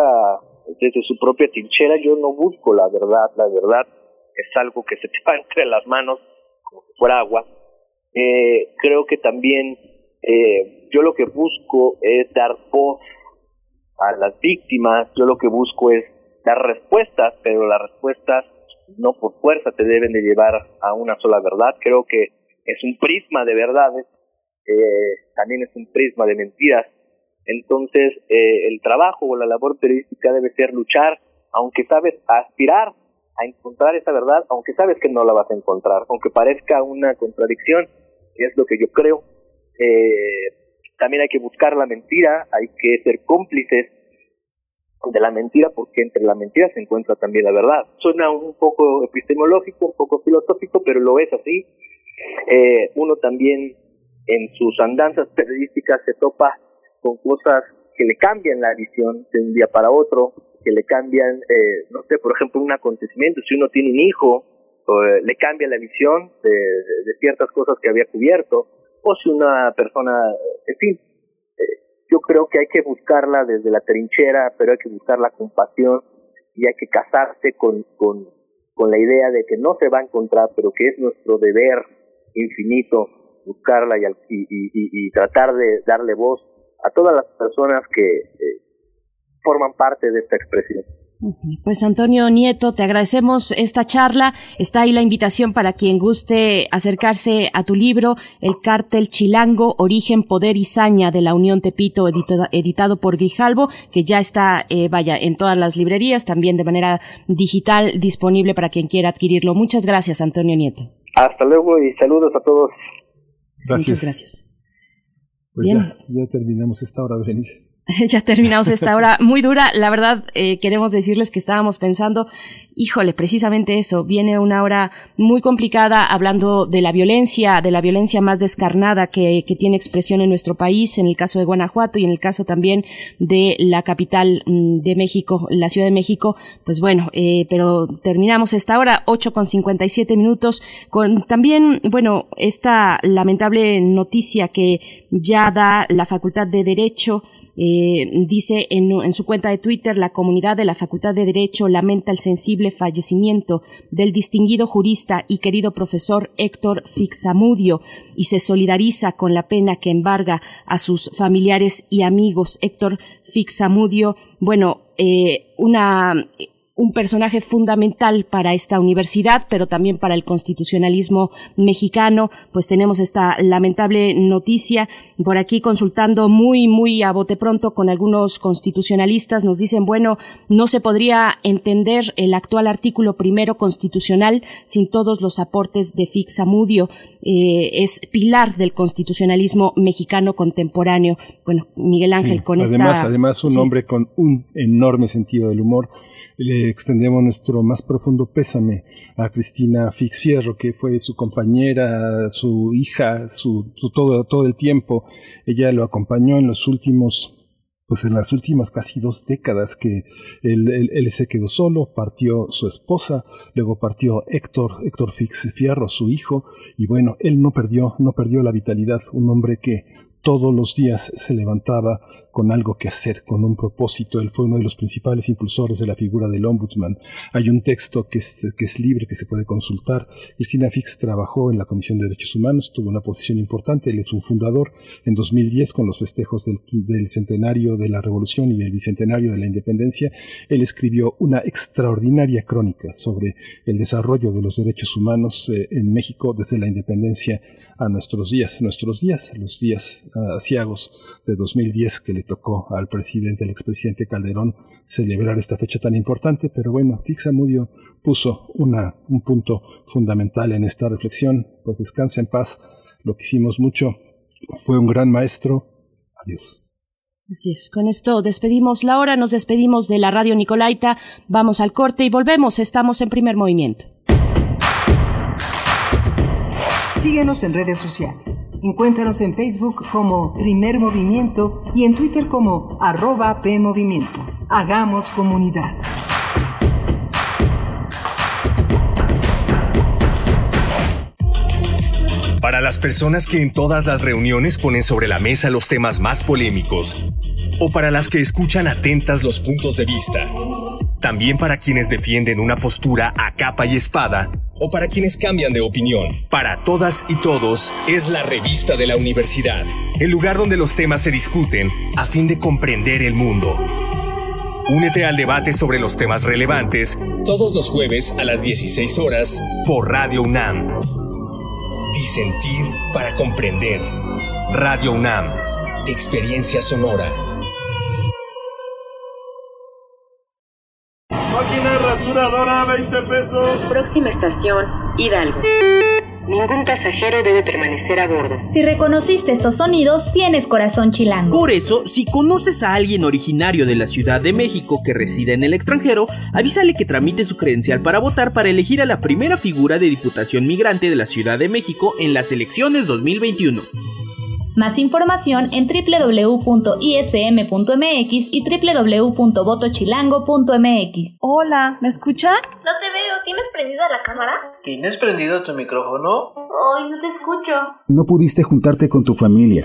desde su propia trinchera, yo no busco la verdad, la verdad es algo que se *laughs* te va entre las manos como si fuera agua. Eh, creo que también eh, yo lo que busco es dar voz a las víctimas, yo lo que busco es dar respuestas, pero las respuestas no por fuerza te deben de llevar a una sola verdad. Creo que es un prisma de verdades, eh, también es un prisma de mentiras. Entonces, eh, el trabajo o la labor periodística debe ser luchar, aunque sabes aspirar a encontrar esa verdad, aunque sabes que no la vas a encontrar, aunque parezca una contradicción, es lo que yo creo. Eh, también hay que buscar la mentira, hay que ser cómplices de la mentira, porque entre la mentira se encuentra también la verdad. Suena un poco epistemológico, un poco filosófico, pero lo es así. Eh, uno también en sus andanzas periodísticas se topa con cosas que le cambian la visión de un día para otro, que le cambian, eh, no sé, por ejemplo, un acontecimiento, si uno tiene un hijo, eh, le cambia la visión de, de, ciertas cosas que había cubierto, o si una persona, en fin, eh, yo creo que hay que buscarla desde la trinchera, pero hay que buscar la compasión y hay que casarse con, con, con la idea de que no se va a encontrar, pero que es nuestro deber infinito buscarla y, y, y, y tratar de darle voz a todas las personas que eh, forman parte de esta expresión. Pues Antonio Nieto, te agradecemos esta charla. Está ahí la invitación para quien guste acercarse a tu libro, El cártel chilango, origen, poder y saña de la Unión Tepito, editado, por Grijalvo, que ya está, eh, vaya, en todas las librerías, también de manera digital, disponible para quien quiera adquirirlo. Muchas gracias, Antonio Nieto. Hasta luego y saludos a todos. Gracias. Muchas gracias. Pues Bien. Ya, ya terminamos esta hora, Berenice. *laughs* ya terminamos esta hora muy dura. La verdad, eh, queremos decirles que estábamos pensando, híjole, precisamente eso. Viene una hora muy complicada hablando de la violencia, de la violencia más descarnada que, que tiene expresión en nuestro país, en el caso de Guanajuato y en el caso también de la capital mm, de México, la Ciudad de México. Pues bueno, eh, pero terminamos esta hora, 8 con 57 minutos, con también, bueno, esta lamentable noticia que ya da la Facultad de Derecho eh, dice en, su cuenta de Twitter, la comunidad de la Facultad de Derecho lamenta el sensible fallecimiento del distinguido jurista y querido profesor Héctor Fixamudio y se solidariza con la pena que embarga a sus familiares y amigos. Héctor Fixamudio, bueno, eh, una un personaje fundamental para esta universidad, pero también para el constitucionalismo mexicano. Pues tenemos esta lamentable noticia por aquí consultando muy, muy a bote pronto con algunos constitucionalistas. Nos dicen, bueno, no se podría entender el actual artículo primero constitucional sin todos los aportes de Fixamudio. Eh, es pilar del constitucionalismo mexicano contemporáneo. Bueno, Miguel Ángel, sí, con además, esta... Además, un sí. hombre con un enorme sentido del humor le extendemos nuestro más profundo pésame a Cristina Fixfierro, que fue su compañera, su hija, su, todo, todo el tiempo. Ella lo acompañó en los últimos pues en las últimas casi dos décadas que él, él, él, se quedó solo, partió su esposa, luego partió Héctor, Héctor Fix Fierro, su hijo, y bueno, él no perdió, no perdió la vitalidad, un hombre que todos los días se levantaba con algo que hacer, con un propósito. Él fue uno de los principales impulsores de la figura del ombudsman. Hay un texto que es, libre, que se puede consultar. Cristina Fix trabajó en la Comisión de Derechos Humanos, tuvo una posición importante. Él es un fundador. En 2010, con los festejos del, centenario de la Revolución y del bicentenario de la Independencia, él escribió una extraordinaria crónica sobre el desarrollo de los derechos humanos eh, en México desde la independencia a nuestros días, nuestros días, los días asiagos de 2010 que les tocó al presidente, al expresidente Calderón, celebrar esta fecha tan importante, pero bueno, Fixamudio puso una, un punto fundamental en esta reflexión, pues descansa en paz, lo que hicimos mucho, fue un gran maestro, adiós. Así es, con esto despedimos la hora, nos despedimos de la radio Nicolaita, vamos al corte y volvemos, estamos en primer movimiento. Síguenos en redes sociales. Encuéntranos en Facebook como Primer Movimiento y en Twitter como arroba PMovimiento. Hagamos comunidad. Para las personas que en todas las reuniones ponen sobre la mesa los temas más polémicos, o para las que escuchan atentas los puntos de vista, también para quienes defienden una postura a capa y espada, o para quienes cambian de opinión. Para todas y todos es la revista de la universidad, el lugar donde los temas se discuten a fin de comprender el mundo. Únete al debate sobre los temas relevantes todos los jueves a las 16 horas por Radio UNAM. Disentir para comprender. Radio UNAM. Experiencia sonora. 20 pesos. Próxima estación, Hidalgo. Ningún pasajero debe permanecer a bordo. Si reconociste estos sonidos, tienes corazón chilango. Por eso, si conoces a alguien originario de la Ciudad de México que reside en el extranjero, avísale que tramite su credencial para votar para elegir a la primera figura de Diputación Migrante de la Ciudad de México en las elecciones 2021. Más información en www.ism.mx y www.votochilango.mx. Hola, ¿me escucha? No te veo, ¿tienes prendida la cámara? ¿Tienes prendido tu micrófono? Ay, no te escucho. No pudiste juntarte con tu familia,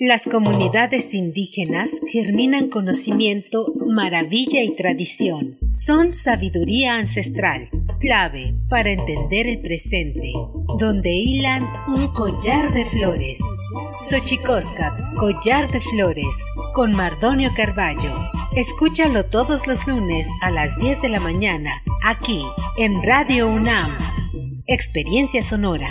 Las comunidades indígenas germinan conocimiento, maravilla y tradición. Son sabiduría ancestral, clave para entender el presente, donde hilan un collar de flores. Xochicóscat, collar de flores, con Mardonio Carballo. Escúchalo todos los lunes a las 10 de la mañana, aquí en Radio UNAM. Experiencia Sonora.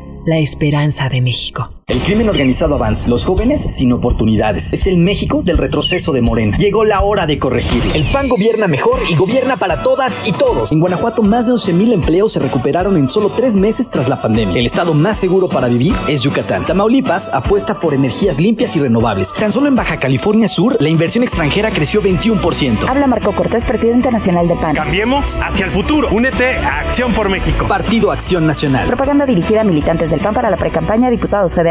la esperanza de México. El crimen organizado avanza, los jóvenes sin oportunidades. Es el México del retroceso de Morena. Llegó la hora de corregirlo. El PAN gobierna mejor y gobierna para todas y todos. En Guanajuato, más de 11.000 empleos se recuperaron en solo tres meses tras la pandemia. El estado más seguro para vivir es Yucatán. Tamaulipas apuesta por energías limpias y renovables. Tan solo en Baja California Sur, la inversión extranjera creció 21%. Habla Marco Cortés, presidente nacional del PAN. Cambiemos hacia el futuro. Únete a Acción por México. Partido Acción Nacional. Propaganda dirigida a militantes del PAN para la precampaña diputados federales.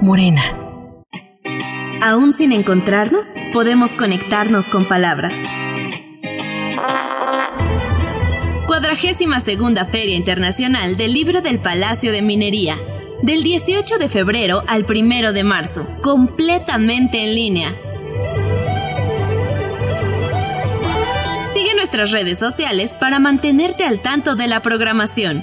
Morena. Aún sin encontrarnos, podemos conectarnos con palabras. cuadragésima segunda Feria Internacional del Libro del Palacio de Minería, del 18 de febrero al 1 de marzo, completamente en línea. Sigue nuestras redes sociales para mantenerte al tanto de la programación.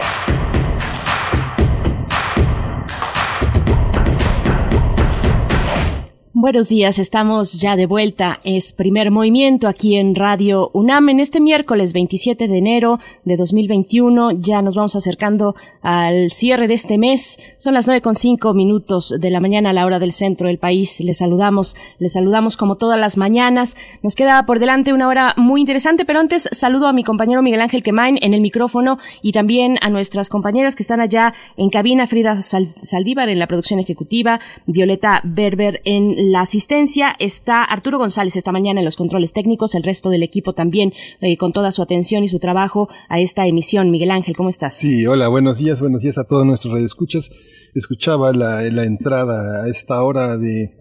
Buenos días, estamos ya de vuelta. Es primer movimiento aquí en Radio UNAM en este miércoles 27 de enero de 2021. Ya nos vamos acercando al cierre de este mes. Son las nueve con cinco minutos de la mañana a la hora del centro del país. Les saludamos, les saludamos como todas las mañanas. Nos queda por delante una hora muy interesante, pero antes saludo a mi compañero Miguel Ángel Quemain en el micrófono y también a nuestras compañeras que están allá en cabina, Frida Saldívar en la producción ejecutiva, Violeta Berber en la asistencia. Está Arturo González esta mañana en los controles técnicos, el resto del equipo también eh, con toda su atención y su trabajo a esta emisión. Miguel Ángel, ¿cómo estás? Sí, hola, buenos días, buenos días a todos nuestros radioescuchas. Escuchaba la, la entrada a esta hora de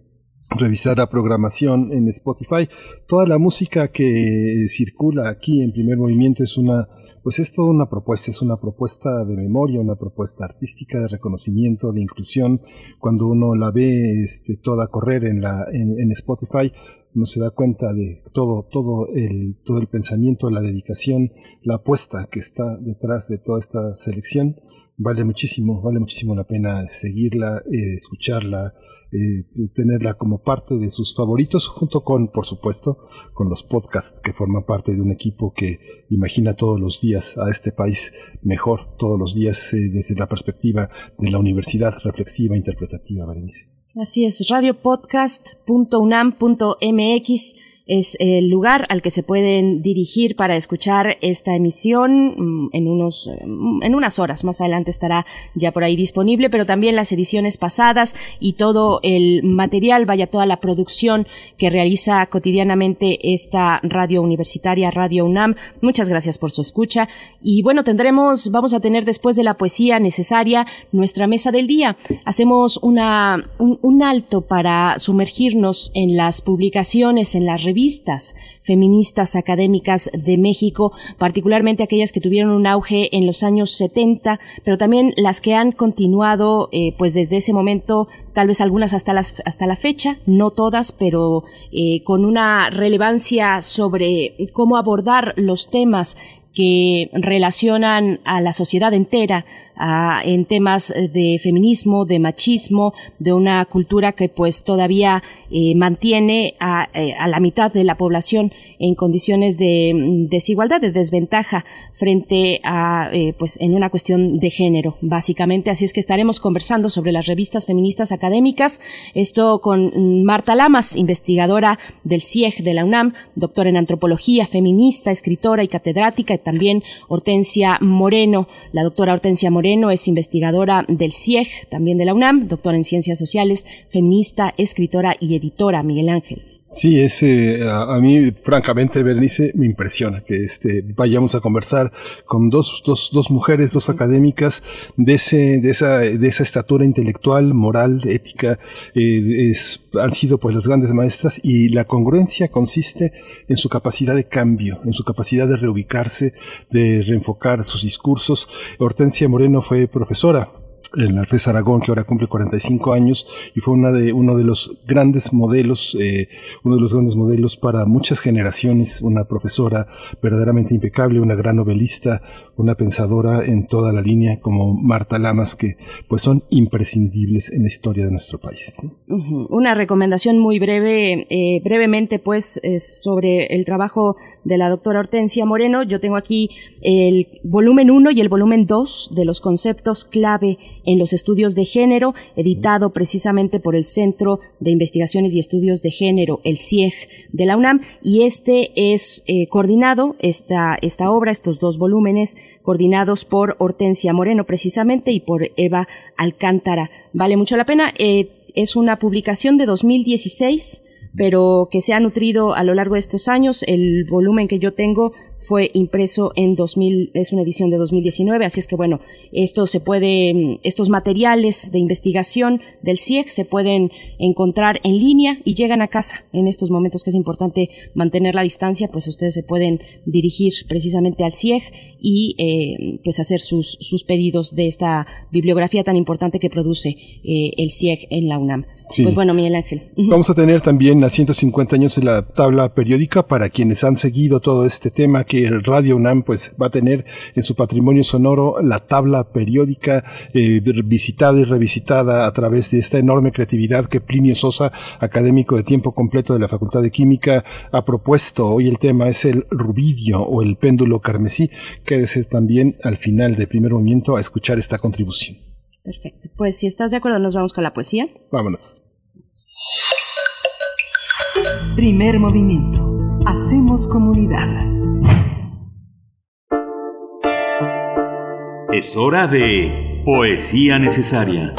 revisar la programación en Spotify. Toda la música que circula aquí en primer movimiento es una pues es toda una propuesta, es una propuesta de memoria, una propuesta artística de reconocimiento, de inclusión. Cuando uno la ve este, toda correr en, la, en, Spotify, uno se da cuenta de todo, todo el, todo el pensamiento, la dedicación, la apuesta que está detrás de toda esta selección. Vale muchísimo, vale muchísimo la pena seguirla, eh, escucharla, eh, tenerla como parte de sus favoritos, junto con, por supuesto, con los podcasts que forman parte de un equipo que imagina todos los días a este país mejor, todos los días eh, desde la perspectiva de la universidad reflexiva interpretativa, Berenice. Así es, radiopodcast.unam.mx es el lugar al que se pueden dirigir para escuchar esta emisión. Mm, en unos mm, en unas horas más adelante estará ya por ahí disponible pero también las ediciones pasadas y todo el material vaya toda la producción que realiza cotidianamente esta radio universitaria Radio UNAM. Muchas gracias por su escucha. Y bueno tendremos vamos a tener después de la poesía necesaria nuestra mesa del día. Hacemos una un, un alto para sumergirnos en las publicaciones en las revistas feministas académicas de México, particularmente aquellas que tuvieron un auge en los años 70, pero también las que han continuado eh, pues desde ese momento, tal vez algunas hasta, las, hasta la fecha, no todas, pero eh, con una relevancia sobre cómo abordar los temas que relacionan a la sociedad entera en temas de feminismo, de machismo, de una cultura que pues todavía eh, mantiene eh, a, la mitad de la población en condiciones de mm, desigualdad, de desventaja frente a eh, pues en una cuestión de género, básicamente. Así es que estaremos conversando sobre las revistas feministas académicas. Esto con mm, Marta Lamas, investigadora del CIEG de la UNAM, doctora en antropología, feminista, escritora y catedrática, y también Hortensia Moreno, la doctora Hortensia Moreno es investigadora del CIEG, también de la UNAM, doctora en Ciencias Sociales, feminista, escritora y editora, Miguel Ángel. Sí, es, a, mí, francamente, Bernice, me impresiona que este, vayamos a conversar con dos, dos, dos mujeres, dos académicas de, ese, de, esa, de esa estatura intelectual, moral, ética, eh, es, han sido pues las grandes maestras y la congruencia consiste en su capacidad de cambio, en su capacidad de reubicarse, de reenfocar sus discursos. Hortensia Moreno fue profesora en la Aragón, que ahora cumple 45 años y fue una de, uno de los grandes modelos, eh, uno de los grandes modelos para muchas generaciones, una profesora verdaderamente impecable, una gran novelista, una pensadora en toda la línea como Marta Lamas, que pues son imprescindibles en la historia de nuestro país. Una recomendación muy breve, eh, brevemente pues, sobre el trabajo de la doctora Hortensia Moreno. Yo tengo aquí el volumen 1 y el volumen 2 de los conceptos clave en los estudios de género, editado precisamente por el Centro de Investigaciones y Estudios de Género, el CIEG de la UNAM, y este es eh, coordinado, esta, esta obra, estos dos volúmenes, coordinados por Hortensia Moreno precisamente y por Eva Alcántara. Vale mucho la pena. Eh, es una publicación de 2016 pero que se ha nutrido a lo largo de estos años. El volumen que yo tengo fue impreso en 2000, es una edición de 2019, así es que bueno, esto se puede, estos materiales de investigación del CIEG se pueden encontrar en línea y llegan a casa en estos momentos que es importante mantener la distancia, pues ustedes se pueden dirigir precisamente al CIEG y eh, pues hacer sus, sus pedidos de esta bibliografía tan importante que produce eh, el CIEG en la UNAM. Pues bueno, Miguel Ángel. Vamos a tener también a 150 años de la tabla periódica para quienes han seguido todo este tema que Radio UNAM pues va a tener en su patrimonio sonoro la tabla periódica eh, visitada y revisitada a través de esta enorme creatividad que Plinio Sosa, académico de tiempo completo de la Facultad de Química, ha propuesto. Hoy el tema es el rubidio o el péndulo carmesí. Quédese también al final del primer movimiento a escuchar esta contribución. Perfecto. Pues si estás de acuerdo, nos vamos con la poesía. Vámonos. Primer movimiento. Hacemos comunidad. Es hora de Poesía Necesaria.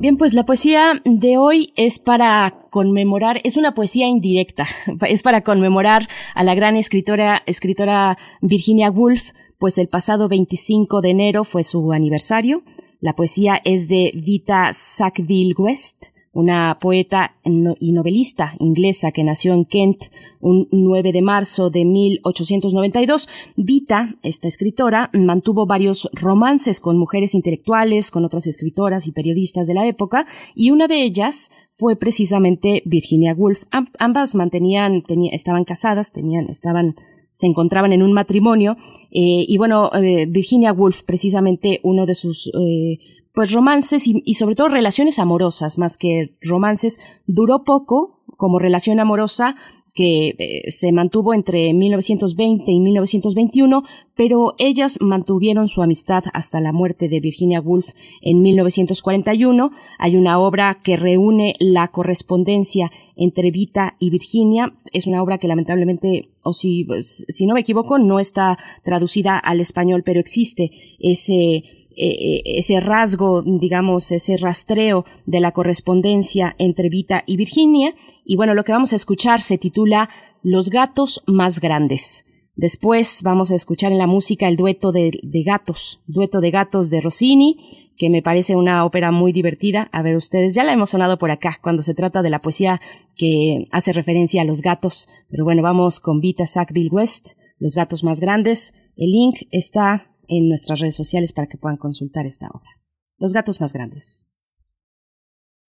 Bien, pues la poesía de hoy es para conmemorar, es una poesía indirecta, *laughs* es para conmemorar a la gran escritora, escritora Virginia Woolf, pues el pasado 25 de enero fue su aniversario. La poesía es de Vita Sackville West, una poeta y novelista inglesa que nació en Kent un 9 de marzo de 1892. Vita, esta escritora, mantuvo varios romances con mujeres intelectuales, con otras escritoras y periodistas de la época, y una de ellas fue precisamente Virginia Woolf. ambas mantenían, estaban casadas, tenían, estaban se encontraban en un matrimonio eh, y bueno, eh, Virginia Woolf, precisamente uno de sus eh, pues romances y, sobre todo relaciones amorosas, más que romances, duró poco como relación amorosa que se mantuvo entre 1920 y 1921, pero ellas mantuvieron su amistad hasta la muerte de Virginia Woolf en 1941. Hay una obra que reúne la correspondencia entre Vita y Virginia. Es una obra que lamentablemente, o si, si no me equivoco, no está traducida al español, pero existe ese eh, ese rasgo, digamos, ese rastreo de la correspondencia entre Vita y Virginia. Y bueno, lo que vamos a escuchar se titula Los gatos más grandes. Después vamos a escuchar en la música el dueto de, gatos, dueto de gatos de Rossini, que me parece una ópera muy divertida. A ver, ustedes ya la hemos sonado por acá cuando se trata de la poesía que hace referencia a los gatos. Pero bueno, vamos con Vita Sackville West, Los gatos más grandes. El link está en nuestras redes sociales para que puedan consultar esta obra. Los gatos más grandes.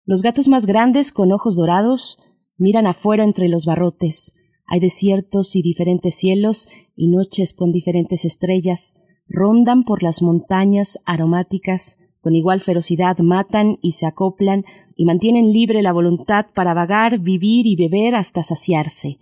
Los gatos más grandes, con ojos dorados, miran afuera entre los barrotes. Hay desiertos y diferentes cielos y noches con diferentes estrellas. Rondan por las montañas aromáticas, con igual ferocidad matan y se acoplan y mantienen libre la voluntad para vagar, vivir y beber hasta saciarse.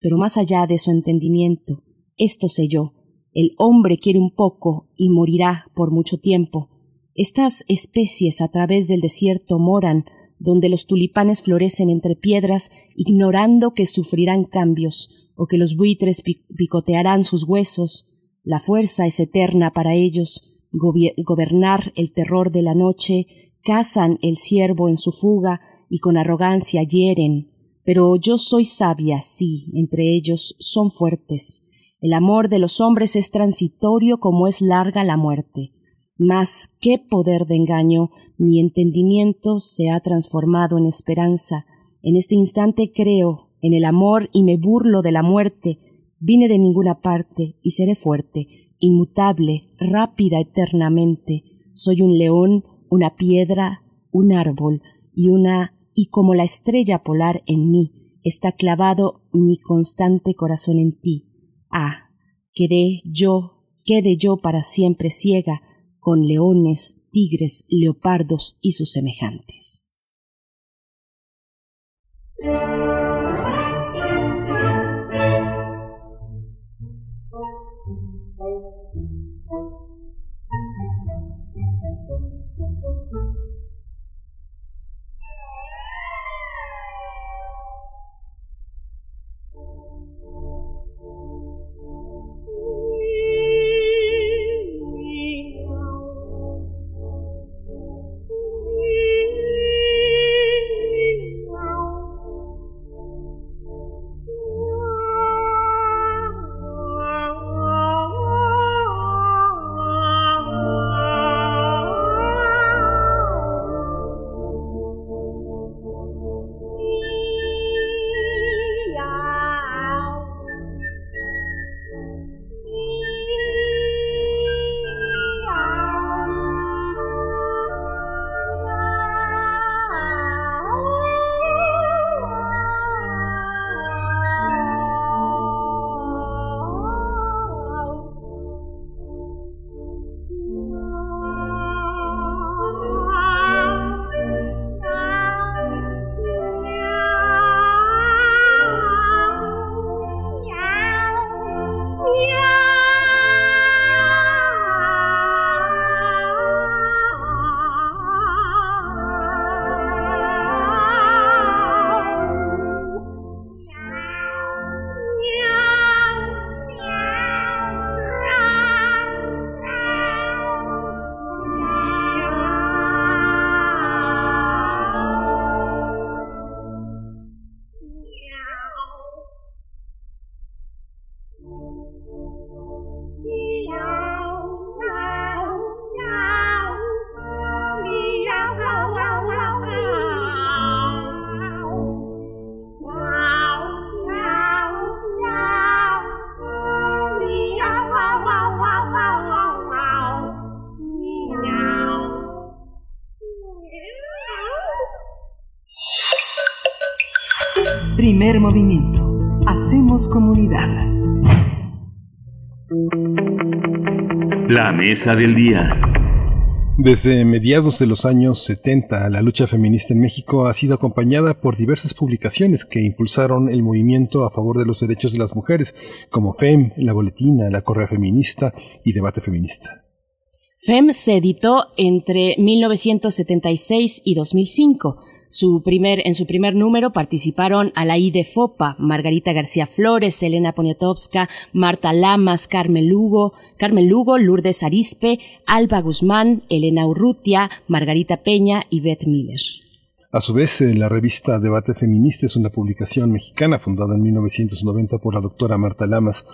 Pero más allá de su entendimiento, esto sé yo, el hombre quiere un poco y morirá por mucho tiempo. Estas especies a través del desierto moran, donde los tulipanes florecen entre piedras, ignorando que sufrirán cambios, o que los buitres picotearán sus huesos. La fuerza es eterna para ellos, gobernar el terror de la noche, cazan el ciervo en su fuga y con arrogancia hieren. Pero yo soy sabia, sí, entre ellos son fuertes. El amor de los hombres es transitorio como es larga la muerte. Mas qué poder de engaño, mi entendimiento se ha transformado en esperanza. En este instante creo en el amor y me burlo de la muerte. Vine de ninguna parte y seré fuerte, inmutable, rápida eternamente. Soy un león, una piedra, un árbol y una y como la estrella polar en mí está clavado mi constante corazón en ti Ah, quedé yo, quede yo para siempre ciega con leones, tigres, leopardos y sus semejantes. Mesa del día. Desde mediados de los años 70, la lucha feminista en México ha sido acompañada por diversas publicaciones que impulsaron el movimiento a favor de los derechos de las mujeres, como FEM, La Boletina, La Correa Feminista y Debate Feminista. FEM se editó entre 1976 y 2005 su primer, en su primer número participaron Alaí de Fopa, Margarita García Flores, Elena Poniatowska, Marta Lamas, Carmen Lugo, Carmen Lugo, Lourdes Arispe, Alba Guzmán, Elena Urrutia, Margarita Peña y Beth Miller. A su vez, eh, la revista Debate Feminista es una publicación mexicana fundada en 1990 por la doctora Marta Lamas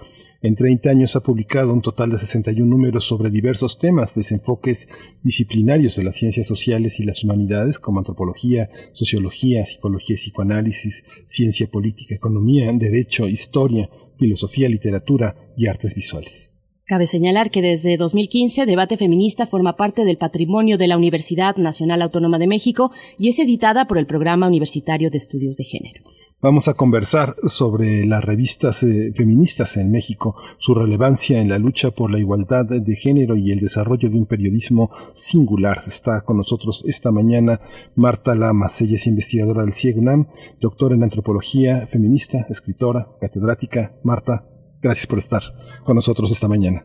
en 30 años ha publicado un total de 61 números sobre diversos temas, desenfoques disciplinarios de las ciencias sociales y las humanidades, como antropología, sociología, psicología, psicoanálisis, ciencia política, economía, derecho, historia, filosofía, literatura y artes visuales. Cabe señalar que desde 2015 Debate Feminista forma parte del patrimonio de la Universidad Nacional Autónoma de México y es editada por el Programa Universitario de Estudios de Género. Vamos a conversar sobre las revistas eh, feministas en México, su relevancia en la lucha por la igualdad de género y el desarrollo de un periodismo singular. Está con nosotros esta mañana Marta Lamas. Ella es investigadora del CIEGNAM, doctora en antropología feminista, escritora, catedrática. Marta, gracias por estar con nosotros esta mañana.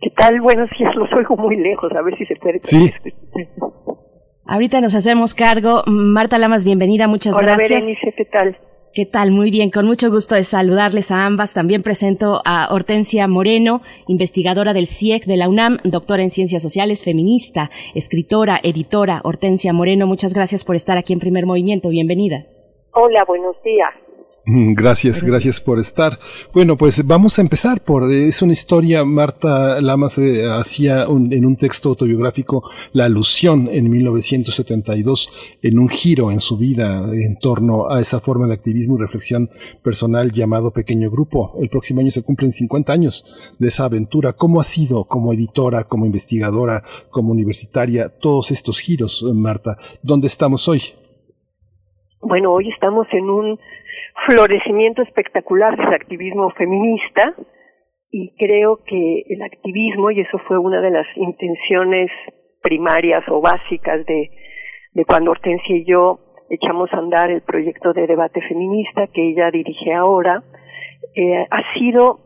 ¿Qué tal? Bueno, sí, *laughs* los oigo muy lejos, a ver si se puede. Sí. *laughs* Ahorita nos hacemos cargo. Marta Lamas, bienvenida, muchas Hola, gracias. Berenice, ¿qué tal? ¿Qué tal? Muy bien, con mucho gusto de saludarles a ambas. También presento a Hortensia Moreno, investigadora del CIEC de la UNAM, doctora en Ciencias Sociales, feminista, escritora, editora. Hortensia Moreno, muchas gracias por estar aquí en Primer Movimiento. Bienvenida. Hola, buenos días. *laughs* Gracias, gracias por estar. Bueno, pues vamos a empezar por, es una historia, Marta Lamas eh, hacía un- en un texto autobiográfico la alusión en 1972 en un giro en su vida en torno a esa forma de activismo y reflexión personal llamado Pequeño Grupo. El próximo año se cumplen 50 años de esa aventura. ¿Cómo ha sido como editora, como investigadora, como universitaria, todos estos giros, eh, Marta? ¿Dónde estamos hoy? Bueno, hoy estamos en un florecimiento espectacular del activismo feminista y creo que el activismo, y eso fue una de las intenciones primarias o básicas de, de cuando Hortensia y yo echamos a andar el proyecto de debate feminista que ella dirige ahora, eh, ha sido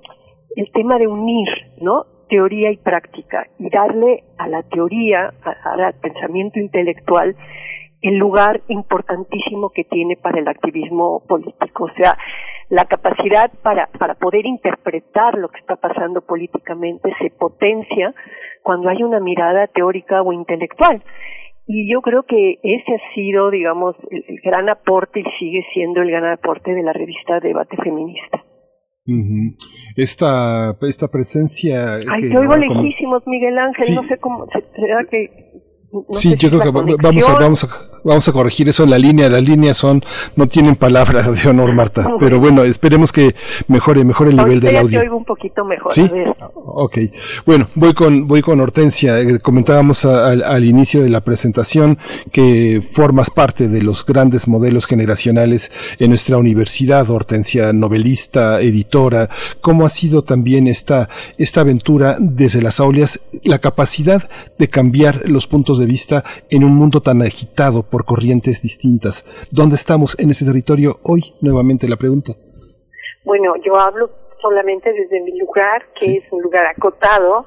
el tema de unir, ¿no? Teoría y práctica y darle a la teoría, a- al pensamiento intelectual, el lugar importantísimo que tiene para el activismo político. O sea, la capacidad para, para poder interpretar lo que está pasando políticamente se potencia cuando hay una mirada teórica o intelectual. Y yo creo que ese ha sido, digamos, el, el gran aporte y sigue siendo el gran aporte de la revista Debate Feminista. Esta, esta presencia. Ay, que te oigo lejísimos, Miguel Ángel, Sí. no sé cómo, se- será que... no sí, yo si creo que va- vamos a, vamos, a, vamos a corregir eso en la línea. Las líneas son, no tienen palabras *laughs* de honor, Marta. Pero bueno, esperemos que mejore, mejore el nivel del audio. oigo un poquito mejor. ¿Sí? Ok. Bueno, voy con, voy con Hortensia. Eh, Comentábamos a- al inicio de la presentación que formas parte de los grandes modelos generacionales en nuestra universidad, Hortensia, novelista, editora. ¿Cómo ha sido también esta, esta aventura desde las aulas, la capacidad de cambiar los puntos de vista en un mundo tan agitado por corrientes distintas? ¿Dónde estamos en ese territorio hoy? Nuevamente la pregunta. Bueno, yo hablo solamente desde mi lugar, que es un lugar acotado,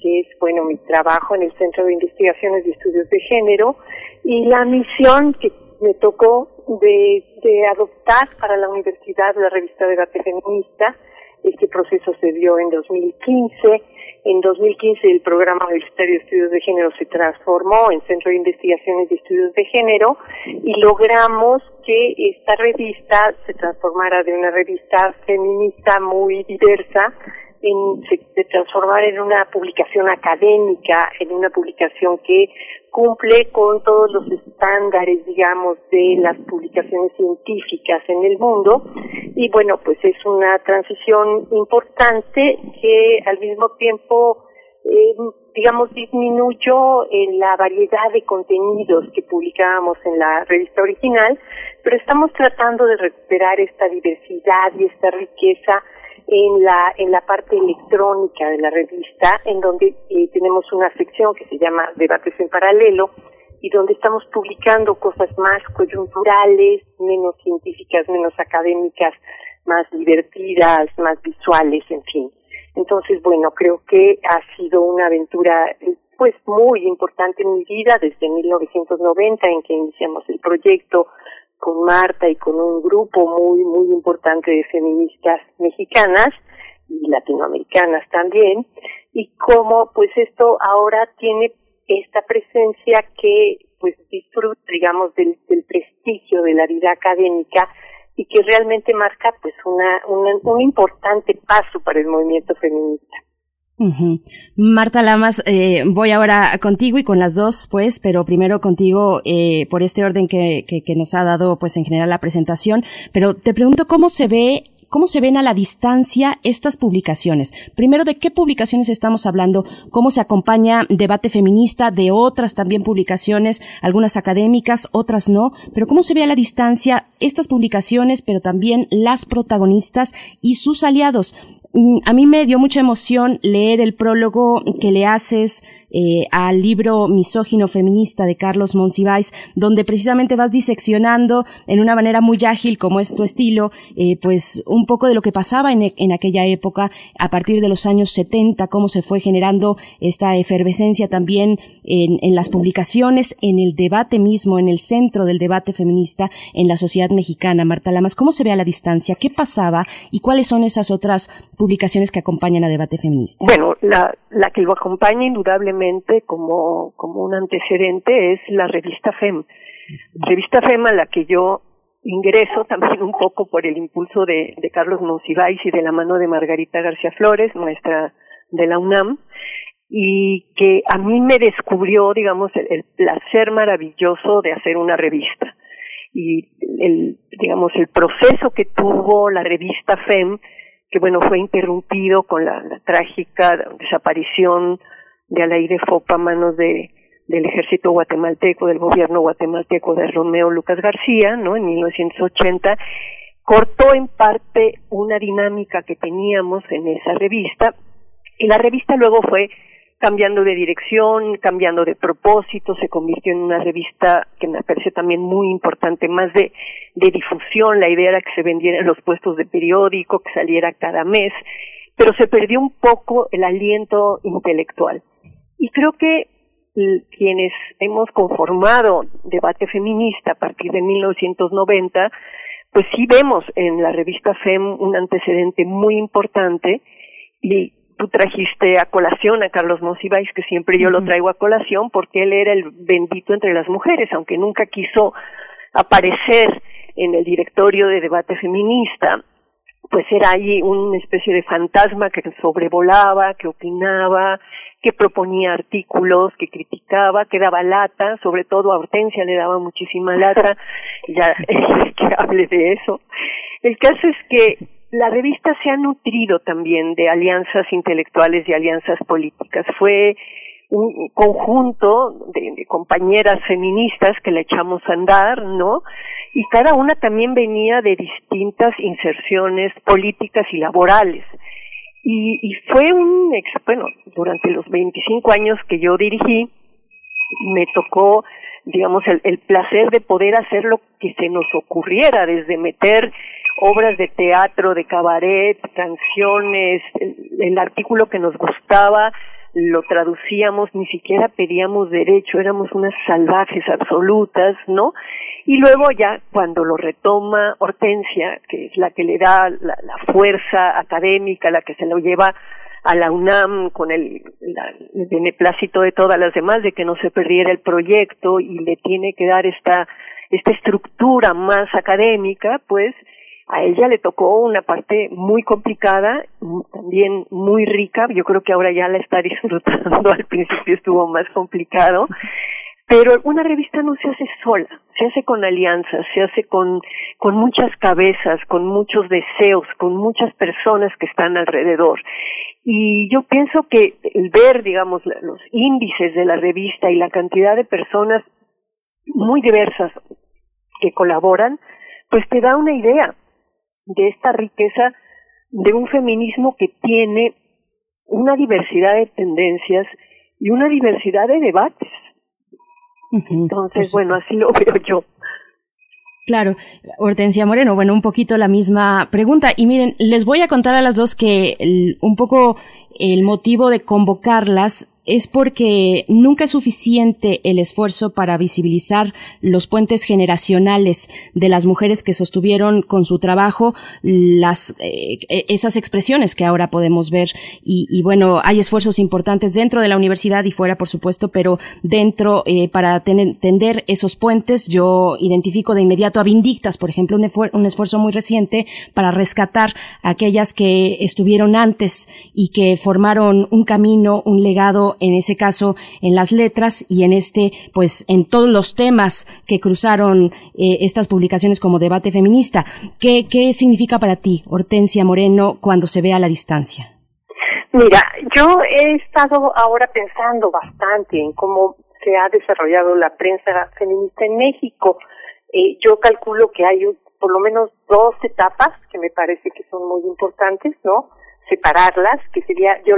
que es, bueno, mi trabajo en el Centro de Investigaciones y Estudios de Género, y la misión que me tocó de, de adoptar para la universidad la revista Debate Feminista. Este proceso se dio en 2015. En 2015 el programa universitario de estudios de género se transformó en Centro de Investigaciones y Estudios de Género y logramos que esta revista se transformara de una revista feminista muy diversa en, se, se transformara en una publicación académica, en una publicación que cumple con todos los estándares, digamos, de las publicaciones científicas en el mundo. Y bueno, pues es una transición importante que al mismo tiempo eh, digamos, disminuyó en la variedad de contenidos que publicábamos en la revista original, pero estamos tratando de recuperar esta diversidad y esta riqueza en la en la parte electrónica de la revista, en donde eh, tenemos una sección que se llama Debates en Paralelo y donde estamos publicando cosas más coyunturales, menos científicas, menos académicas, más divertidas, más visuales, en fin. Entonces, bueno, creo que ha sido una aventura pues muy importante en mi vida desde 1990 en que iniciamos el proyecto con Marta y con un grupo muy muy importante de feministas mexicanas y latinoamericanas también y cómo pues esto ahora tiene esta presencia que pues disfruta digamos del, prestigio de la vida académica y que realmente marca pues una, un importante paso para el movimiento feminista. Marta Lamas, eh, voy ahora contigo y con las dos, pues, pero primero contigo eh, por este orden que, que, que, nos ha dado, pues, en general la presentación. Pero te pregunto cómo se ve ¿Cómo se ven a la distancia estas publicaciones? Primero, ¿de qué publicaciones estamos hablando? ¿Cómo se acompaña debate feminista de otras también publicaciones, algunas académicas, otras no? Pero ¿cómo se ve a la distancia estas publicaciones, pero también las protagonistas y sus aliados? Mm, a mí me dio mucha emoción leer el prólogo que le haces eh, al libro Misógino Feminista de Carlos Monsiváis, donde precisamente vas diseccionando en una manera muy ágil, como es tu estilo, eh, pues un poco de lo que pasaba en, en, aquella época, a partir de los años 70, cómo se fue generando esta efervescencia también en, en las publicaciones, en el debate mismo, en el centro del debate feminista en la sociedad mexicana. Marta Lamas, ¿cómo se ve a la distancia? ¿Qué pasaba? ¿Y cuáles son esas otras publicaciones que acompañan a debate feminista? Bueno, la, la que lo acompaña indudablemente como, como un antecedente es la revista FEM. Revista FEM a la que yo ingreso también un poco por el impulso de, Carlos Monsiváis y de la mano de Margarita García Flores, nuestra de la UNAM, y que a mí me descubrió, digamos, el, placer maravilloso de hacer una revista. Y el, digamos, el proceso que tuvo la revista FEM, que bueno, fue interrumpido con la trágica desaparición de Alaide Fopa a manos de, del ejército guatemalteco, del gobierno guatemalteco de Romeo Lucas García, ¿no? En 1980, cortó en parte una dinámica que teníamos en esa revista y la revista luego fue cambiando de dirección, cambiando de propósito, se convirtió en una revista que me parece también muy importante, más de, de difusión, la idea era que se vendiera en los puestos de periódico, que saliera cada mes, pero se perdió un poco el aliento intelectual. Y creo que quienes hemos conformado debate feminista a partir de 1990, pues sí vemos en la revista FEM un antecedente muy importante. Y tú trajiste a colación a Carlos Monsiváis, que siempre yo lo traigo a colación porque él era el bendito entre las mujeres, aunque nunca quiso aparecer en el directorio de debate feminista, pues era ahí una especie de fantasma que sobrevolaba, que opinaba, que proponía artículos, que criticaba, que daba lata, sobre todo a Hortensia le daba muchísima lata, *laughs* ya *laughs* que hable de eso. El caso es que la revista se ha nutrido también de alianzas intelectuales y alianzas políticas. Fue un conjunto de, compañeras feministas que le echamos a andar, ¿no? Y cada una también venía de distintas inserciones políticas y laborales. Y, y fue un, bueno, durante los 25 años que yo dirigí, me tocó, digamos, el, el placer de poder hacer lo que se nos ocurriera, desde meter obras de teatro, de cabaret, canciones, el artículo que nos gustaba, lo traducíamos, ni siquiera pedíamos derecho, éramos unas salvajes absolutas, ¿no? Y luego ya cuando lo retoma Hortensia, que es la que le da la, fuerza académica, la que se lo lleva a la UNAM con el, el beneplácito de todas las demás, de que no se perdiera el proyecto y le tiene que dar esta, esta estructura más académica, pues a ella le tocó una parte muy complicada, también muy rica, yo creo que ahora ya la está *laughs* disfrutando, al principio estuvo más complicado, Pero una revista no se hace sola, se hace con alianzas, se hace con, con muchas cabezas, con muchos deseos, con muchas personas que están alrededor. Y yo pienso que el ver, digamos, los índices de la revista y la cantidad de personas muy diversas que colaboran, pues te da una idea de esta riqueza de un feminismo que tiene una diversidad de tendencias y una diversidad de debates. Entonces, bueno, así lo veo yo. Claro, Hortensia Moreno, bueno, un poquito la misma pregunta. Y miren, les voy a contar a las dos que un poco el motivo de convocarlas es porque nunca es suficiente el esfuerzo para visibilizar los puentes generacionales de las mujeres que sostuvieron con su trabajo las eh, esas expresiones que ahora podemos ver. Y, bueno hay esfuerzos importantes dentro de la universidad y fuera por supuesto pero dentro eh, para tender esos puentes yo identifico de inmediato a Vindictas por ejemplo un, un esfuerzo muy reciente para rescatar a aquellas que estuvieron antes y que formaron un camino un legado en ese caso en las letras y en este, pues en todos los temas que cruzaron eh, estas publicaciones como debate feminista. ¿Qué, ¿Qué significa para ti, Hortensia Moreno, cuando se ve a la distancia? Mira, yo he estado ahora pensando bastante en cómo se ha desarrollado la prensa feminista en México. Eh, yo calculo que hay por lo menos dos etapas que me parece que son muy importantes, ¿no? Separarlas, que sería, yo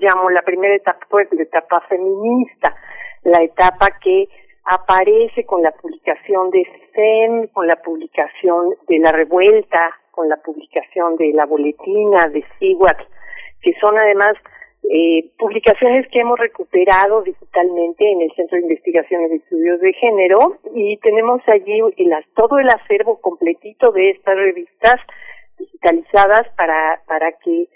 llamo la primera etapa, pues la etapa feminista, la etapa que aparece con la publicación de FEM, con la publicación de La Revuelta, con la publicación de La Boletina, de SIWAT, que son además eh, publicaciones que hemos recuperado digitalmente en el Centro de Investigaciones y Estudios de Género y tenemos allí todo el acervo completito de estas revistas digitalizadas para, para que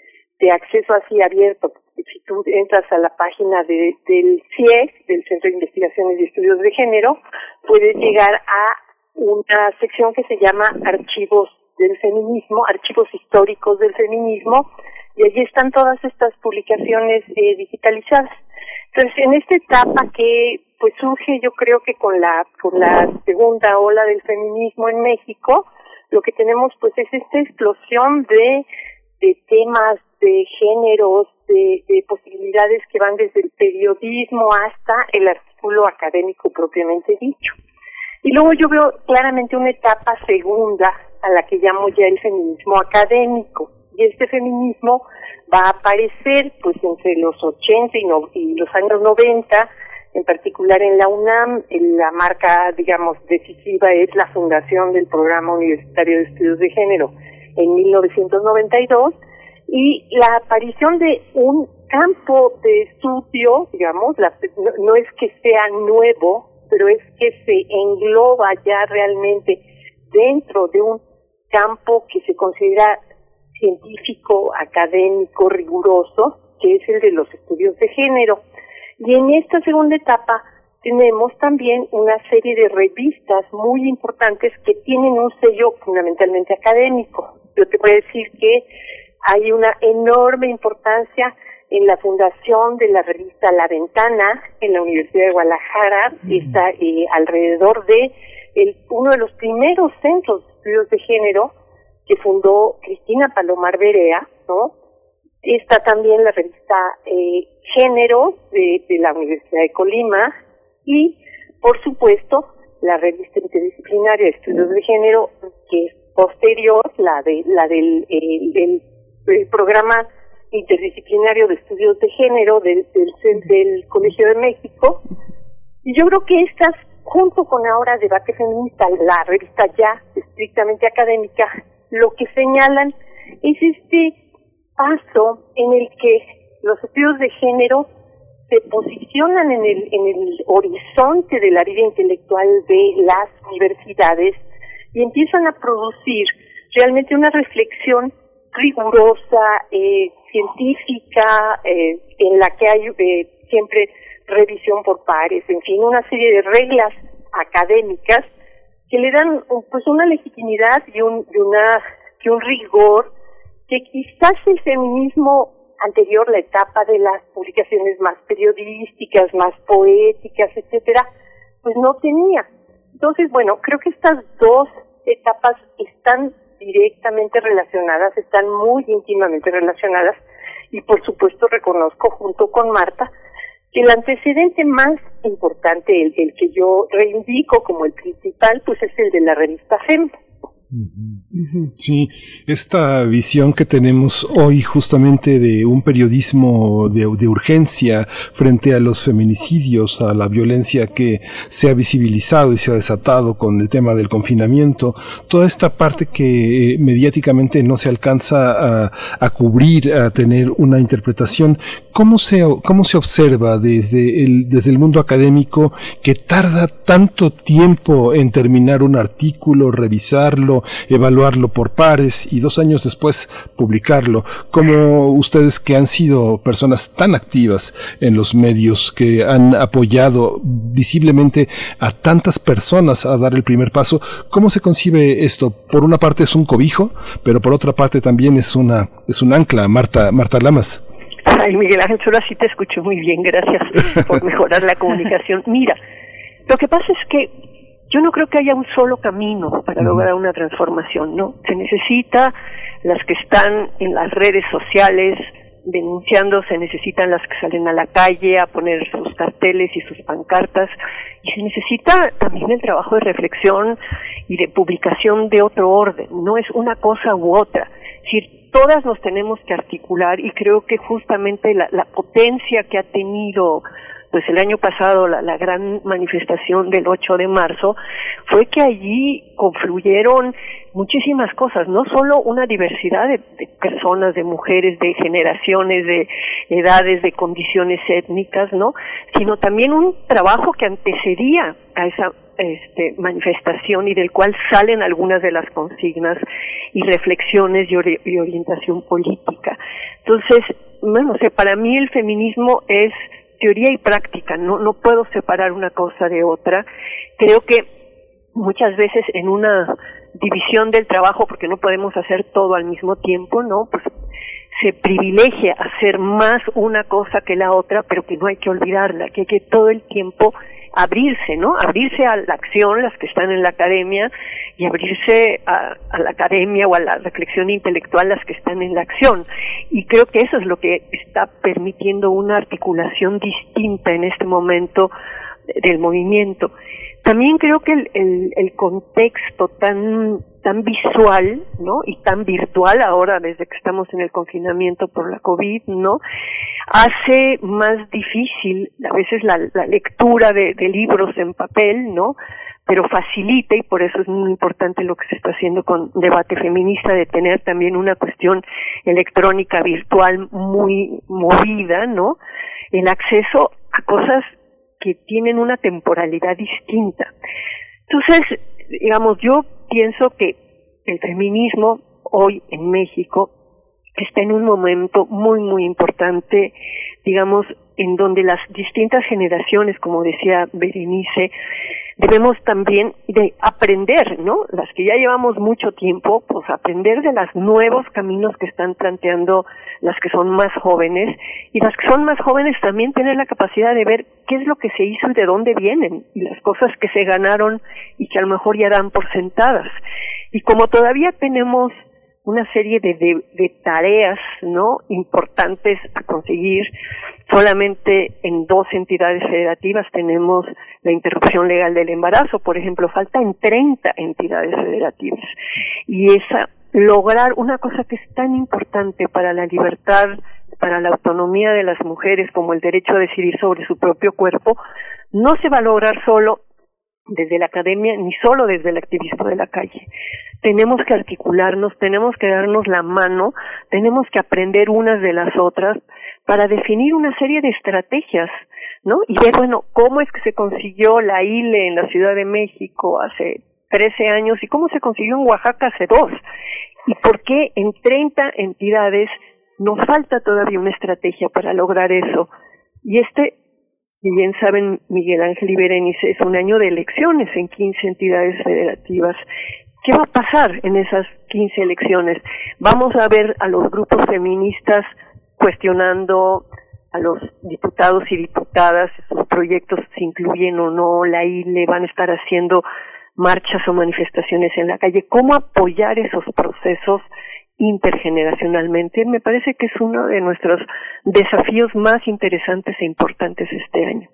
de acceso así abierto. Si tú entras a la página de, del CIEG, del Centro de Investigaciones y Estudios de Género, puedes llegar a una sección que se llama Archivos del Feminismo, Archivos Históricos del Feminismo, y allí están todas estas publicaciones eh, digitalizadas. Entonces, en esta etapa que pues surge yo creo que con la con la segunda ola del feminismo en México, lo que tenemos pues es esta explosión de de temas, de géneros, de, de posibilidades que van desde el periodismo hasta el artículo académico propiamente dicho. Y luego yo veo claramente una etapa segunda a la que llamo ya el feminismo académico. Y este feminismo va a aparecer pues entre los 80 y, y los años 90, en particular en la UNAM, la marca, digamos, decisiva es la fundación del Programa Universitario de Estudios de Género en 1992 y la aparición de un campo de estudio, digamos, no, es que sea nuevo, pero es que se engloba ya realmente dentro de un campo que se considera científico, académico, riguroso, que es el de los estudios de género. Y en esta segunda etapa tenemos también una serie de revistas muy importantes que tienen un sello fundamentalmente académico. Yo te voy a decir que hay una enorme importancia en la fundación de la revista La Ventana en la Universidad de Guadalajara, está eh, alrededor de el, uno de los primeros centros de estudios de género que fundó Cristina Palomar Berea, ¿no? Está también la revista eh, Género de, de la Universidad de Colima y, por supuesto, la revista interdisciplinaria de estudios de género, que es posterior, la de la del, del el programa interdisciplinario de estudios de género del, del, Colegio de México. Y yo creo que estas, junto con ahora Debate Feminista, la revista ya estrictamente académica, lo que señalan es este paso en el que los estudios de género se posicionan en el, en el horizonte de la vida intelectual de las universidades y empiezan a producir realmente una reflexión rigurosa, eh, científica, eh, en la que hay eh, siempre revisión por pares, en fin, una serie de reglas académicas que le dan pues una legitimidad y un, y una, y un rigor que quizás el feminismo anterior, la etapa de las publicaciones más periodísticas, más poéticas, etcétera, pues no tenía. Entonces, bueno, creo que estas dos etapas están directamente relacionadas, están muy íntimamente relacionadas y por supuesto reconozco junto con Marta que el antecedente más importante, el, que yo reivindico como el principal, pues es el de la revista FEM. Sí, esta visión que tenemos hoy justamente de un periodismo de, urgencia frente a los feminicidios, a la violencia que se ha visibilizado y se ha desatado con el tema del confinamiento, toda esta parte que eh, mediáticamente no se alcanza a, a, cubrir, a tener una interpretación, ¿cómo se, cómo se observa desde el, desde el mundo académico que tarda tanto tiempo en terminar un artículo, revisarlo, evaluarlo por pares y dos años después publicarlo. Como ustedes que han sido personas tan activas en los medios, que han apoyado visiblemente a tantas personas a dar el primer paso, ¿cómo se concibe esto? Por una parte es un cobijo, pero por otra parte también es una es un ancla, Marta Marta Lamas. Ay, Miguel Ángel, solo así te escucho muy bien, gracias por mejorar la comunicación. *laughs* Mira, lo que pasa es que yo no creo que haya un solo camino para lograr una transformación, ¿no? Se necesita las que están en las redes sociales denunciando, se necesitan las que salen a la calle a poner sus carteles y sus pancartas, y se necesita también el trabajo de reflexión y de publicación de otro orden, no es una cosa u otra. Es decir, todas nos tenemos que articular y creo que justamente la, la potencia que ha tenido pues el año pasado la, la, gran manifestación del 8 de marzo fue que allí confluyeron muchísimas cosas, no solo una diversidad de, personas, de mujeres, de generaciones, de edades, de condiciones étnicas, ¿no? Sino también un trabajo que antecedía a esa este, manifestación y del cual salen algunas de las consignas y reflexiones y, y orientación política. Entonces, bueno, sé, para mí el feminismo es teoría y práctica, no, no puedo separar una cosa de otra. Creo que muchas veces en una división del trabajo, porque no podemos hacer todo al mismo tiempo, ¿no? Pues se privilegia hacer más una cosa que la otra, pero que no hay que olvidarla, que hay que todo el tiempo abrirse, ¿no? Abrirse a la acción, las que están en la academia, y abrirse a, la academia o a la reflexión intelectual, las que están en la acción. Y creo que eso es lo que está permitiendo una articulación distinta en este momento del movimiento. También creo que el, el, contexto tan tan visual, ¿no? Y tan virtual ahora desde que estamos en el confinamiento por la COVID, ¿no? Hace más difícil a veces la, lectura de, de, libros en papel, ¿no? Pero facilita y por eso es muy importante lo que se está haciendo con debate feminista de tener también una cuestión electrónica virtual muy movida, ¿no? El acceso a cosas que tienen una temporalidad distinta. Entonces, digamos, yo pienso que el feminismo hoy en México está en un momento muy, muy importante, digamos, en donde las distintas generaciones, como decía Berenice, debemos también de aprender, ¿no? Las que ya llevamos mucho tiempo, pues aprender de los nuevos caminos que están planteando las que son más jóvenes y las que son más jóvenes también tener la capacidad de ver qué es lo que se hizo y de dónde vienen y las cosas que se ganaron y que a lo mejor ya dan por sentadas. Y como todavía tenemos una serie de, tareas importantes a conseguir. Solamente en dos entidades federativas tenemos la interrupción legal del embarazo, por ejemplo, falta en 30 entidades federativas. Y esa lograr una cosa que es tan importante para la libertad, para la autonomía de las mujeres como el derecho a decidir sobre su propio cuerpo, no se va a lograr solo desde la academia ni solo desde el activismo de la calle tenemos que articularnos, tenemos que darnos la mano, tenemos que aprender unas de las otras para definir una serie de estrategias, ¿no? Y ver, bueno, cómo es que se consiguió la ILE en la Ciudad de México hace 13 años y cómo se consiguió en Oaxaca hace dos. Y por qué en 30 entidades nos falta todavía una estrategia para lograr eso. Y este, bien saben Miguel Ángel y Berenice, es un año de elecciones en 15 entidades federativas. ¿Qué va a pasar en esas 15 elecciones? Vamos a ver a los grupos feministas cuestionando a los diputados y diputadas, sus proyectos se incluyen o no, la ILE, van a estar haciendo marchas o manifestaciones en la calle, cómo apoyar esos procesos intergeneracionalmente, me parece que es uno de nuestros desafíos más interesantes e importantes este año.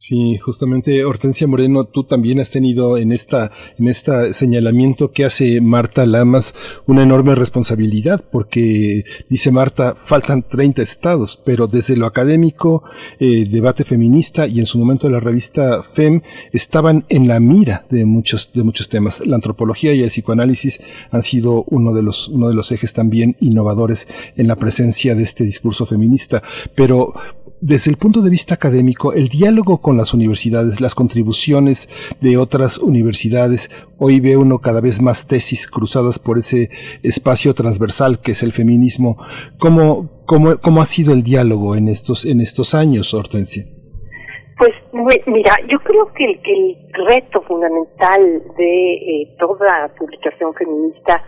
Sí, justamente Hortensia Moreno, tú también has tenido en esta, en este señalamiento que hace Marta Lamas una enorme responsabilidad, porque dice Marta, faltan 30 estados, pero desde lo académico, eh, debate feminista y en su momento la revista FEM estaban en la mira de muchos, de muchos temas. La antropología y el psicoanálisis han sido uno de los, uno de los ejes también innovadores en la presencia de este discurso feminista. Pero desde el punto de vista académico, el diálogo con las universidades, las contribuciones de otras universidades, hoy ve uno cada vez más tesis cruzadas por ese espacio transversal que es el feminismo. ¿Cómo, cómo, cómo ha sido el diálogo en estos, en estos años, Hortensia? Pues mira, yo creo que el, el reto fundamental de eh, toda publicación feminista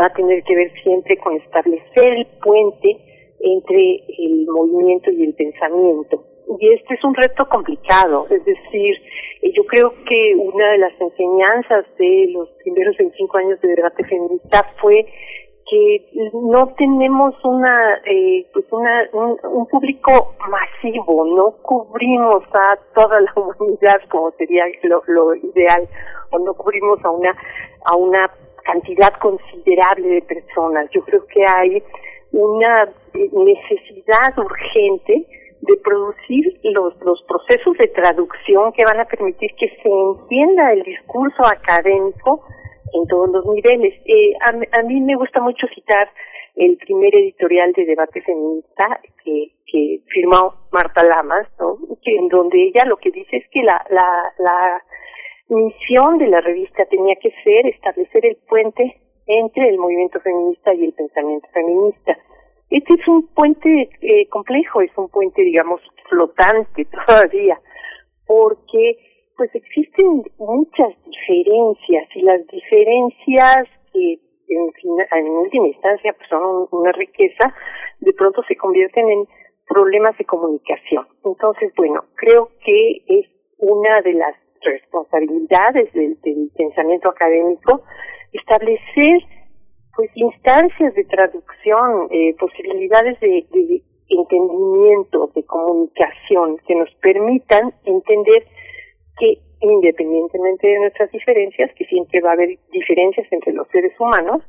va a tener que ver siempre con establecer el puente entre el movimiento y el pensamiento. Y este es un reto complicado, es decir, eh, yo creo que una de las enseñanzas de los primeros 25 años de debate feminista fue que no tenemos una eh, pues una un, público masivo no cubrimos a toda la *laughs* humanidad como sería lo, lo ideal o no cubrimos a una a una cantidad considerable de personas yo creo que hay una necesidad urgente de producir los, los procesos de traducción que van a permitir que se entienda el discurso académico en todos los niveles. Eh, a, mí me gusta mucho citar el primer editorial de debate feminista que, que firmó Marta Lamas, ¿no? en donde ella lo que dice es que la, la, la misión de la revista tenía que ser establecer el puente entre el movimiento feminista y el pensamiento feminista. Este es un puente eh, complejo, es un puente, digamos, flotante *laughs* todavía, porque pues existen muchas diferencias y las diferencias que en, en última instancia pues son una riqueza, de pronto se convierten en problemas de comunicación. Entonces, bueno, creo que es una de las responsabilidades del pensamiento académico establecer pues instancias de traducción, eh, posibilidades de, entendimiento, de comunicación que nos permitan entender que independientemente de nuestras diferencias, que siempre va a haber diferencias entre los seres humanos,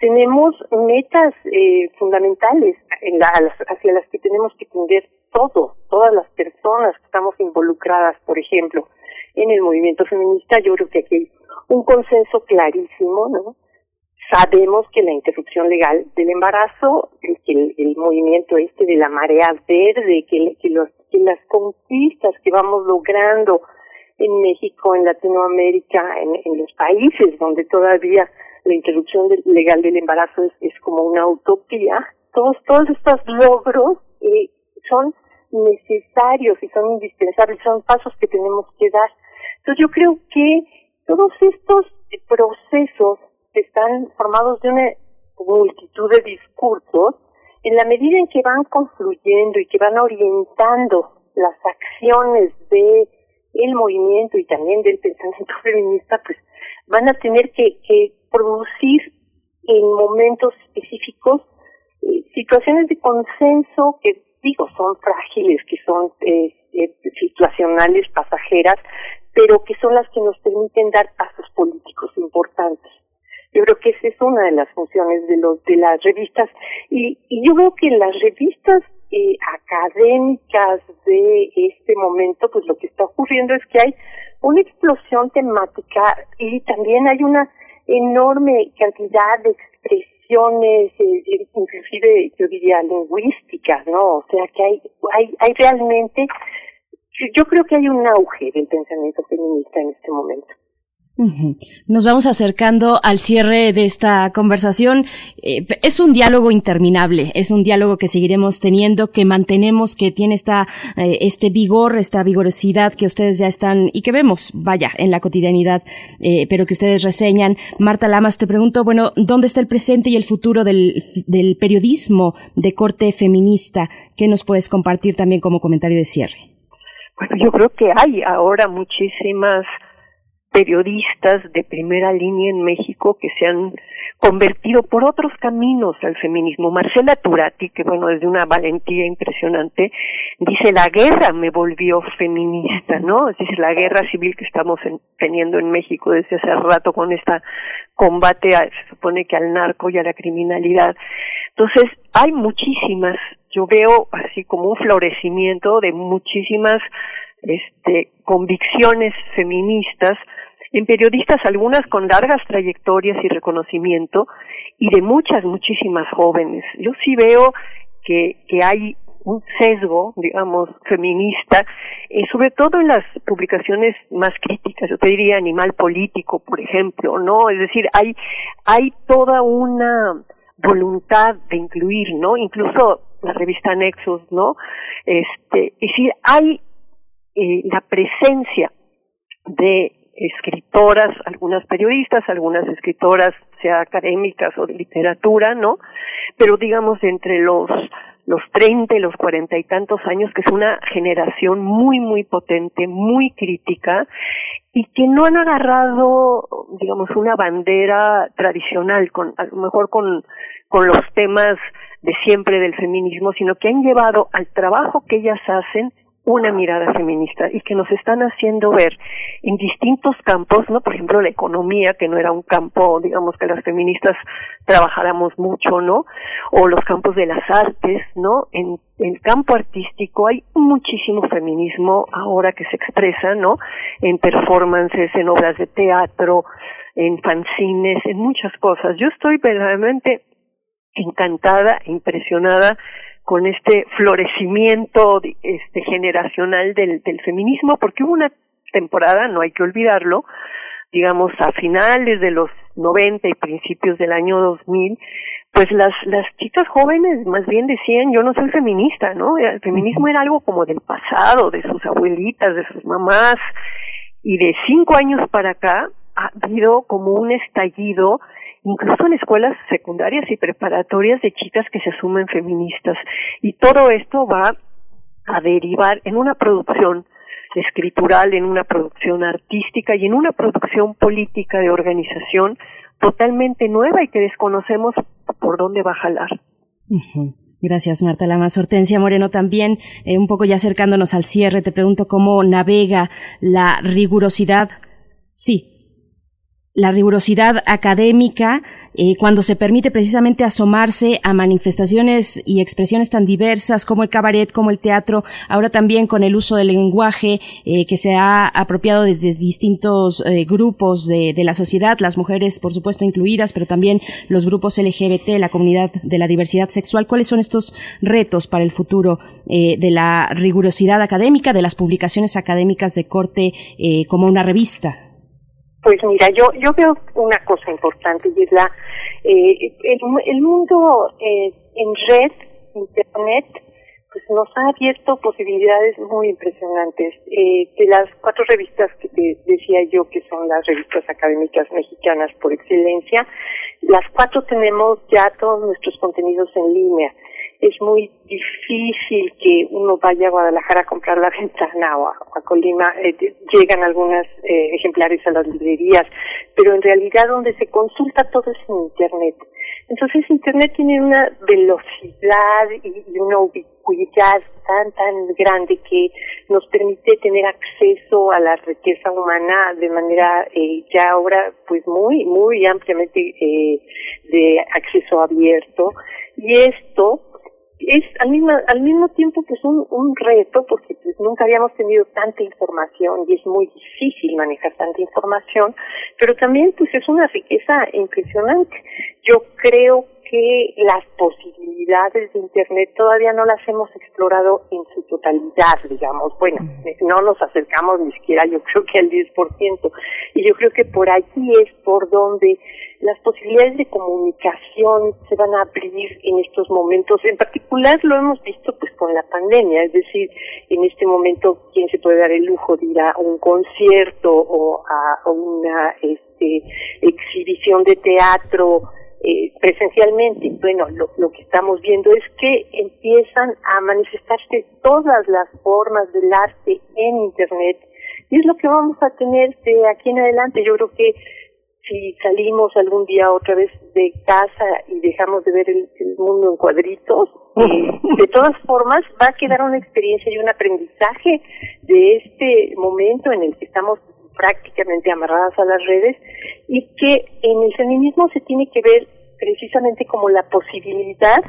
tenemos metas eh, fundamentales en la, hacia las que tenemos que tender todos, todas las personas que estamos involucradas, por ejemplo, en el movimiento feminista. Yo creo que aquí hay un consenso clarísimo, ¿no? Sabemos que la interrupción legal del embarazo, que el, movimiento este de la marea verde, que, los, que las conquistas que vamos logrando en México, en Latinoamérica, en, los países donde todavía la interrupción legal del embarazo es, es, como una utopía, todos, todos estos logros eh, son necesarios y son indispensables, son pasos que tenemos que dar. Entonces yo creo que todos estos procesos están formados de una multitud de discursos en la medida en que van confluyendo y que van orientando las acciones de el movimiento y también del pensamiento *laughs* feminista, pues van a tener que, que producir en momentos específicos eh, situaciones de consenso que digo son frágiles, que son eh, eh, situacionales, pasajeras, pero que son las que nos permiten dar pasos políticos importantes. Yo creo que esa es una de las funciones de los de las revistas y, y yo veo que las revistas eh, académicas de este momento, pues lo que está ocurriendo es que hay una explosión temática y también hay una enorme cantidad de expresiones, eh, inclusive yo diría lingüísticas, ¿no? O sea que hay, hay, hay realmente, yo creo que hay un auge del pensamiento feminista en este momento. Nos vamos acercando al cierre de esta conversación. Eh, es un diálogo interminable, es un diálogo que seguiremos teniendo, que mantenemos, que tiene esta, eh, este vigor, esta vigorosidad que ustedes ya están y que vemos, vaya, en la cotidianidad, eh, pero que ustedes reseñan. Marta Lamas, te pregunto, bueno, ¿dónde está el presente y el futuro del, del periodismo de corte feminista? ¿Qué nos puedes compartir también como comentario de cierre? Bueno, yo creo que hay ahora muchísimas periodistas de primera línea en México que se han convertido por otros caminos al feminismo. Marcela Turati, que bueno, es de una valentía impresionante, dice, la guerra me volvió feminista, ¿no? Es decir, la guerra civil que estamos teniendo en México desde hace rato con esta combate, a, se supone que al narco y a la criminalidad. Entonces, hay muchísimas, yo veo así como un florecimiento de muchísimas este, convicciones feministas en periodistas, algunas con largas trayectorias y reconocimiento, y de muchas, muchísimas jóvenes. Yo sí veo que, que hay un sesgo, digamos, feminista, eh, sobre todo en las publicaciones más críticas, yo te diría Animal Político, por ejemplo, ¿no? Es decir, hay, hay toda una voluntad de incluir, ¿no? Incluso la revista Nexus, ¿no? Este, es decir, hay eh, la presencia de escritoras, algunas periodistas, algunas escritoras, sea académicas o de literatura, ¿no? Pero digamos entre los los treinta y los cuarenta y tantos años, que es una generación muy, muy potente, muy crítica, y que no han agarrado, digamos, una bandera tradicional, con, a lo mejor con, con los temas de siempre del feminismo, sino que han llevado al trabajo que ellas hacen una mirada feminista y que nos están haciendo ver en distintos campos, ¿no? Por ejemplo, la economía, que no era un campo, digamos, que las feministas trabajáramos mucho, ¿no? O los campos de las artes, ¿no? En, el campo artístico hay muchísimo feminismo ahora que se expresa, ¿no? En performances, en obras de teatro, en fanzines, en muchas cosas. Yo estoy verdaderamente encantada, impresionada con este florecimiento este generacional del, del feminismo porque hubo una temporada, no hay que olvidarlo, digamos a finales de los 90 y principios del año 2000, pues las las chicas jóvenes más bien decían yo no soy feminista, ¿no? El feminismo era algo como del pasado, de sus abuelitas, de sus mamás, y de cinco años para acá ha habido como un estallido incluso en escuelas secundarias y preparatorias de chicas que se asumen feministas. Y todo esto va a derivar en una producción escritural, en una producción artística y en una producción política de organización totalmente nueva y que desconocemos por dónde va a jalar. Gracias, Marta Lamas. Hortensia Moreno también, eh, un poco ya acercándonos al cierre, te pregunto cómo navega la rigurosidad, sí, la rigurosidad académica eh, cuando se permite precisamente asomarse a manifestaciones y expresiones tan diversas como el cabaret, como el teatro, ahora también con el uso del lenguaje eh, que se ha apropiado desde distintos eh, grupos de, de, la sociedad, las mujeres por supuesto incluidas, pero también los grupos LGBT, la comunidad de la diversidad sexual. ¿Cuáles son estos retos para el futuro de la rigurosidad académica, de las publicaciones académicas de corte como una revista? Pues mira, yo yo veo una cosa importante y es la eh, el, el mundo eh, en red, internet, pues nos ha abierto posibilidades muy impresionantes. Eh, de las cuatro revistas que te decía yo que son las revistas académicas mexicanas por excelencia, las cuatro tenemos ya todos nuestros contenidos en línea es muy difícil que uno vaya a Guadalajara a comprar la ventana o a, Colima, eh, llegan algunos eh, ejemplares a las librerías, pero en realidad donde se consulta todo es en Internet. Entonces Internet tiene una velocidad y, una ubicuidad tan, tan grande que nos permite tener acceso a la riqueza humana de manera eh, ya ahora pues muy, muy ampliamente eh, de acceso abierto. Y esto es al mismo, al mismo tiempo pues un, un reto porque pues, nunca habíamos tenido tanta información y es muy difícil manejar tanta información, pero también pues es una riqueza impresionante. Yo creo que las posibilidades de Internet todavía no las hemos explorado en su totalidad, digamos. Bueno, no nos acercamos ni siquiera yo creo que al 10%. Y yo creo que por aquí es por donde las posibilidades de comunicación se van a abrir en estos momentos. En particular lo hemos visto pues con la pandemia, es decir, en este momento quién se puede dar el lujo de ir a un concierto o a una este, exhibición de teatro eh, presencialmente. Bueno, lo, lo que estamos viendo es que empiezan a manifestarse todas las formas del arte en Internet y es lo que vamos a tener de aquí en adelante. Yo creo que si salimos algún día otra vez de casa y dejamos de ver el, mundo en cuadritos, eh, *laughs* de todas formas va a quedar una experiencia y un aprendizaje de este momento en el que estamos prácticamente amarradas a las redes y que en el feminismo se tiene que ver precisamente como la posibilidad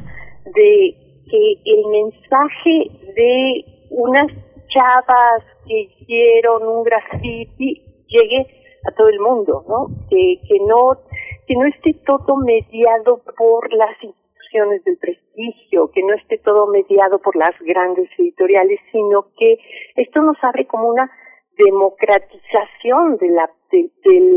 de que el mensaje de unas chavas que hicieron un graffiti llegue a todo el mundo, ¿no? Que, que no que no esté todo mediado por las instituciones del prestigio, que no esté todo mediado por las grandes editoriales, sino que esto nos abre como una democratización de la de,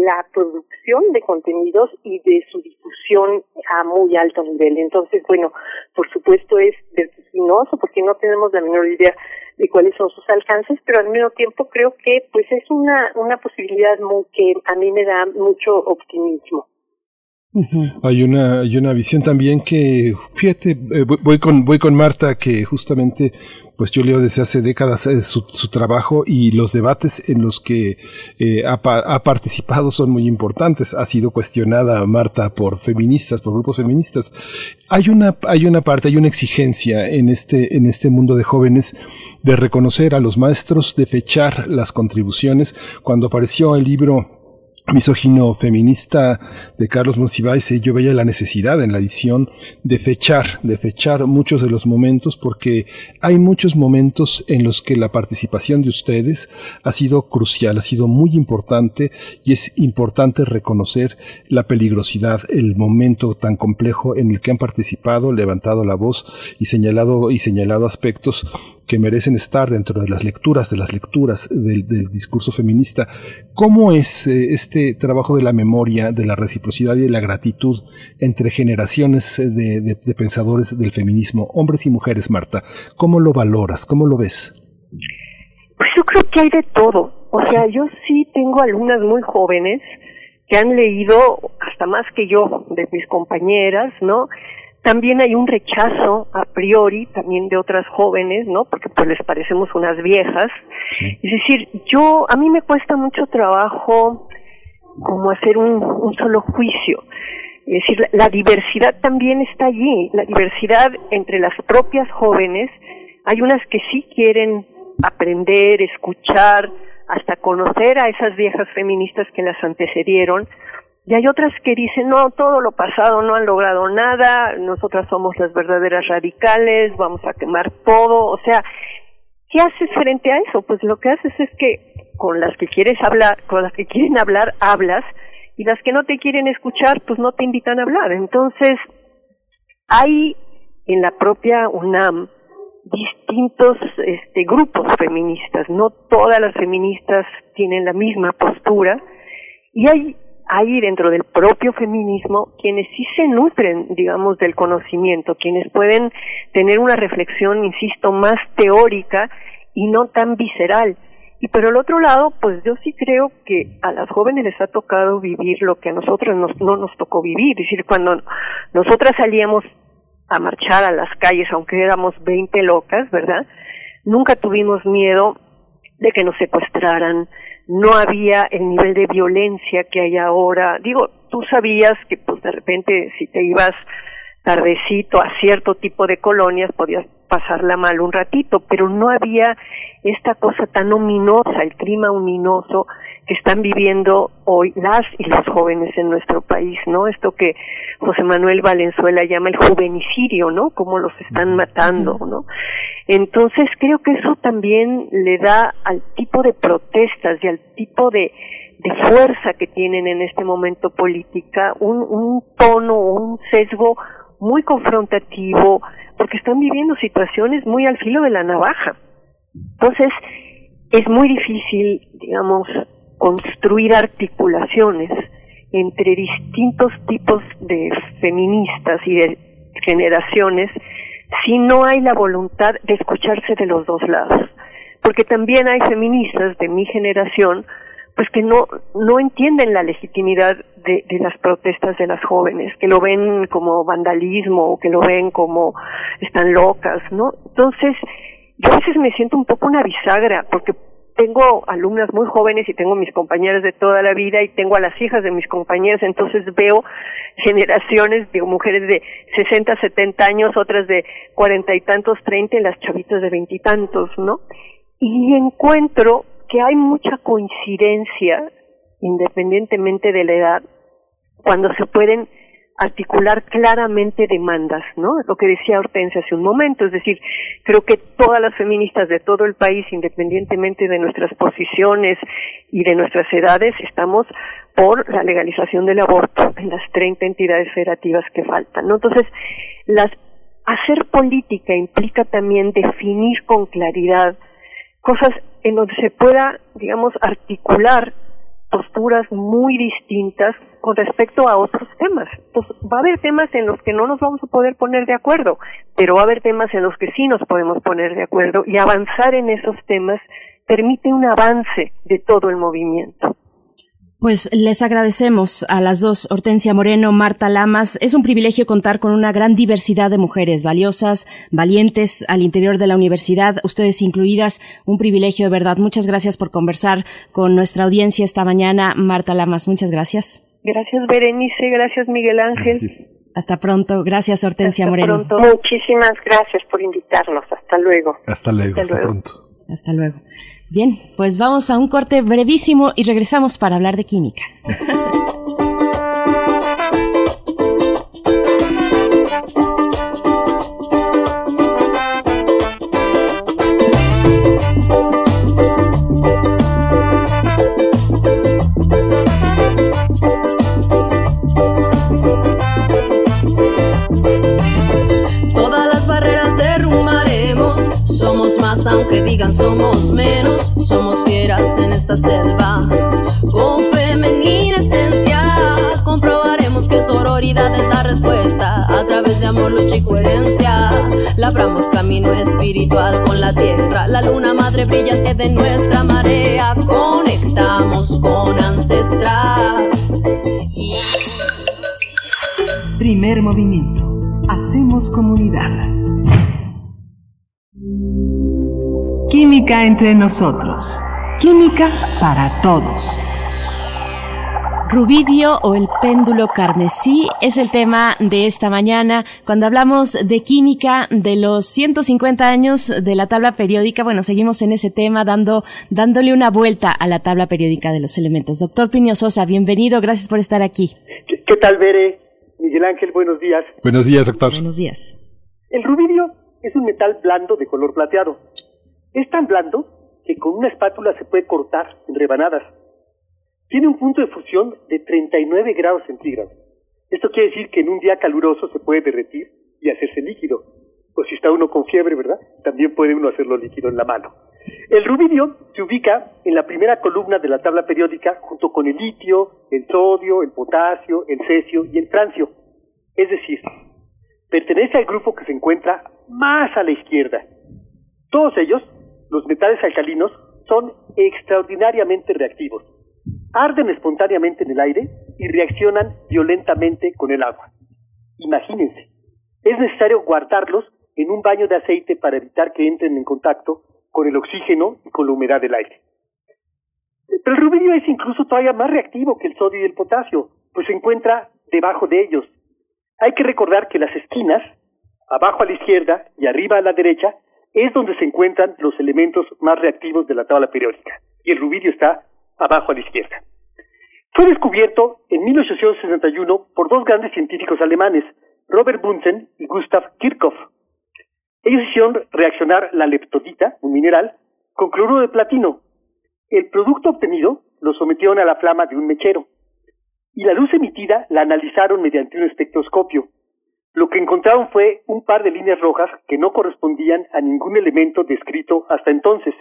la producción de contenidos y de su difusión a muy alto nivel. Entonces, bueno, por supuesto es vertiginoso porque no tenemos la menor idea de cuáles son sus alcances, pero al mismo tiempo creo que pues es una, una posibilidad muy, que a mí me da mucho optimismo. Hay una hay una visión también que fíjate eh, voy con voy con Marta que justamente pues yo leo desde hace décadas eh, su, trabajo y los debates en los que eh, ha, ha, participado son muy importantes. Ha sido cuestionada Marta por feministas, por grupos feministas. Hay una, hay una parte, hay una exigencia en este, en este mundo de jóvenes de reconocer a los maestros, de fechar las contribuciones. Cuando apareció el libro misógino feminista de Carlos Monsiváis, yo veía la necesidad en la edición de fechar, de fechar muchos de los momentos, porque hay muchos momentos en los que la participación de ustedes ha sido crucial, ha sido muy importante y es importante reconocer la peligrosidad, el momento tan complejo en el que han participado, levantado la voz y señalado y señalado aspectos que merecen estar dentro de las lecturas, de las lecturas del, discurso feminista. ¿Cómo es eh, este trabajo de la memoria, de la reciprocidad y de la gratitud entre generaciones de, pensadores del feminismo, hombres y mujeres, Marta? ¿Cómo lo valoras? ¿Cómo lo ves? Pues yo creo que hay de todo. O sea, yo sí tengo alumnas muy jóvenes que han leído hasta más que yo de mis compañeras, ¿no? También hay un rechazo a priori también de otras jóvenes, ¿no? Porque pues les parecemos unas viejas. Es decir, yo, a mí me cuesta mucho trabajo como hacer un, un solo juicio. Es decir, la, diversidad también está allí, la diversidad entre las propias jóvenes. Hay unas que sí quieren aprender, escuchar, hasta conocer a esas viejas feministas que las antecedieron, y hay otras que dicen, no, todo lo pasado no han logrado nada, nosotras somos las verdaderas radicales, vamos a quemar todo. O sea, ¿qué haces frente a eso? Pues lo que haces es que con las que quieres hablar, con las que quieren hablar, hablas, y las que no te quieren escuchar, pues no te invitan a hablar. Entonces, hay en la propia UNAM distintos este, grupos feministas, no todas las feministas tienen la misma postura, y hay hay dentro del propio feminismo quienes sí se nutren, digamos, del conocimiento, quienes pueden tener una reflexión, insisto, más teórica y no tan visceral. Y por el otro lado, pues yo sí creo que a las jóvenes les ha tocado vivir lo que a nosotros no nos tocó vivir. Es decir, cuando nosotras salíamos a marchar a las calles, aunque éramos 20 locas, ¿verdad? Nunca tuvimos miedo de que nos secuestraran, no había el nivel de violencia que hay ahora. Digo, tú sabías que pues de repente si te ibas tardecito a cierto tipo de colonias podías pasarla mal un ratito, pero no había esta cosa tan ominosa, el clima ominoso que están viviendo hoy las y los jóvenes en nuestro país, ¿no? Esto que José Manuel Valenzuela llama el juvenicidio, ¿no? Cómo los están matando, ¿no? Entonces creo que eso también le da al tipo de protestas y al tipo de, de fuerza que tienen en este momento política un, un tono, un sesgo muy confrontativo, porque están viviendo situaciones muy al filo de la navaja. Entonces, es muy difícil, digamos, construir articulaciones entre distintos tipos de feministas y de generaciones si no hay la voluntad de escucharse de los dos lados. Porque también hay feministas de mi generación pues que no, no entienden la legitimidad de, de, las protestas de las jóvenes, que lo ven como vandalismo o que lo ven como están locas, ¿no? Entonces, yo a veces me siento un poco una bisagra, porque tengo alumnas muy jóvenes y tengo mis compañeras de toda la vida y tengo a las hijas de mis compañeras, entonces veo generaciones, digo, mujeres de 60, 70 años, otras de cuarenta y tantos, treinta y las chavitas de veintitantos, ¿no? Y encuentro que hay mucha coincidencia, independientemente de la edad, cuando se pueden articular claramente demandas, ¿no? Lo que decía Hortensia hace un momento, es decir, creo que todas las feministas de todo el país, independientemente de nuestras posiciones y de nuestras edades, estamos por la legalización del aborto en las 30 entidades federativas que faltan, ¿no? Entonces, las hacer política implica también definir con claridad cosas en donde se pueda, digamos, articular posturas muy distintas con respecto a otros temas. Pues va a haber temas en los que no nos vamos a poder poner de acuerdo, pero va a haber temas en los que sí nos podemos poner de acuerdo y avanzar en esos temas permite un avance de todo el movimiento. Pues les agradecemos a las dos, Hortensia Moreno, Marta Lamas. Es un privilegio contar con una gran diversidad de mujeres valiosas, valientes al interior de la universidad, ustedes incluidas. Un privilegio de verdad. Muchas gracias por conversar con nuestra audiencia esta mañana. Marta Lamas, muchas gracias. Gracias, Berenice. Gracias, Miguel Ángel. Hasta pronto. Gracias, Hortensia hasta Moreno. Pronto. Muchísimas gracias por invitarnos. Hasta luego. Hasta luego. Hasta, hasta luego. pronto. Hasta luego. Bien, pues vamos a un corte brevísimo y regresamos para hablar de química. *laughs* aunque digan somos menos. Somos fieras en esta selva. Con femenina esencia, comprobaremos que sororidad es la respuesta. A través de amor, lucha y coherencia, labramos camino espiritual con la tierra. La luna madre brillante de nuestra marea. Conectamos con ancestras. Primer movimiento. Hacemos comunidad. Química entre nosotros. Química para todos. Rubidio o el péndulo carmesí es el tema de esta mañana. Cuando hablamos de química de los 150 años de la tabla periódica, bueno, seguimos en ese tema dando, dándole una vuelta a la tabla periódica de los elementos. Doctor Piño Sosa, bienvenido, gracias por estar aquí. ¿Qué, qué tal, Bere? Miguel Ángel, buenos días. Buenos días, doctor. Buenos días. El rubidio es un metal blando de color plateado. Es tan blando que con una espátula se puede cortar en rebanadas. Tiene un punto de fusión de 39 grados centígrados. Esto quiere decir que en un día caluroso se puede derretir y hacerse líquido. O si está uno con fiebre, ¿verdad? También puede uno hacerlo líquido en la mano. El rubidio se ubica en la primera columna de la tabla periódica junto con el litio, el sodio, el potasio, el cesio y el francio. Es decir, pertenece al grupo que se encuentra más a la izquierda. Todos ellos, los metales alcalinos, son extraordinariamente reactivos. Arden espontáneamente en el aire y reaccionan violentamente con el agua. Imagínense, es necesario guardarlos en un baño de aceite para evitar que entren en contacto con el oxígeno y con la humedad del aire. Pero el rubidio es incluso todavía más reactivo que el sodio y el potasio, pues se encuentra debajo de ellos. Hay que recordar que las esquinas, abajo a la izquierda y arriba a la derecha, es donde se encuentran los elementos más reactivos de la tabla periódica, y el rubidio está abajo a la izquierda. Fue descubierto en 1861 por dos grandes científicos alemanes, Robert Bunsen y Gustav Kirchhoff. Ellos hicieron reaccionar la leptodita, un mineral, con cloruro de platino. El producto obtenido lo sometieron a la flama de un mechero y la luz emitida la analizaron mediante un espectroscopio. Lo que encontraron fue un par de líneas rojas que no correspondían a ningún elemento descrito hasta entonces.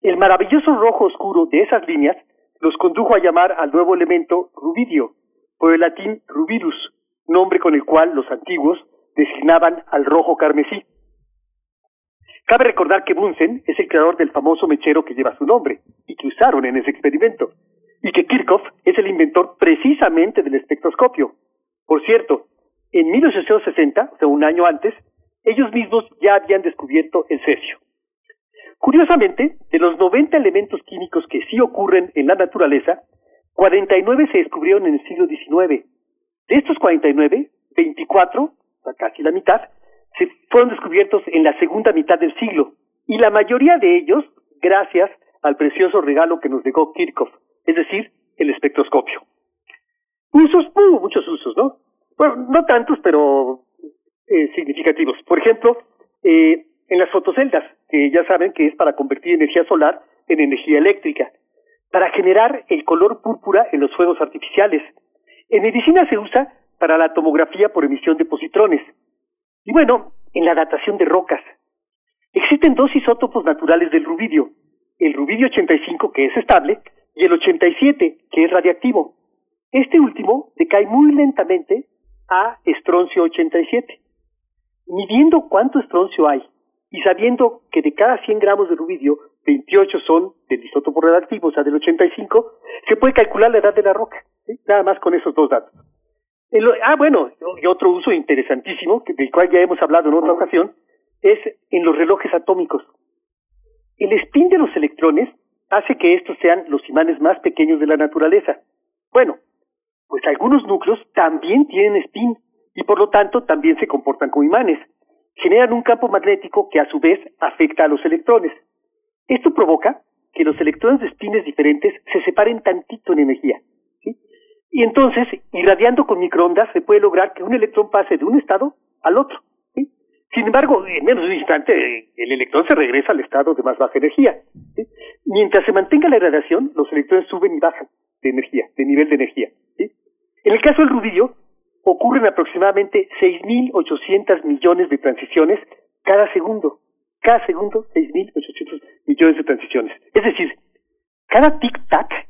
El maravilloso rojo oscuro de esas líneas los condujo a llamar al nuevo elemento rubidio, por el latín rubilus, nombre con el cual los antiguos designaban al rojo carmesí. Cabe recordar que Bunsen es el creador del famoso mechero que lleva su nombre y que usaron en ese experimento, y que Kirchhoff es el inventor precisamente del espectroscopio. Por cierto, en 1860, o sea, un año antes, ellos mismos ya habían descubierto el cesio. Curiosamente, de los 90 elementos químicos que sí ocurren en la naturaleza, 49 se descubrieron en el siglo XIX. De estos 49, 24, casi la mitad, se fueron descubiertos en la segunda mitad del siglo, y la mayoría de ellos gracias al precioso regalo que nos dejó Kirchhoff, es decir, el espectroscopio. Usos, uh, muchos usos, ¿no? Bueno, no tantos, pero eh, significativos. Por ejemplo, eh, en las fotoceldas, que ya saben que es para convertir energía solar en energía eléctrica, para generar el color púrpura en los fuegos artificiales. En medicina se usa para la tomografía por emisión de positrones. Y bueno, en la datación de rocas. Existen dos isótopos naturales del rubidio, el rubidio 85 que es estable y el 87 que es radiactivo. Este último decae muy lentamente a estroncio 87. Midiendo cuánto estroncio hay y sabiendo que de cada 100 gramos de rubidio, 28 son del isótopo radioactivo, o sea, del 85, se puede calcular la edad de la roca, nada más con esos dos datos. ah, bueno, y otro uso interesantísimo, del cual ya hemos hablado en otra ocasión, es en los relojes atómicos. El spin de los electrones hace que estos sean los imanes más pequeños de la naturaleza. Bueno, pues algunos núcleos también tienen spin y por lo tanto también se comportan como imanes generan un campo magnético que a su vez afecta a los electrones. Esto provoca que los electrones de espines diferentes se separen tantito en energía. Y entonces, irradiando con microondas, se puede lograr que un electrón pase de un estado al otro. Sin embargo, en menos de un instante, el electrón se regresa al estado de más baja energía. Mientras se mantenga la irradiación, los electrones suben y bajan de energía, de nivel de energía. En el caso del rubidio, ocurren aproximadamente 6.800 millones de transiciones cada segundo. Cada segundo, 6.800 millones de transiciones. Es decir, cada tic-tac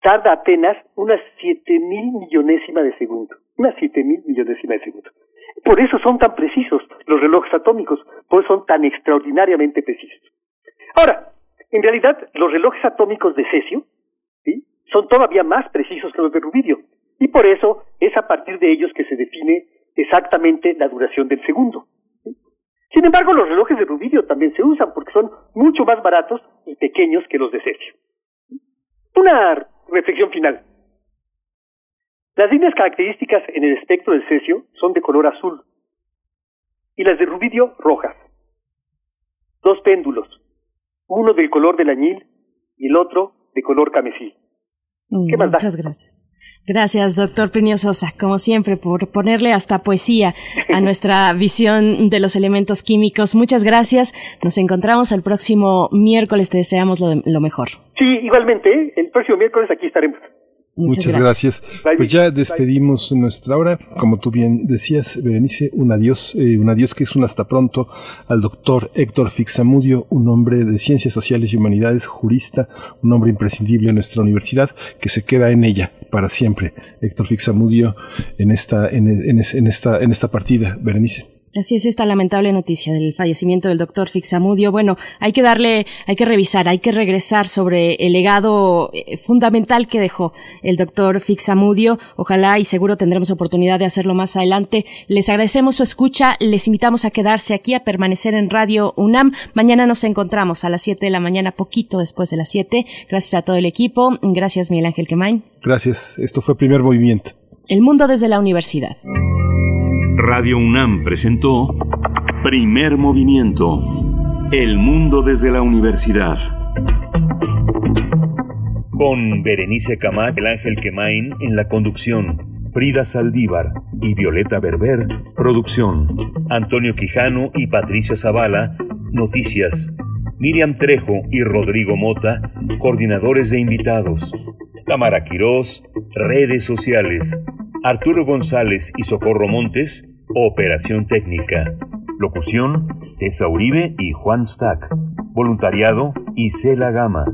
tarda apenas unas 7.000 millonésima de segundo. Unas 7.000 millonésima de segundo. Por eso son tan precisos los relojes atómicos, por eso son tan extraordinariamente precisos. Ahora, en realidad, los relojes atómicos de cesio son todavía más precisos que los de rubidio. Y por eso es a partir de ellos que se define exactamente la duración del segundo. Sin embargo, los relojes de rubidio también se usan porque son mucho más baratos y pequeños que los de cesio. Una reflexión final. Las líneas características en el espectro del cesio son de color azul y las de rubidio rojas. Dos péndulos, uno del color del añil y el otro de color camesí. ¿Qué más Muchas gracias. Gracias, doctor Plinio Sosa, como siempre, por ponerle hasta poesía a *laughs* nuestra visión de los elementos químicos. Muchas gracias. Nos encontramos el próximo miércoles. Te deseamos lo, lo mejor. Sí, igualmente. El próximo miércoles aquí estaremos. Muchas, gracias. Pues ya despedimos nuestra hora. Como tú bien decías, Berenice, un adiós, eh, un adiós que es un hasta pronto al doctor Héctor Fixamudio, un hombre de ciencias sociales y humanidades, jurista, un hombre imprescindible en nuestra universidad, que se queda en ella para siempre. Héctor Fixamudio en esta, en, en esta, en esta partida, Berenice. Así es esta lamentable noticia del fallecimiento del doctor Fixamudio. Bueno, hay que darle, hay que revisar, hay que regresar sobre el legado eh, fundamental que dejó el doctor Fixamudio. Ojalá y seguro tendremos oportunidad de hacerlo más adelante. Les agradecemos su escucha, les invitamos a quedarse aquí, a permanecer en Radio UNAM. Mañana nos encontramos a las 7 de la mañana, poquito después de las 7. Gracias a todo el equipo. Gracias, Miguel Ángel Quemain. Gracias. Esto fue Primer Movimiento. El mundo desde la universidad. Radio UNAM presentó Primer Movimiento. El mundo desde la universidad. Con Berenice Camac, el Ángel Quemain en la conducción. Frida Saldívar y Violeta Berber, producción. Antonio Quijano y Patricia Zavala, noticias. Miriam Trejo y Rodrigo Mota, coordinadores de invitados. Cámara Quirós, redes sociales. Arturo González y Socorro Montes, Operación técnica. Locución, Tessa Uribe y Juan Stack. Voluntariado, Isela Gama.